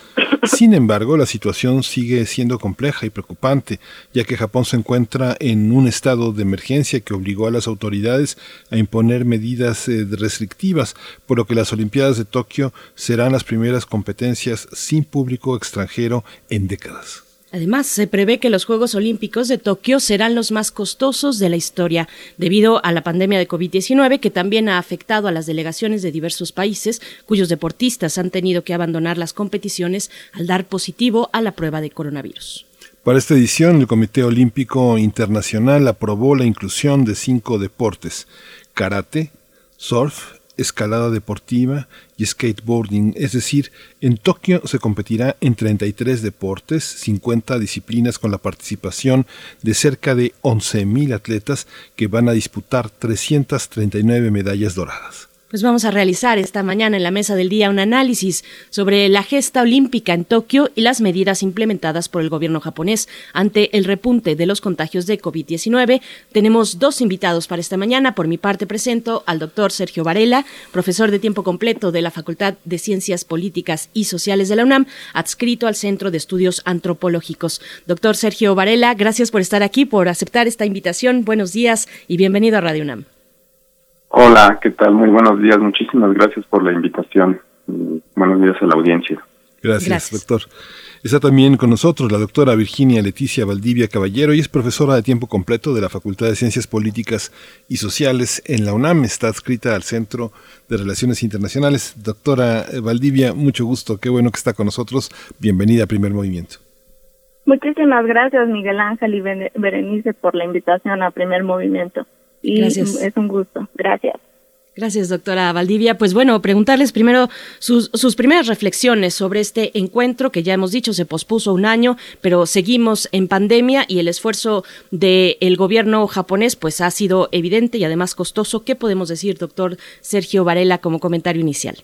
Sin embargo, la situación sigue siendo compleja y preocupante, ya que Japón se encuentra en un estado de emergencia que obligó a las autoridades a imponer medidas eh, restrictivas, por lo que las Olimpiadas de Tokio serán las primeras competencias sin público extranjero en décadas. Además, se prevé que los Juegos Olímpicos de Tokio serán los más costosos de la historia, debido a la pandemia de COVID-19 que también ha afectado a las delegaciones de diversos países, cuyos deportistas han tenido que abandonar las competiciones al dar positivo a la prueba de coronavirus. Para esta edición, el Comité Olímpico Internacional aprobó la inclusión de cinco deportes, karate, surf, escalada deportiva y skateboarding, es decir, en Tokio se competirá en 33 deportes, 50 disciplinas con la participación de cerca de 11.000 atletas que van a disputar 339 medallas doradas. Pues vamos a realizar esta mañana en la mesa del día un análisis sobre la gesta olímpica en Tokio y las medidas implementadas por el gobierno japonés ante el repunte de los contagios de COVID-19. Tenemos dos invitados para esta mañana. Por mi parte presento al doctor Sergio Varela, profesor de tiempo completo de la Facultad de Ciencias Políticas y Sociales de la UNAM, adscrito al Centro de Estudios Antropológicos. Doctor Sergio Varela, gracias por estar aquí, por aceptar esta invitación. Buenos días y bienvenido a Radio UNAM. Hola, ¿qué tal? Muy buenos días. Muchísimas gracias por la invitación. Buenos días a la audiencia. Gracias, doctor. Está también con nosotros la doctora Virginia Leticia Valdivia Caballero y es profesora de tiempo completo de la Facultad de Ciencias Políticas y Sociales en la UNAM. Está adscrita al Centro de Relaciones Internacionales. Doctora Valdivia, mucho gusto. Qué bueno que está con nosotros. Bienvenida a Primer Movimiento. Muchísimas gracias, Miguel Ángel y Berenice, por la invitación a Primer Movimiento. Gracias. es un gusto. Gracias. Gracias, doctora Valdivia. Pues bueno, preguntarles primero sus, sus, primeras reflexiones sobre este encuentro que ya hemos dicho se pospuso un año, pero seguimos en pandemia y el esfuerzo del gobierno japonés pues ha sido evidente y además costoso. ¿Qué podemos decir, doctor Sergio Varela, como comentario inicial?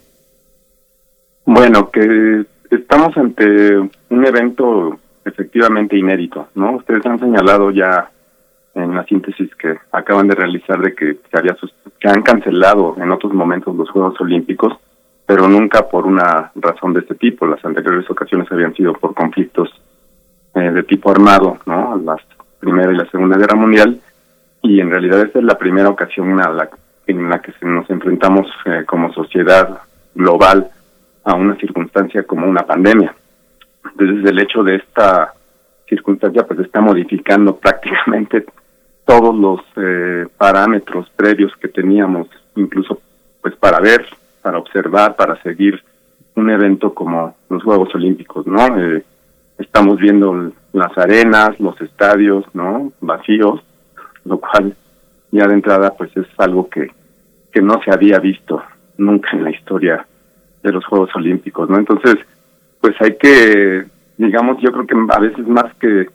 Bueno, que estamos ante un evento efectivamente inédito, ¿no? Ustedes han señalado ya en la síntesis que acaban de realizar de que se, había se han cancelado en otros momentos los Juegos Olímpicos, pero nunca por una razón de este tipo. Las anteriores ocasiones habían sido por conflictos eh, de tipo armado, ¿no? La Primera y la Segunda Guerra Mundial, y en realidad esta es la primera ocasión en la, en la que nos enfrentamos eh, como sociedad global a una circunstancia como una pandemia. Entonces el hecho de esta circunstancia pues está modificando prácticamente todos los eh, parámetros previos que teníamos, incluso pues para ver, para observar, para seguir un evento como los Juegos Olímpicos, ¿no? Eh, estamos viendo las arenas, los estadios, ¿no? Vacíos, lo cual ya de entrada pues es algo que, que no se había visto nunca en la historia de los Juegos Olímpicos, ¿no? Entonces, pues hay que, digamos, yo creo que a veces más que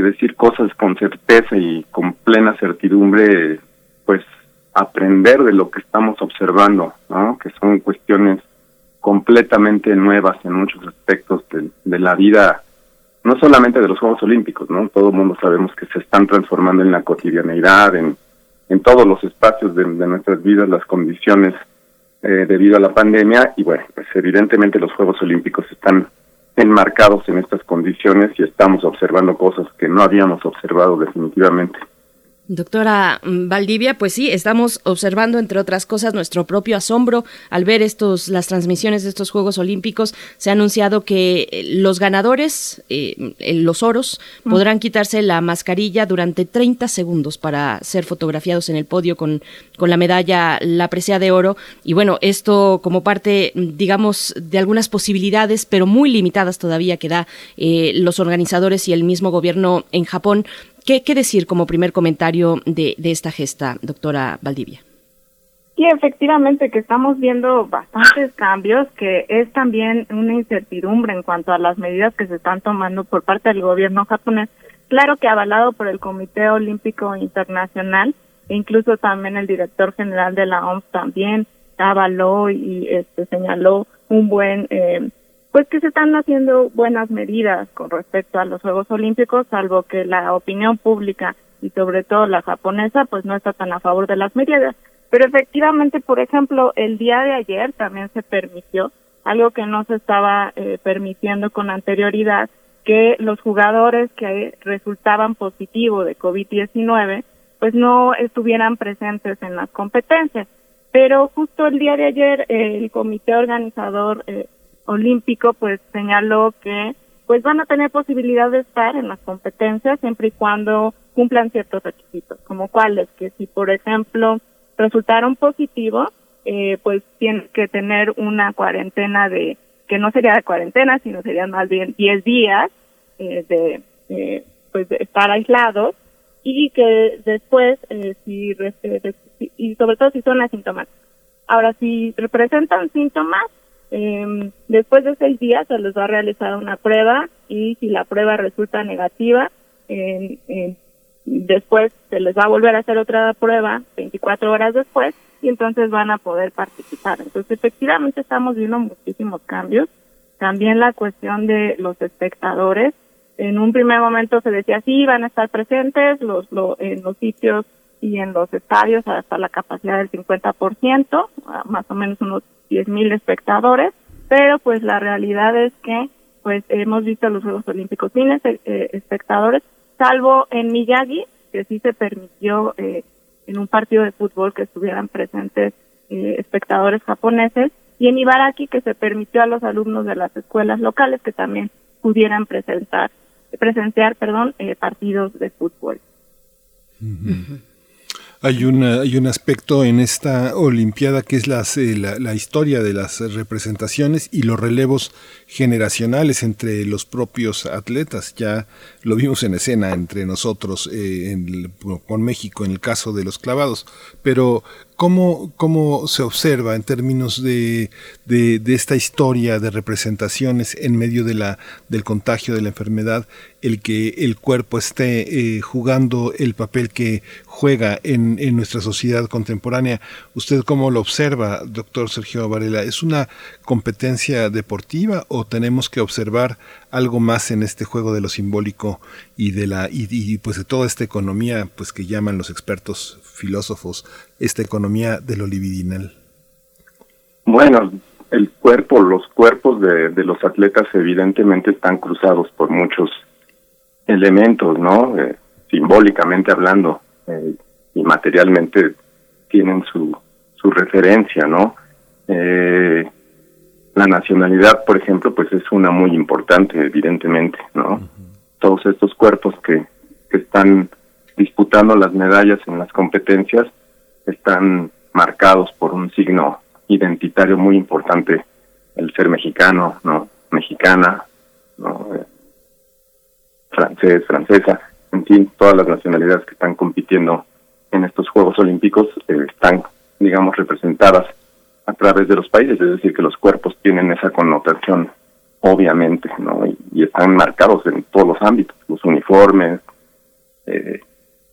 decir cosas con certeza y con plena certidumbre, pues aprender de lo que estamos observando, ¿no? que son cuestiones completamente nuevas en muchos aspectos de, la vida, no solamente de los Juegos Olímpicos, ¿no? Todo el mundo sabemos que se están transformando en la cotidianeidad, en, en todos los espacios de, nuestras vidas, las condiciones eh, debido a la pandemia, y bueno, pues evidentemente los Juegos Olímpicos están enmarcados en estas condiciones y estamos observando cosas que no habíamos observado definitivamente. Doctora mm, Valdivia, pues sí, estamos observando, entre otras cosas, nuestro propio asombro al ver estos, las transmisiones de estos Juegos Olímpicos. Se ha anunciado que eh, los ganadores, eh, los oros, mm. podrán quitarse la mascarilla durante 30 segundos para ser fotografiados en el podio con, con la medalla, la presea de oro. Y bueno, esto como parte, digamos, de algunas posibilidades, pero muy limitadas todavía que da eh, los organizadores y el mismo gobierno en Japón ¿Qué, decir como primer comentario de, de esta gesta, doctora Valdivia? Sí, efectivamente que estamos viendo bastantes cambios, que es también una incertidumbre en cuanto a las medidas que se están tomando por parte del gobierno japonés. Claro que avalado por el Comité Olímpico Internacional, e incluso también el director general de la OMS también avaló y este, señaló un buen eh, pues que se están haciendo buenas medidas con respecto a los Juegos Olímpicos, salvo que la opinión pública y sobre todo la japonesa pues no está tan a favor de las medidas. Pero efectivamente, por ejemplo, el día de ayer también se permitió algo que no se estaba eh, permitiendo con anterioridad, que los jugadores que resultaban positivos de COVID-19 pues no estuvieran presentes en las competencias. Pero justo el día de ayer el comité organizador eh, olímpico pues señaló que pues van a tener posibilidad de estar en las competencias siempre y cuando cumplan ciertos requisitos, como cuáles, que si por ejemplo resultaron positivos, eh, pues tienen que tener una cuarentena de, que no sería de cuarentena, sino serían más bien 10 días eh, de, eh, pues de estar aislados y que después, eh, si, y sobre todo si son asintomáticos. Ahora, si representan síntomas, eh, después de seis días se les va a realizar una prueba y si la prueba resulta negativa, eh, después se les va a volver a hacer otra prueba 24 horas después y entonces van a poder participar. Entonces, efectivamente estamos viendo muchísimos cambios. También la cuestión de los espectadores. En un primer momento se decía, sí, van a estar presentes los, en los sitios y en los estadios hasta la capacidad del 50%, más o menos unos 10.000 espectadores, pero pues la realidad es que pues hemos visto los Juegos Olímpicos sin eh, espectadores, salvo en Miyagi, que sí se permitió eh, en un partido de fútbol que estuvieran presentes eh, espectadores japoneses, y en Ibaraki que se permitió a los alumnos de las escuelas locales que también pudieran presentar, presenciar perdón, partidos de fútbol. Hay, una, hay un aspecto en esta Olimpiada que es eh, la, la, historia de las representaciones y los relevos generacionales entre los propios atletas. Ya lo vimos en escena entre nosotros eh, en, con México en el caso de los clavados. Pero ¿Cómo, ¿Cómo se observa en términos de, de, esta historia de representaciones en medio de la, del contagio de la enfermedad, el que el cuerpo esté eh, jugando el papel que juega en, en, nuestra sociedad contemporánea? ¿Usted cómo lo observa, doctor Sergio Varela? ¿Es una competencia deportiva o tenemos que observar algo más en este juego de lo simbólico y de la y pues de toda esta economía pues que llaman los expertos filósofos esta economía de lo libidinal? Bueno, el cuerpo, los cuerpos de, de los atletas evidentemente están cruzados por muchos elementos, ¿no? Eh, simbólicamente hablando eh, y materialmente tienen su, su referencia, ¿no? Eh, la nacionalidad, por ejemplo, pues es una muy importante, evidentemente, ¿no? Todos estos cuerpos que, que están disputando las medallas en las competencias están marcados por un signo identitario muy importante, el ser mexicano, ¿no? Mexicana, ¿no? Eh, francés, francesa, en fin, todas las nacionalidades que están compitiendo en estos Juegos Olímpicos eh, están, digamos, representadas a través de los países, es decir, que los cuerpos tienen esa connotación, obviamente, ¿no? Y, están marcados en todos los ámbitos, los uniformes, eh,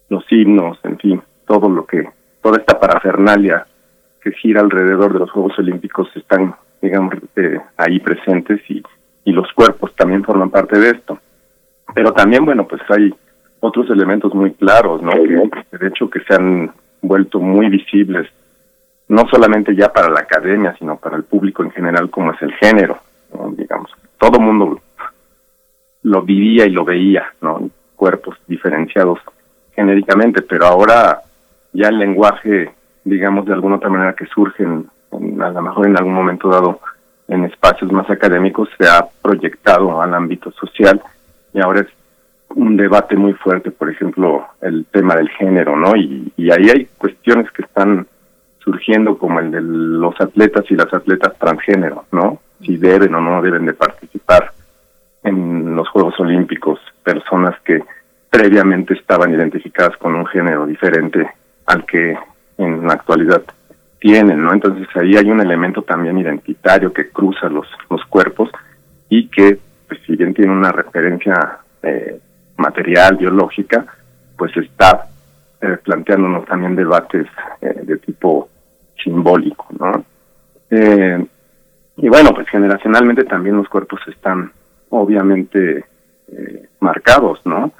los himnos, en fin, todo lo que, toda esta parafernalia que gira alrededor de los Juegos Olímpicos están, digamos, eh, ahí presentes y, y los cuerpos también forman parte de esto. Pero también, bueno, pues hay otros elementos muy claros, ¿no? Que, de hecho que se han vuelto muy visibles, no solamente ya para la academia, sino para el público en general, como es el género, digamos. Todo el mundo lo vivía y lo veía, ¿no? Cuerpos diferenciados genéricamente, pero ahora ya el lenguaje, digamos, de alguna otra manera que surge, en, a lo mejor en algún momento dado en espacios más académicos, se ha proyectado al ámbito social y ahora es un debate muy fuerte, por ejemplo, el tema del género, ¿no? Y, y ahí hay cuestiones que están surgiendo como el de los atletas y las atletas transgénero, ¿no? Si deben o no deben de participar en los Juegos Olímpicos personas que previamente estaban identificadas con un género diferente al que en la actualidad tienen, ¿no? Entonces ahí hay un elemento también identitario que cruza los, los cuerpos y que, pues, si bien tiene una referencia eh, material, biológica, pues está eh, planteándonos también debates eh, de tipo simbólico, ¿no? Eh, y bueno, pues generacionalmente también los cuerpos están obviamente eh, marcados, ¿no?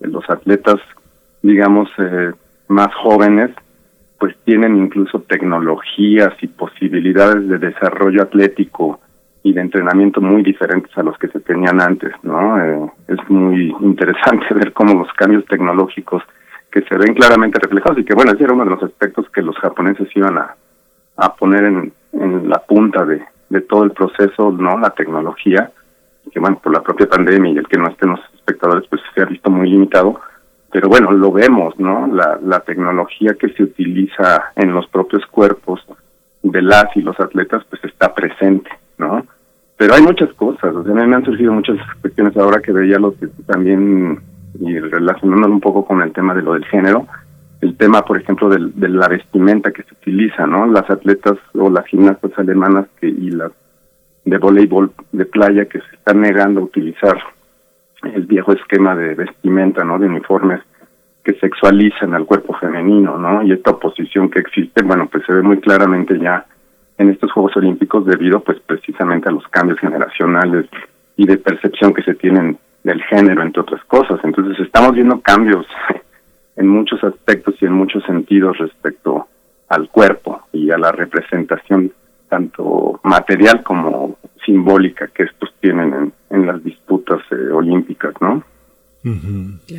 Los atletas, digamos, eh, más jóvenes, pues tienen incluso tecnologías y posibilidades de desarrollo atlético y de entrenamiento muy diferentes a los que se tenían antes, ¿no? Eh, es muy interesante ver cómo los cambios tecnológicos que se ven claramente reflejados y que, bueno, ese era uno de los aspectos que los japoneses iban a, a poner en, en la punta de, de todo el proceso, ¿no? La tecnología, que bueno, por la propia pandemia y el que no estén los espectadores, pues se ha visto muy limitado, pero bueno, lo vemos, ¿no? La, tecnología que se utiliza en los propios cuerpos de las y los atletas, pues está presente, ¿no? Pero hay muchas cosas, o sea, me han surgido muchas cuestiones ahora que veía lo que también, y relacionándolo un poco con el tema de lo del género, el tema, por ejemplo, de la vestimenta que se utiliza, ¿no? Las atletas o las gimnastas alemanas que, y las de voleibol de playa que se están negando a utilizar el viejo esquema de vestimenta, ¿no? De uniformes que sexualizan al cuerpo femenino, ¿no? Y esta oposición que existe, bueno, pues se ve muy claramente ya en estos Juegos Olímpicos debido, pues, precisamente a los cambios generacionales y de percepción que se tienen del género, entre otras cosas. Entonces estamos viendo cambios en muchos aspectos y en muchos sentidos respecto al cuerpo y a la representación tanto material como simbólica que estos tienen en, las disputas eh, olímpicas, ¿no?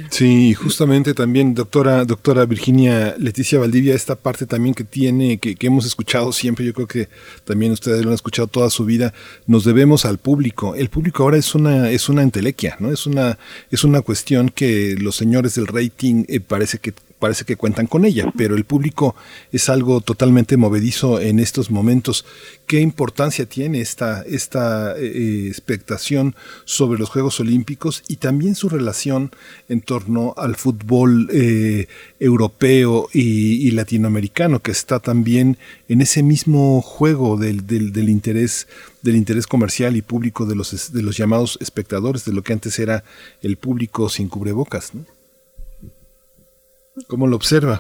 Sí, justamente también, doctora, doctora Virginia Leticia Valdivia, esta parte también que tiene, que, que, hemos escuchado siempre, yo creo que también ustedes lo han escuchado toda su vida, nos debemos al público. El público ahora es una, es una entelequia, ¿no? Es una, es una cuestión que los señores del rating eh, parece que parece que cuentan con ella, pero el público es algo totalmente movedizo en estos momentos. ¿Qué importancia tiene esta, esta eh, eh, expectación sobre los Juegos Olímpicos y también su relación en torno al fútbol eh, europeo y, latinoamericano, que está también en ese mismo juego del, del, del interés del interés comercial y público de los, de los llamados espectadores, de lo que antes era el público sin cubrebocas. ¿no? ¿Cómo lo observa?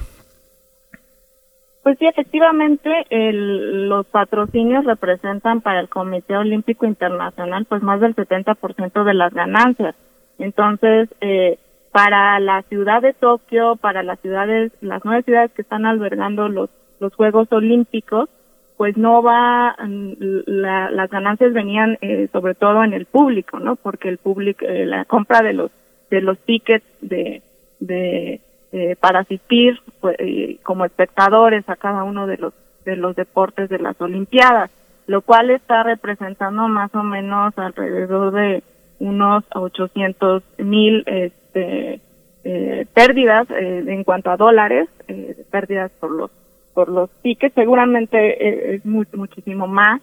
Pues sí, efectivamente, el, los patrocinios representan para el Comité Olímpico Internacional pues más del 70% de las ganancias. Entonces, eh, para la ciudad de Tokio, para las ciudades, las nueve ciudades que están albergando los, los Juegos Olímpicos, pues no va, mm, la, las ganancias venían eh, sobre todo en el público, ¿no? Porque el público, eh, la compra de los, de los tickets de, de eh, para asistir pues, eh, como espectadores a cada uno de los de los deportes de las Olimpiadas, lo cual está representando más o menos alrededor de unos 800 mil este, eh, pérdidas eh, en cuanto a dólares, eh, pérdidas por los por los tickets, seguramente es muchísimo más,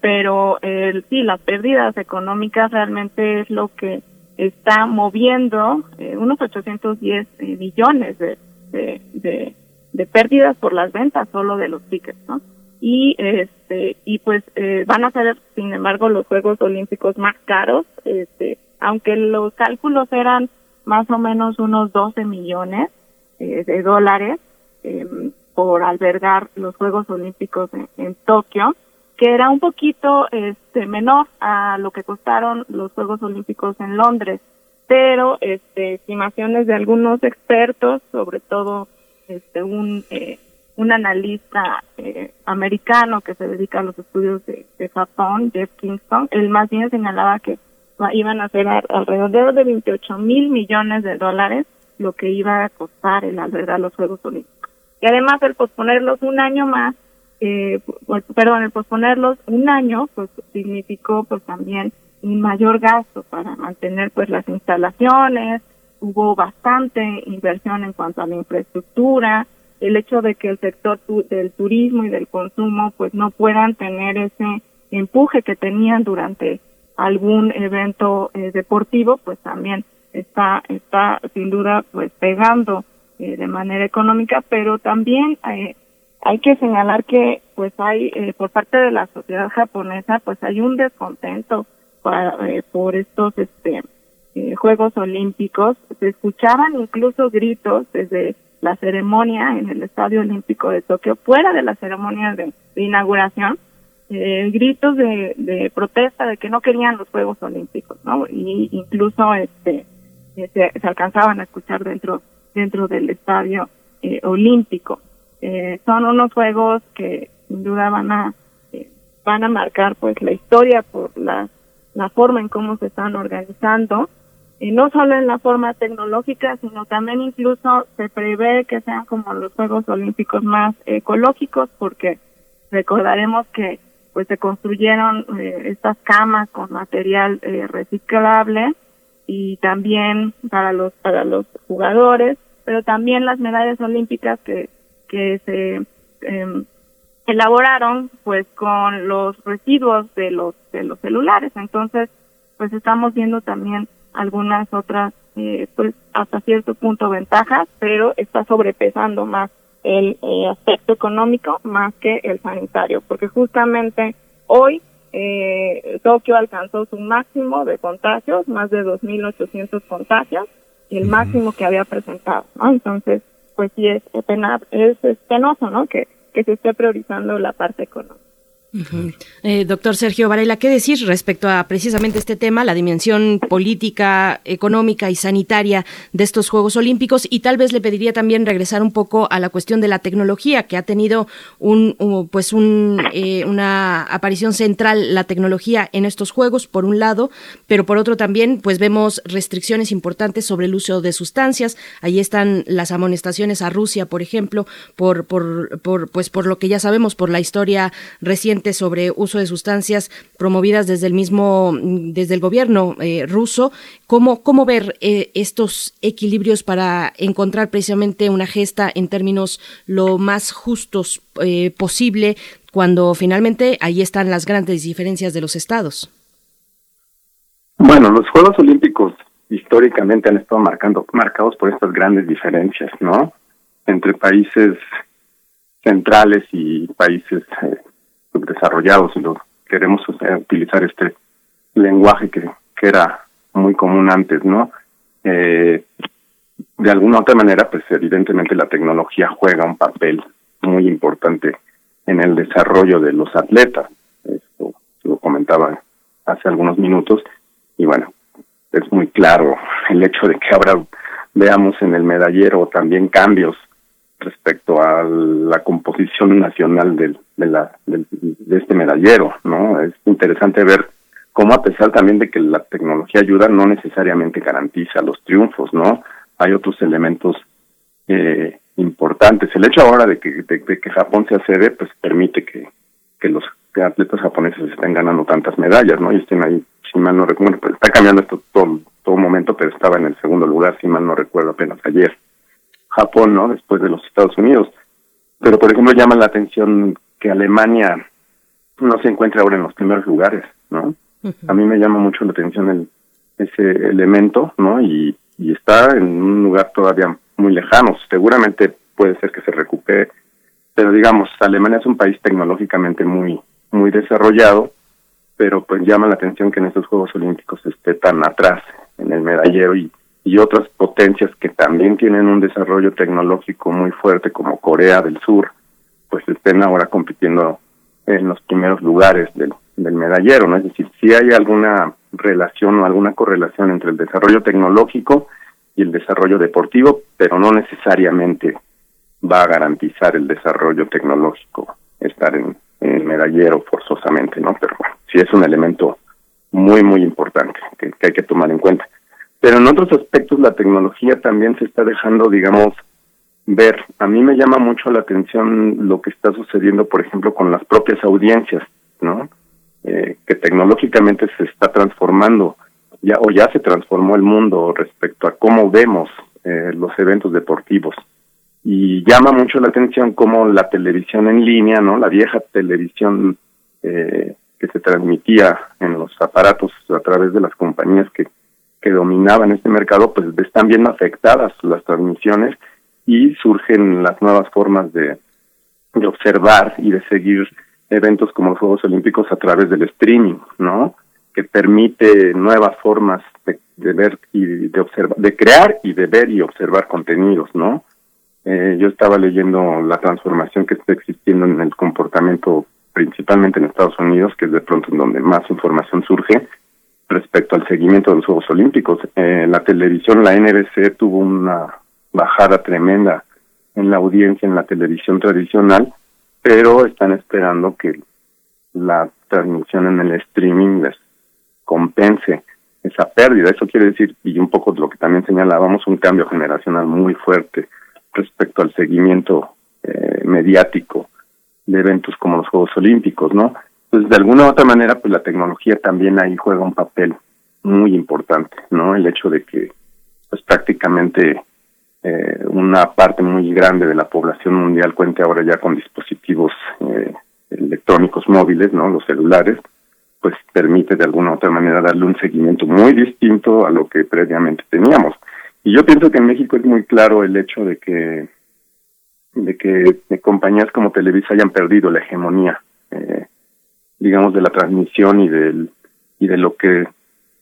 pero sí, las pérdidas económicas realmente es lo que está moviendo eh, unos 810 eh, millones de, de, de, pérdidas por las ventas solo de los tickets, ¿no? Y este y pues eh, van a ser, sin embargo, los Juegos Olímpicos más caros, este, aunque los cálculos eran más o menos unos 12 millones de dólares em, por albergar los Juegos Olímpicos en Tokio que era un poquito este menor a lo que costaron los Juegos Olímpicos en Londres, pero este estimaciones de algunos expertos, sobre todo este un eh, un analista eh, americano que se dedica a los estudios de, Japón, Jeff Kingston, él más bien señalaba que iban a ser alrededor de 28 mil millones de dólares lo que iba a costar el albergar los Juegos Olímpicos. Y además el posponerlos un año más eh, pues, perdón, el posponerlos un año, pues significó pues también un mayor gasto para mantener pues las instalaciones, hubo bastante inversión en cuanto a la infraestructura, el hecho de que el sector del turismo y del consumo pues no puedan tener ese empuje que tenían durante algún evento eh, deportivo, pues también está está sin duda pues pegando eh, de manera económica, pero también eh, hay que señalar que pues hay eh, por parte de la sociedad japonesa pues hay un descontento eh, por estos este eh, Juegos Olímpicos. Se escuchaban incluso gritos desde la ceremonia en el Estadio Olímpico de Tokio fuera de la ceremonia de, inauguración gritos de, de, protesta de que no querían los Juegos Olímpicos no y incluso este se, se alcanzaban a escuchar dentro dentro del Estadio Olímpico eh, son unos juegos que sin duda van a eh, van a marcar pues la historia por la, la forma en cómo se están organizando. Y no solo en la forma tecnológica sino también incluso se prevé que sean como los Juegos Olímpicos más ecológicos porque recordaremos que pues se construyeron eh, estas camas con material eh, reciclable y también para los para los jugadores, pero también las medallas olímpicas que que se em, elaboraron pues con los residuos de los de los celulares. Entonces, pues estamos viendo también algunas otras eh, pues hasta cierto punto ventajas, pero está sobrepesando más el eh, aspecto económico más que el sanitario, porque justamente hoy eh, Tokio alcanzó su máximo de contagios, más de 2.800 contagios, el máximo que había presentado, ¿no? Entonces, pues sí es, es, es penoso, ¿no? Que, que se esté priorizando la parte económica. Eh, doctor Sergio Varela, ¿qué decir respecto a precisamente este tema, la dimensión política, económica y sanitaria de estos Juegos Olímpicos? Y tal vez le pediría también regresar un poco a la cuestión de la tecnología, que ha tenido un, pues un, eh, una aparición central la tecnología en estos Juegos, por un lado, pero por otro también, pues vemos restricciones importantes sobre el uso de sustancias. Ahí están las amonestaciones a Rusia, por ejemplo, por, por, por, pues por lo que ya sabemos, por la historia reciente sobre uso de sustancias promovidas desde el mismo, desde el gobierno eh, ruso. ¿Cómo, cómo ver eh, estos equilibrios para encontrar precisamente una gesta en términos lo más justos eh, posible cuando finalmente ahí están las grandes diferencias de los estados? Bueno, los Juegos Olímpicos históricamente han estado marcando, marcados por estas grandes diferencias, ¿no? Entre países centrales y países desarrollados y lo queremos utilizar este lenguaje que, que era muy común antes, ¿no? Eh, de alguna otra manera, pues evidentemente la tecnología juega un papel muy importante en el desarrollo de los atletas. Esto lo comentaba hace algunos minutos y bueno, es muy claro el hecho de que ahora veamos en el medallero también cambios respecto a la composición nacional del, de, la, de este medallero, ¿no? Es interesante ver cómo a pesar también de que la tecnología ayuda, no necesariamente garantiza los triunfos, ¿no? Hay otros elementos eh, importantes. El hecho ahora de que, de, que Japón se accede, pues permite que, que los atletas japoneses estén ganando tantas medallas, ¿no? Y estén ahí, si mal no recuerdo, está cambiando esto todo, todo momento, pero estaba en el segundo lugar, si mal no recuerdo, apenas ayer. Japón, ¿no? Después de los Estados Unidos. Pero, por ejemplo, llama la atención que Alemania no se encuentra ahora en los primeros lugares, ¿no? A mí me llama mucho la atención el, ese elemento, ¿no? Y, y está en un lugar todavía muy lejano. Seguramente puede ser que se recupere, pero digamos, Alemania es un país tecnológicamente muy, muy desarrollado, pero pues llama la atención que en estos Juegos Olímpicos esté tan atrás en el medallero y y otras potencias que también tienen un desarrollo tecnológico muy fuerte como Corea del Sur, pues estén ahora compitiendo en los primeros lugares del, del medallero, ¿no? Es decir, si hay alguna relación o alguna correlación entre el desarrollo tecnológico y el desarrollo deportivo, pero no necesariamente va a garantizar el desarrollo tecnológico estar en, en el medallero forzosamente, ¿no? Pero bueno, sí es un elemento muy, muy importante que hay que tomar en cuenta. Pero en otros aspectos la tecnología también se está dejando, digamos, ver. A mí me llama mucho la atención lo que está sucediendo, por ejemplo, con las propias audiencias, ¿no? Eh, que tecnológicamente se está transformando, ya o ya se transformó el mundo respecto a cómo vemos eh, los eventos deportivos. Y llama mucho la atención cómo la televisión en línea, ¿no? La vieja televisión eh, que se transmitía en los aparatos a través de las compañías que que dominaban este mercado, pues están bien afectadas las transmisiones y surgen las nuevas formas de, de observar y de seguir eventos como los Juegos Olímpicos a través del streaming, ¿no? Que permite nuevas formas de, de ver y de observar, de crear y de ver y observar contenidos, ¿no? Eh, yo estaba leyendo la transformación que está existiendo en el comportamiento, principalmente en Estados Unidos, que es de pronto en donde más información surge, respecto al seguimiento de los Juegos Olímpicos. Eh, la televisión, la NBC tuvo una bajada tremenda en la audiencia en la televisión tradicional, pero están esperando que la transmisión en el streaming les compense esa pérdida. Eso quiere decir, y un poco lo que también señalábamos, un cambio generacional muy fuerte respecto al seguimiento eh, mediático de eventos como los Juegos Olímpicos, ¿no? Pues de alguna u otra manera, pues la tecnología también ahí juega un papel muy importante, ¿no? El hecho de que, pues prácticamente eh, una parte muy grande de la población mundial cuente ahora ya con dispositivos eh, electrónicos móviles, ¿no? Los celulares, pues permite de alguna u otra manera darle un seguimiento muy distinto a lo que previamente teníamos. Y yo pienso que en México es muy claro el hecho de que de que compañías como Televisa hayan perdido la hegemonía, eh, digamos, de la transmisión y del y de lo que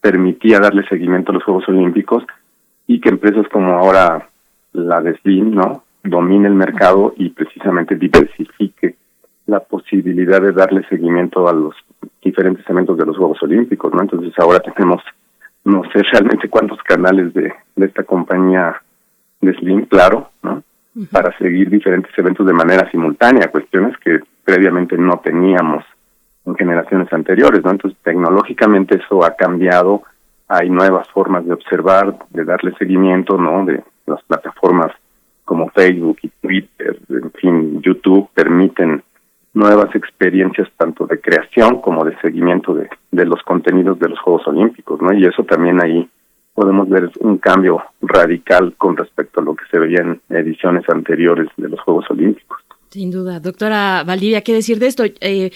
permitía darle seguimiento a los Juegos Olímpicos y que empresas como ahora la de Slim, ¿no? domine el mercado y precisamente diversifique la posibilidad de darle seguimiento a los diferentes eventos de los Juegos Olímpicos, ¿no? Entonces ahora tenemos, no sé realmente cuántos canales de, de esta compañía de Slim, claro, ¿no? Para seguir diferentes eventos de manera simultánea, cuestiones que previamente no teníamos en generaciones anteriores, ¿no? Entonces tecnológicamente eso ha cambiado, hay nuevas formas de observar, de darle seguimiento, ¿no? De las plataformas como Facebook y Twitter, en fin, YouTube, permiten nuevas experiencias tanto de creación como de seguimiento de, de los contenidos de los Juegos Olímpicos, ¿no? Y eso también ahí podemos ver un cambio radical con respecto a lo que se veía en ediciones anteriores de los Juegos Olímpicos. Sin duda. Doctora Valdivia, ¿qué decir de esto? Eh,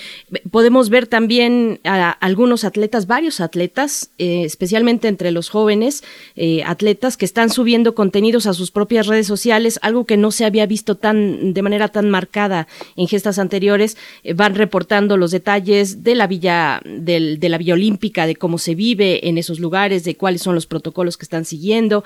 podemos ver también a algunos atletas, varios atletas, eh, especialmente entre los jóvenes eh, atletas que están subiendo contenidos a sus propias redes sociales, algo que no se había visto tan de manera tan marcada en gestas anteriores. van reportando los detalles de la villa del, de la villa olímpica, de cómo se vive en esos lugares, de cuáles son los protocolos que están siguiendo.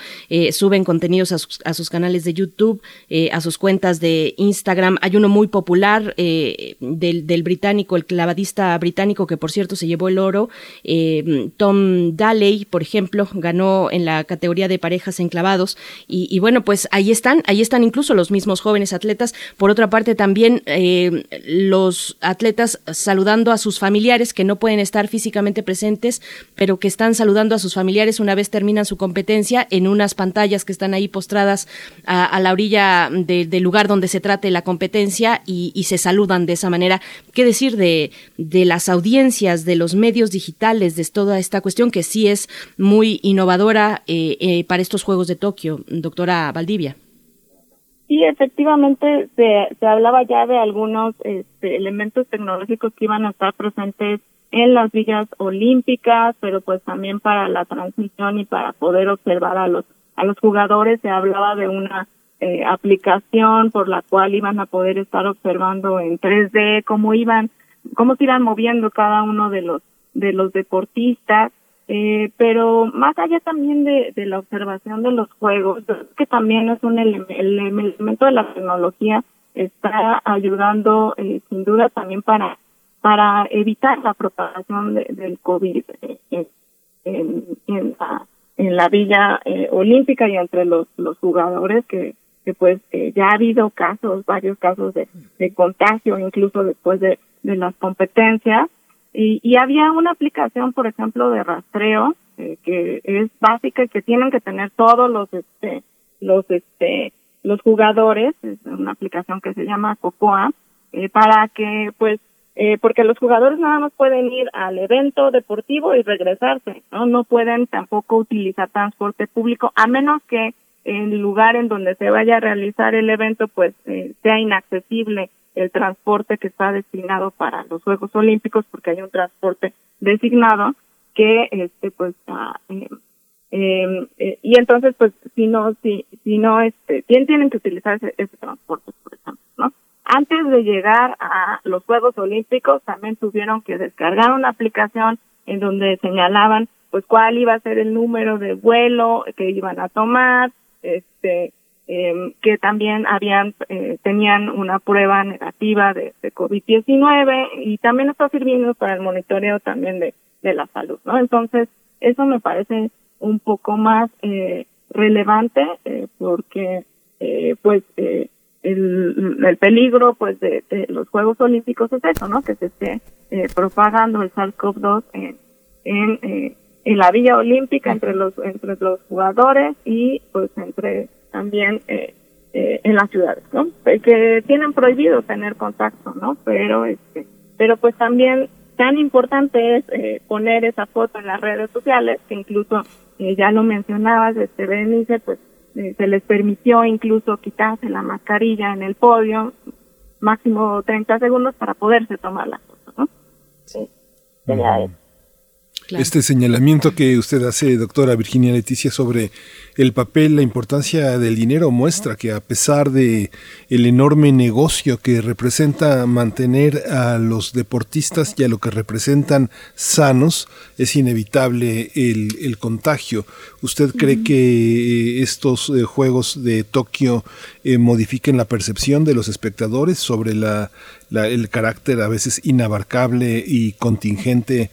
suben contenidos a sus, a sus, canales de YouTube, a sus cuentas de Instagram. Hay uno muy popular eh, del, británico, el clavadista británico que por cierto se llevó el oro, eh, Tom Daley, por ejemplo, ganó en la categoría de parejas enclavados y, y, bueno, pues ahí están, ahí están incluso los mismos jóvenes atletas. Por otra parte también eh, los atletas saludando a sus familiares que no pueden estar físicamente presentes, pero que están saludando a sus familiares una vez terminan su competencia en unas pantallas que están ahí postradas a, la orilla de, del lugar donde se trate la competencia y, se saludan de esa manera. ¿Qué decir de, de las audiencias, de los medios digitales, de toda esta cuestión que sí es muy innovadora eh, eh, para estos Juegos de Tokio, doctora Valdivia? Sí, efectivamente se, se hablaba ya de algunos este, elementos tecnológicos que iban a estar presentes en las villas olímpicas, pero pues también para la transmisión y para poder observar a los a los jugadores se hablaba de una eh, aplicación por la cual iban a poder estar observando en 3D cómo iban, cómo se iban moviendo cada uno de los de los deportistas, eh, pero más allá también de, de la observación de los juegos, que también es un el elemento de la tecnología está ayudando eh, sin duda también para para evitar la propagación del COVID en, en, en, la, en la villa eh, olímpica y entre los, los jugadores que, que pues eh, ya ha habido casos, varios casos de, contagio, incluso después de, de las competencias. Y, y había una aplicación, por ejemplo, de rastreo, eh, que es básica y que tienen que tener todos los, este, los, este, los jugadores, es una aplicación que se llama Cocoa, eh, para que, pues, eh, porque los jugadores nada más pueden ir al evento deportivo y regresarse, ¿no? No pueden tampoco utilizar transporte público, a menos que el lugar en donde se vaya a realizar el evento pues eh, sea inaccesible el transporte que está destinado para los Juegos Olímpicos porque hay un transporte designado que este pues ah, eh, em, eh, y entonces pues si no si si no este tienen que utilizar ese, ese transporte por ejemplo no antes de llegar a los Juegos Olímpicos también tuvieron que descargar una aplicación en donde señalaban pues cuál iba a ser el número de vuelo que iban a tomar este eh, que también habían eh, tenían una prueba negativa de, de COVID-19 y también está sirviendo para el monitoreo también de, de la salud, ¿no? Entonces, eso me parece un poco más eh, relevante eh, porque eh, pues eh, el, el peligro pues de, los Juegos Olímpicos es eso, ¿no? Que se esté propagando el SARS-CoV-2 en, en en la villa olímpica entre los entre los jugadores y pues entre también eh, eh, en las ciudades no que tienen prohibido tener contacto no pero este pero pues también tan importante es eh, poner esa foto en las redes sociales, que incluso eh, ya lo mencionabas, este Berenice, pues eh, se les permitió incluso quitarse la mascarilla en el podio, máximo 30 segundos para poderse tomar la foto, ¿no? Sí, este señalamiento que usted hace, doctora Virginia Leticia, sobre el papel, la importancia del dinero muestra que a pesar de el enorme negocio que representa mantener a los deportistas y a lo que representan sanos, es inevitable el, contagio. ¿Usted cree que estos eh, Juegos de Tokio eh, modifiquen la percepción de los espectadores sobre la, el carácter a veces inabarcable y contingente?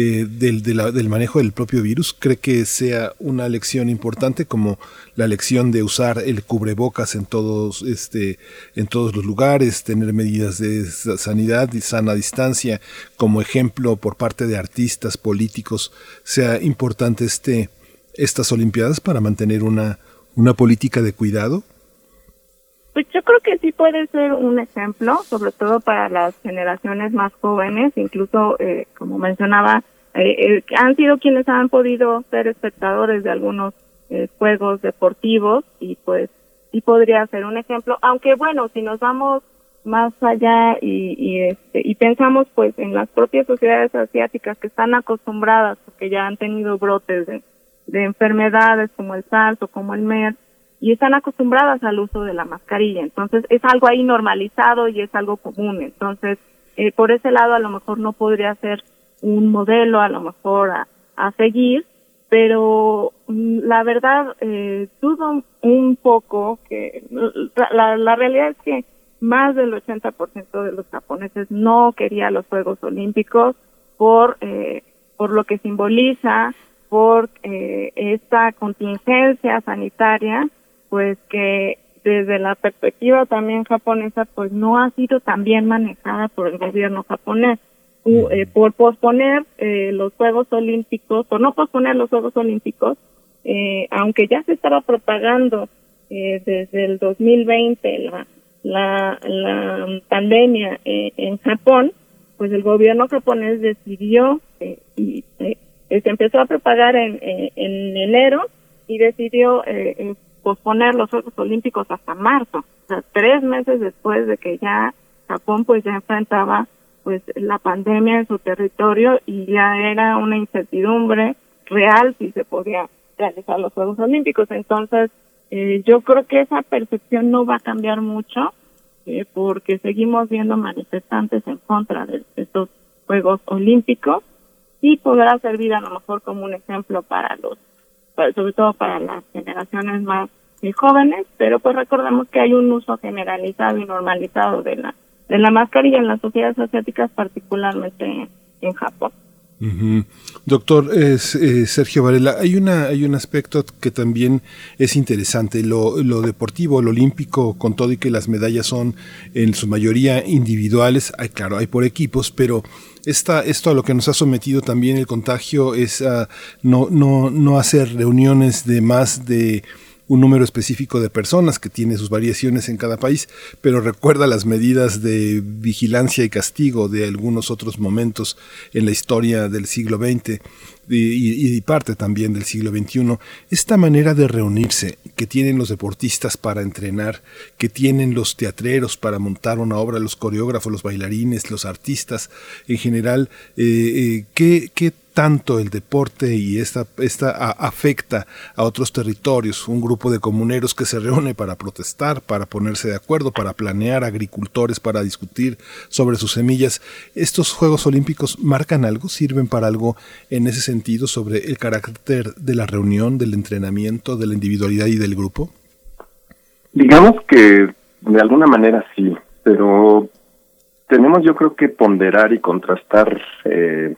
Eh, del, del manejo del propio virus? ¿Cree que sea una lección importante como la lección de usar el cubrebocas en todos, este, en todos los lugares, tener medidas de sanidad y sana distancia como ejemplo por parte de artistas, políticos? ¿Sea importante este, estas Olimpiadas para mantener una, una política de cuidado? Pues yo creo que sí puede ser un ejemplo, sobre todo para las generaciones más jóvenes, incluso, eh, como mencionaba, eh, eh, han sido quienes han podido ser espectadores de algunos juegos deportivos y pues sí podría ser un ejemplo, aunque bueno, si nos vamos más allá y, y, este, y pensamos pues en las propias sociedades asiáticas que están acostumbradas, porque ya han tenido brotes de, de enfermedades como el SARS o como el MERS, y están acostumbradas al uso de la mascarilla. Entonces es algo ahí normalizado y es algo común. Entonces, eh, por ese lado a lo mejor no podría ser un modelo a lo mejor a, a seguir, pero mm, la verdad eh, dudo un poco que la, la realidad es que más del 80% de los japoneses no quería los Juegos Olímpicos por eh, por lo que simboliza, por eh, esta contingencia sanitaria pues que desde la perspectiva también japonesa, pues no ha sido tan bien manejada por el gobierno japonés. Eh, por posponer eh, los Juegos Olímpicos, por no posponer los Juegos Olímpicos, eh, aunque ya se estaba propagando desde el 2020 la, la, la pandemia en Japón, pues el gobierno japonés decidió y se empezó a propagar en, en enero y decidió posponer los Juegos Olímpicos hasta marzo, o sea, tres meses después de que ya Japón pues ya enfrentaba pues la pandemia en su territorio y ya era una incertidumbre real si se podía realizar los Juegos Olímpicos. Entonces, eh, yo creo que esa percepción no va a cambiar mucho eh, porque seguimos viendo manifestantes en contra de estos Juegos Olímpicos y podrá servir a lo mejor como un ejemplo para los sobre todo para las generaciones más jóvenes, pero pues recordemos que hay un uso generalizado y normalizado de la de la mascarilla en las sociedades asiáticas, particularmente en, Japón. Doctor eh, Sergio Varela, hay una hay un aspecto que también es interesante, lo, lo, deportivo, lo olímpico, con todo y que las medallas son en su mayoría individuales, hay, claro, hay por equipos, pero esto a lo que nos ha sometido también el contagio es no, no, no hacer reuniones de más de un número específico de personas que tiene sus variaciones en cada país, pero recuerda las medidas de vigilancia y castigo de algunos otros momentos en la historia del siglo XX y, parte también del siglo XXI, esta manera de reunirse que tienen los deportistas para entrenar, que tienen los teatreros para montar una obra, los coreógrafos, los bailarines, los artistas en general, eh, eh, ¿qué, qué tanto el deporte y esta, esta afecta a otros territorios, un grupo de comuneros que se reúne para protestar, para ponerse de acuerdo, para planear, agricultores para discutir sobre sus semillas. ¿Estos Juegos Olímpicos marcan algo, sirven para algo en ese sentido sobre el carácter de la reunión, del entrenamiento, de la individualidad y del grupo? Digamos que de alguna manera sí, pero tenemos yo creo que ponderar y contrastar eh,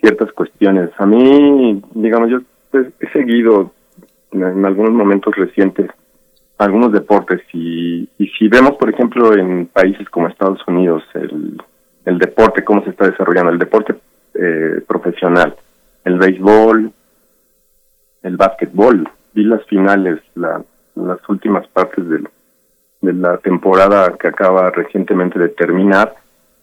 ciertas cuestiones. A mí, digamos, yo he seguido en algunos momentos recientes algunos deportes y, y si vemos, por ejemplo, en países como Estados Unidos, el, el deporte, cómo se está desarrollando, el deporte eh, profesional, el béisbol, el básquetbol, vi las finales, la, las últimas partes de, la temporada que acaba recientemente de terminar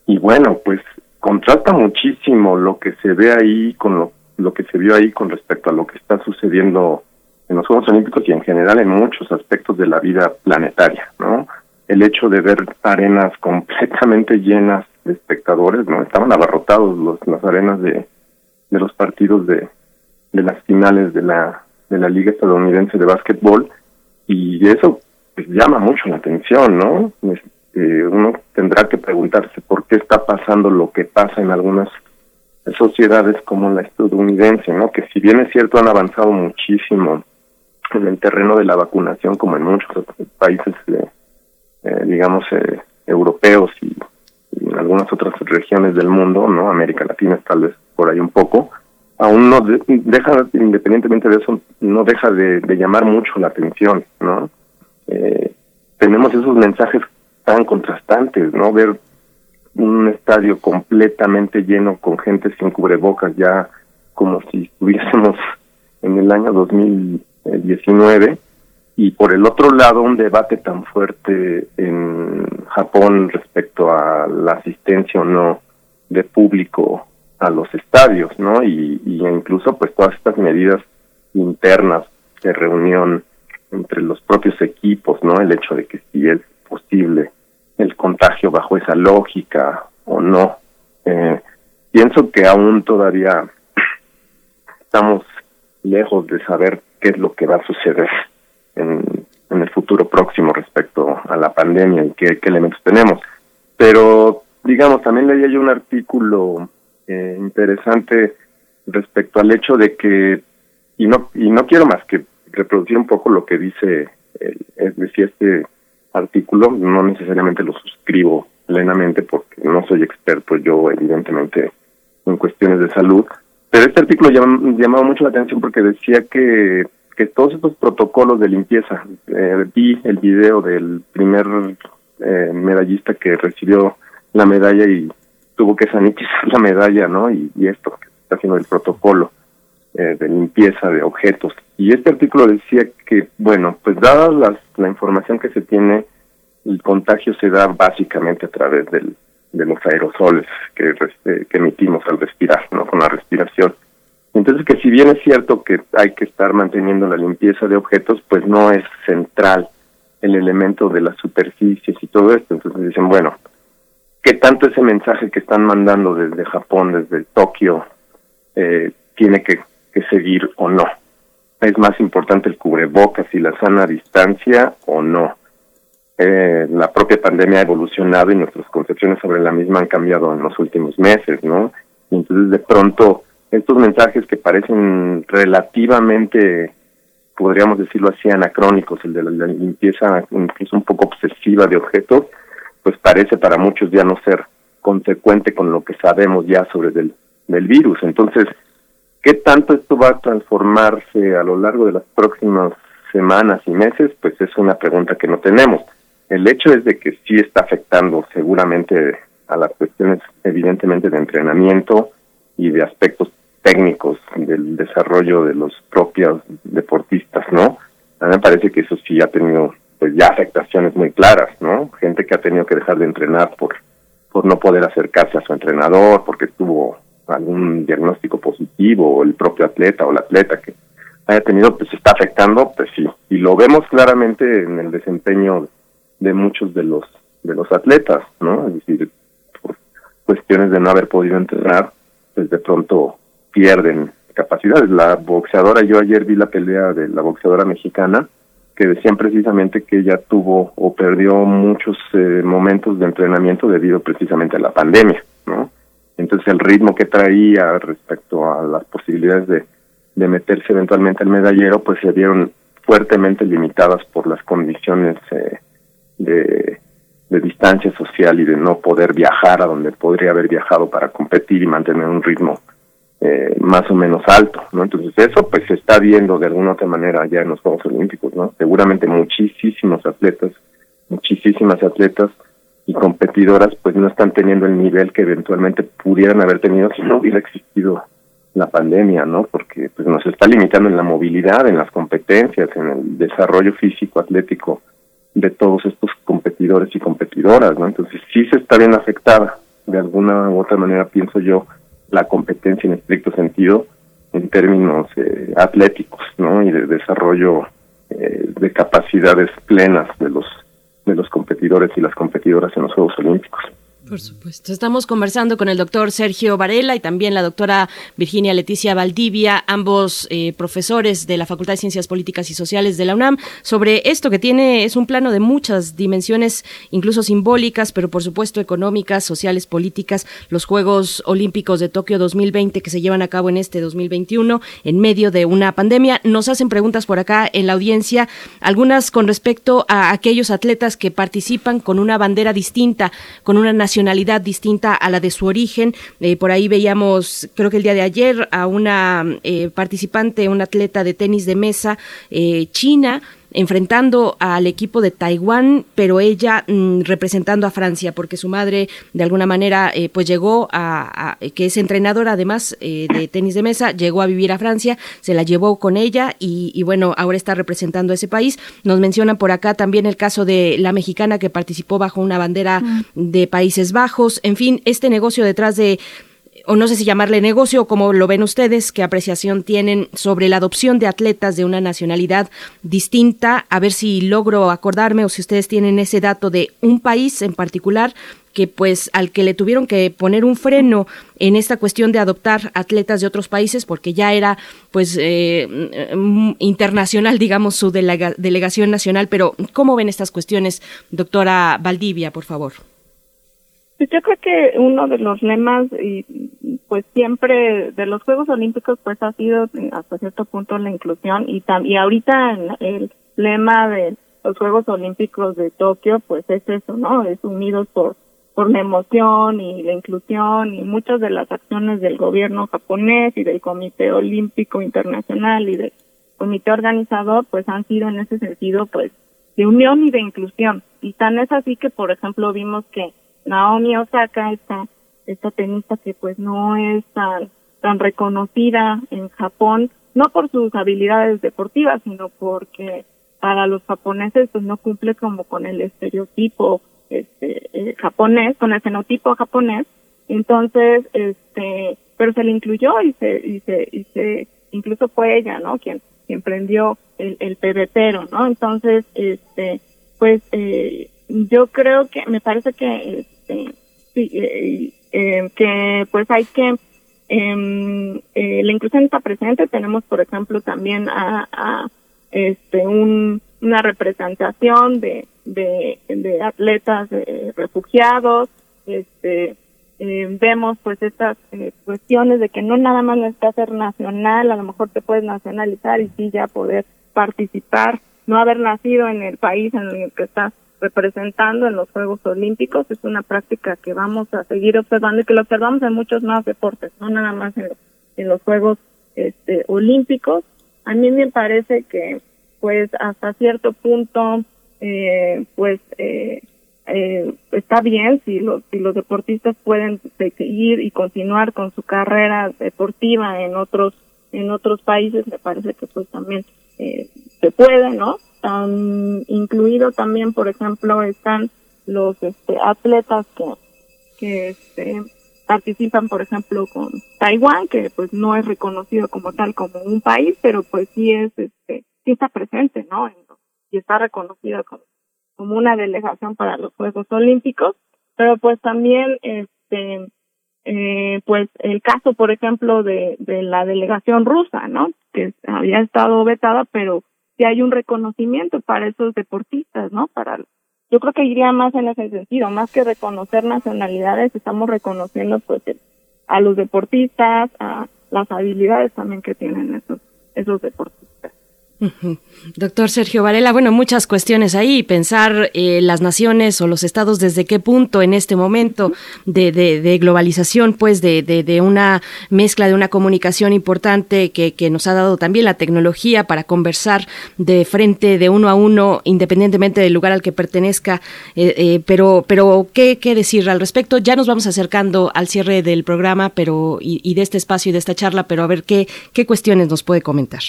y bueno, pues contrasta muchísimo lo que se ve ahí con lo, lo que se vio ahí con respecto a lo que está sucediendo en los Juegos Olímpicos y en general en muchos aspectos de la vida planetaria, ¿no? El hecho de ver arenas completamente llenas de espectadores, ¿no? Estaban abarrotados los, las arenas de, de los partidos de, de las finales de la, de la Liga Estadounidense de Básquetbol y eso pues, llama mucho la atención, ¿no? Este, uno tendrá que preguntarse por qué está pasando lo que pasa en algunas sociedades como la estadounidense, ¿no? Que si bien es cierto han avanzado muchísimo en el terreno de la vacunación, como en muchos países, eh, digamos, eh, europeos y, en algunas otras regiones del mundo, ¿no? América Latina tal vez por ahí un poco, aún no deja, independientemente de eso, no deja de, llamar mucho la atención, ¿no? tenemos esos mensajes tan contrastantes, ¿no? Ver un estadio completamente lleno con gente sin cubrebocas, ya como si estuviésemos en el año 2019, y por el otro lado un debate tan fuerte en Japón respecto a la asistencia o no de público a los estadios, ¿no? Y, incluso pues todas estas medidas internas de reunión entre los propios equipos, ¿no? El hecho de que si es posible el contagio bajo esa lógica o no. Eh, pienso que aún todavía estamos lejos de saber qué es lo que va a suceder en, en el futuro próximo respecto a la pandemia y qué, elementos tenemos. Pero, digamos, también leía yo un artículo eh, interesante respecto al hecho de que, y no, y no quiero más que reproducir un poco lo que dice, es decir, este artículo, no necesariamente lo suscribo plenamente porque no soy experto yo evidentemente en cuestiones de salud, pero este artículo llamaba mucho la atención porque decía que, que todos estos protocolos de limpieza, eh, vi el video del primer eh, medallista que recibió la medalla y tuvo que sanitizar la medalla, ¿no? Y, esto que está haciendo el protocolo eh, de limpieza de objetos. Y este artículo decía que, bueno, pues dada las, la información que se tiene, el contagio se da básicamente a través del, de los aerosoles que, que emitimos al respirar, ¿no? Con la respiración. Entonces, que si bien es cierto que hay que estar manteniendo la limpieza de objetos, pues no es central el elemento de las superficies y todo esto. Entonces dicen, bueno, ¿qué tanto ese mensaje que están mandando desde Japón, desde Tokio, eh, tiene que que seguir o no. Es más importante el cubrebocas y la sana distancia o no. Eh, la propia pandemia ha evolucionado y nuestras concepciones sobre la misma han cambiado en los últimos meses, ¿no? entonces de pronto estos mensajes que parecen relativamente, podríamos decirlo así, anacrónicos, el de la, limpieza incluso un poco obsesiva de objetos, pues parece para muchos ya no ser consecuente con lo que sabemos ya sobre del, virus. Entonces, ¿Qué tanto esto va a transformarse a lo largo de las próximas semanas y meses? Pues es una pregunta que no tenemos. El hecho es de que sí está afectando seguramente a las cuestiones evidentemente de entrenamiento y de aspectos técnicos del desarrollo de los propios deportistas, ¿no? A mí me parece que eso sí ha tenido pues ya afectaciones muy claras, ¿no? Gente que ha tenido que dejar de entrenar por por no poder acercarse a su entrenador, porque estuvo algún diagnóstico positivo o el propio atleta o la atleta que haya tenido, pues está afectando, pues sí. Y lo vemos claramente en el desempeño de muchos de los de los atletas, ¿no? Es decir, por cuestiones de no haber podido entrenar, pues de pronto pierden capacidades. La boxeadora, yo ayer vi la pelea de la boxeadora mexicana, que decían precisamente que ella tuvo o perdió muchos eh, momentos de entrenamiento debido precisamente a la pandemia, ¿no? Entonces el ritmo que traía respecto a las posibilidades de, de meterse eventualmente al medallero, pues se vieron fuertemente limitadas por las condiciones eh, de, de distancia social y de no poder viajar a donde podría haber viajado para competir y mantener un ritmo eh, más o menos alto, ¿no? Entonces eso pues se está viendo de alguna otra manera ya en los Juegos Olímpicos, ¿no? Seguramente muchísimos atletas, muchísimas atletas y competidoras pues no están teniendo el nivel que eventualmente pudieran haber tenido si no hubiera existido la pandemia, ¿no? Porque pues nos está limitando en la movilidad, en las competencias, en el desarrollo físico atlético de todos estos competidores y competidoras, ¿no? Entonces sí se está bien afectada de alguna u otra manera, pienso yo, la competencia en estricto sentido en términos eh, atléticos, ¿no? Y de desarrollo eh, de capacidades plenas de los de los competidores y las competidoras en los Juegos Olímpicos. Por supuesto. Estamos conversando con el doctor Sergio Varela y también la doctora Virginia Leticia Valdivia, ambos eh, profesores de la Facultad de Ciencias Políticas y Sociales de la UNAM, sobre esto que tiene, es un plano de muchas dimensiones, incluso simbólicas, pero por supuesto económicas, sociales, políticas, los Juegos Olímpicos de Tokio 2020 que se llevan a cabo en este 2021 en medio de una pandemia. Nos hacen preguntas por acá en la audiencia, algunas con respecto a aquellos atletas que participan con una bandera distinta, con una nacionalidad distinta a la de su origen. Eh, por ahí veíamos, creo que el día de ayer, a una eh, participante, un atleta de tenis de mesa eh, china, enfrentando al equipo de Taiwán, pero ella mm, representando a Francia, porque su madre de alguna manera eh, pues llegó a, que es entrenadora además eh, de tenis de mesa, llegó a vivir a Francia, se la llevó con ella y, bueno, ahora está representando a ese país. Nos mencionan por acá también el caso de la mexicana que participó bajo una bandera mm. de Países Bajos, en fin, este negocio detrás de o no sé si llamarle negocio como lo ven ustedes, qué apreciación tienen sobre la adopción de atletas de una nacionalidad distinta, a ver si logro acordarme o si ustedes tienen ese dato de un país en particular que pues al que le tuvieron que poner un freno en esta cuestión de adoptar atletas de otros países porque ya era pues eh, mm, internacional digamos su delegación nacional. Pero cómo ven estas cuestiones doctora Valdivia por favor pues yo creo que uno de los lemas y pues siempre de los Juegos Olímpicos pues ha sido hasta cierto punto la inclusión y y ahorita el lema de los Juegos Olímpicos de Tokio pues es eso, ¿no? Es unidos por por la emoción y la inclusión y muchas de las acciones del gobierno japonés y del Comité Olímpico Internacional y del comité organizador pues han sido en ese sentido pues de unión y de inclusión y tan es así que por ejemplo vimos que Naomi Osaka, esta, esta tenista que pues no es tan, tan reconocida en Japón, no por sus habilidades deportivas, sino porque para los japoneses pues no cumple como con el estereotipo este eh, japonés, con el fenotipo japonés. Entonces, este, pero se le incluyó y se, y se, y se, incluso fue ella, ¿no? Quien, quien prendió el, el pebetero, ¿no? Entonces, este, pues, eh, yo creo que, me parece que sí, eh, eh, que pues hay que em, eh, la inclusión está presente. Tenemos por ejemplo también a, a este un, una representación de de, de atletas refugiados. Este eh, vemos pues estas cuestiones de que no nada más necesitas ser nacional. A lo mejor te puedes nacionalizar y sí ya poder participar no haber nacido en el país en el que estás representando en los Juegos Olímpicos. Es una práctica que vamos a seguir observando y que lo observamos en muchos más deportes, no nada más en los, en los Juegos este, Olímpicos. A mí me parece que, pues, hasta cierto punto, eh, pues, eh, eh, está bien si los, si los deportistas pueden seguir y continuar con su carrera deportiva en otros, en otros países, me parece que pues también eh, se puede, ¿no? Incluido también, por ejemplo, están los este, atletas que, que este, participan, por ejemplo, con Taiwán, que pues no es reconocido como tal como un país, pero pues sí es, este, sí está presente, ¿no? Y está reconocido como, como una delegación para los Juegos Olímpicos, pero pues también, este, eh, pues el caso, por ejemplo, de, de la delegación rusa, ¿no? Que había estado vetada, pero si hay un reconocimiento para esos deportistas, ¿no? Para yo creo que iría más en ese sentido, más que reconocer nacionalidades, estamos reconociendo pues a los deportistas, a las habilidades también que tienen esos esos deportistas. Doctor Sergio Varela, bueno, muchas cuestiones ahí, pensar eh, las naciones o los estados desde qué punto en este momento de, de, globalización, pues de, de, una mezcla, de una comunicación importante que, nos ha dado también la tecnología para conversar de frente, de uno a uno, independientemente del lugar al que pertenezca. Eh, eh, pero, pero ¿qué, ¿qué, decir al respecto? Ya nos vamos acercando al cierre del programa pero y, y de este espacio y de esta charla, pero a ver qué, qué cuestiones nos puede comentar.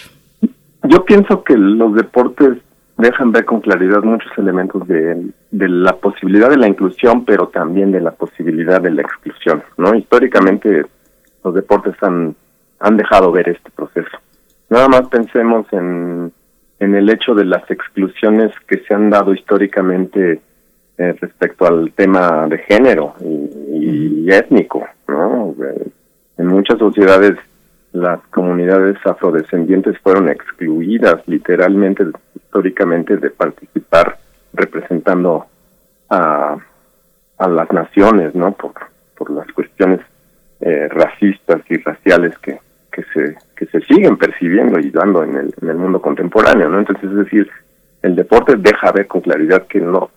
Yo pienso que los deportes dejan ver con claridad muchos elementos de, de la posibilidad de la inclusión, pero también de la posibilidad de la exclusión, ¿no? Históricamente los deportes han, han dejado ver este proceso. Nada más pensemos en, en el hecho de las exclusiones que se han dado históricamente eh, respecto al tema de género y, y étnico, ¿no? Eh, En muchas sociedades las comunidades afrodescendientes fueron excluidas literalmente, históricamente, de participar representando a, a las naciones, ¿no? Por, por las cuestiones eh, racistas y raciales que, que se que se siguen percibiendo y dando en el, en el mundo contemporáneo, ¿no? Entonces, es decir, el deporte deja ver con claridad que no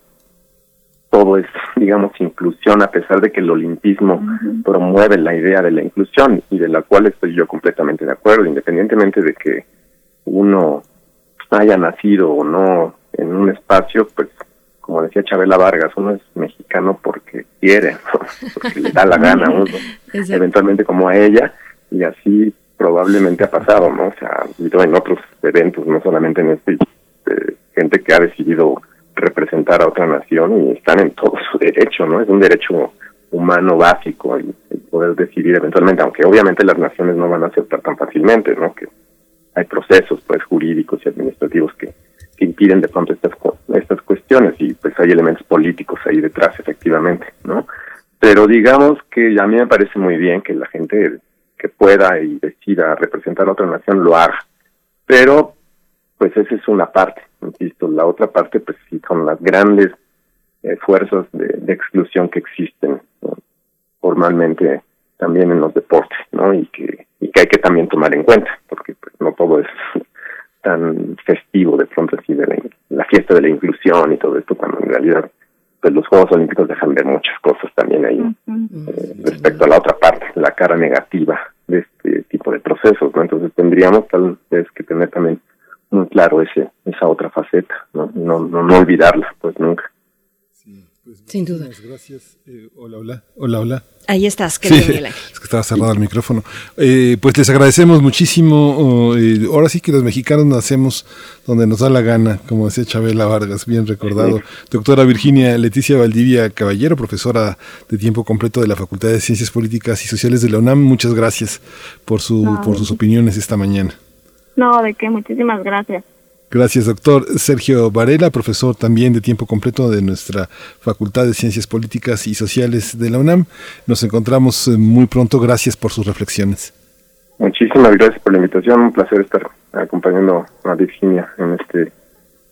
todo es, digamos, inclusión, a pesar de que el olimpismo promueve la idea de la inclusión y de la cual estoy yo completamente de acuerdo, independientemente de que uno haya nacido o no en un espacio, pues, como decía Chabela Vargas, uno es mexicano porque quiere, ¿no? porque le da la gana a uno, eventualmente como a ella, y así probablemente ha pasado, ¿no? O sea, ha habido en otros eventos, no solamente en este, eh, gente que ha decidido representar a otra nación y están en todo su derecho, ¿no? Es un derecho humano básico el, el poder decidir eventualmente, aunque obviamente las naciones no van a aceptar tan fácilmente, ¿no? Que hay procesos pues jurídicos y administrativos que, que impiden de pronto estas estas cuestiones y pues hay elementos políticos ahí detrás efectivamente, ¿no? Pero digamos que a mí me parece muy bien que la gente que pueda y decida representar a otra nación lo haga. Pero pues esa es una parte, insisto, la otra parte pues sí son las grandes eh, fuerzas de, de exclusión que existen ¿no? formalmente también en los deportes, ¿no? Y que y que hay que también tomar en cuenta, porque pues, no todo es tan festivo de pronto así de la, la fiesta de la inclusión y todo esto, cuando en realidad pues los Juegos Olímpicos dejan ver muchas cosas también ahí eh, respecto a la otra parte, la cara negativa de este tipo de procesos, ¿no? Entonces tendríamos tal vez que tener también muy claro ese esa otra faceta, ¿no? No, no, no olvidarla, pues nunca. Sin duda. Gracias. Eh, hola, hola. Hola, hola. Ahí estás, querido Sí, es que estaba cerrado el micrófono. Eh, pues les agradecemos muchísimo. eh, ahora sí que los mexicanos nacemos donde nos da la gana, como decía Chabela Vargas, bien recordado. Doctora Virginia Leticia Valdivia Caballero, profesora de tiempo completo de la Facultad de Ciencias Políticas y Sociales de la UNAM, muchas gracias por, su, No, por sus opiniones esta mañana. No, de qué, muchísimas gracias. Gracias, doctor Sergio Varela, profesor también de tiempo completo de nuestra Facultad de Ciencias Políticas y Sociales de la UNAM. Nos encontramos eh, muy pronto. Gracias por sus reflexiones. Muchísimas gracias por la invitación, un placer estar acompañando a Virginia en este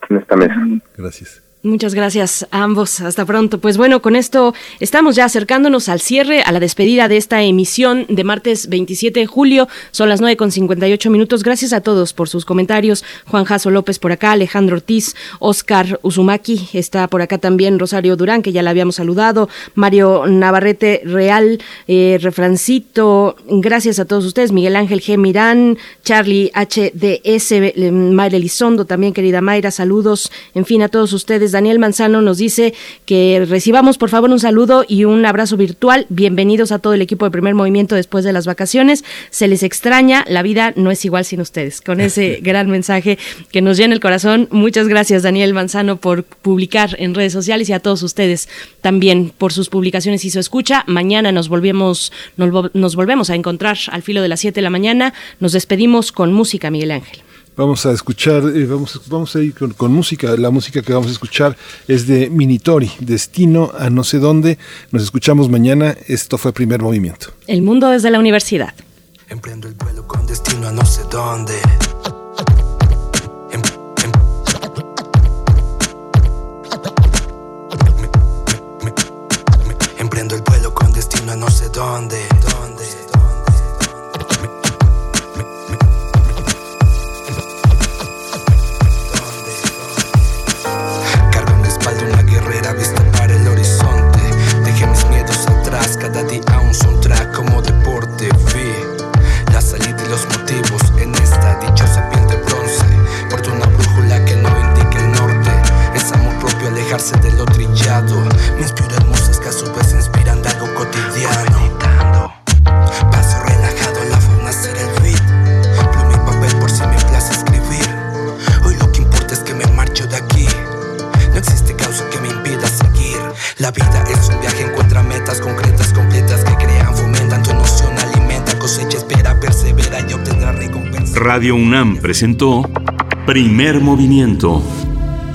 en esta mesa. Gracias. Muchas gracias a ambos. Hasta pronto. Pues bueno, con esto estamos ya acercándonos al cierre, a la despedida de esta emisión de martes 27 de julio. Son las 9 con 58 minutos. Gracias a todos por sus comentarios. Juan Jaso López por acá, Alejandro Ortiz, Oscar Uzumaki, está por acá también Rosario Durán, que ya la habíamos saludado, Mario Navarrete Real, eh, Refrancito. Gracias a todos ustedes. Miguel Ángel G. Mirán, Charlie HDS, eh, Mayra Elizondo también, querida Mayra, saludos. En fin, a todos ustedes. Daniel Manzano nos dice que recibamos por favor un saludo y un abrazo virtual. Bienvenidos a todo el equipo de primer movimiento después de las vacaciones. Se les extraña, la vida no es igual sin ustedes. Con ese gran mensaje que nos llena el corazón. Muchas gracias Daniel Manzano por publicar en redes sociales y a todos ustedes también por sus publicaciones y su escucha. Mañana nos volvemos, nos, vol- nos volvemos a encontrar al filo de las 7 de la mañana. Nos despedimos con música, Miguel Ángel. Vamos a escuchar, eh, vamos, vamos a ir con, con música. La música que vamos a escuchar es de Minitori, Destino a no sé dónde. Nos escuchamos mañana. Esto fue Primer Movimiento. El mundo desde la universidad. con destino a no sé dónde. Em- em- Me- me- me- Emprendo el vuelo con destino a no sé dónde. alejarse de lo trillado. Me inspira hermosas que a su vez inspiran de algo cotidiano. Paso relajado, la forma será el beat. Plume y papel por si me place escribir. Hoy lo que importa es que me marcho de aquí. No existe causa que me impida seguir. La vida es un viaje, encuentra metas concretas, completas que crean, fomentan tu noción, alimenta, cosecha, espera, persevera y obtendrá recompensa. Radio UNAM presentó Primer Movimiento.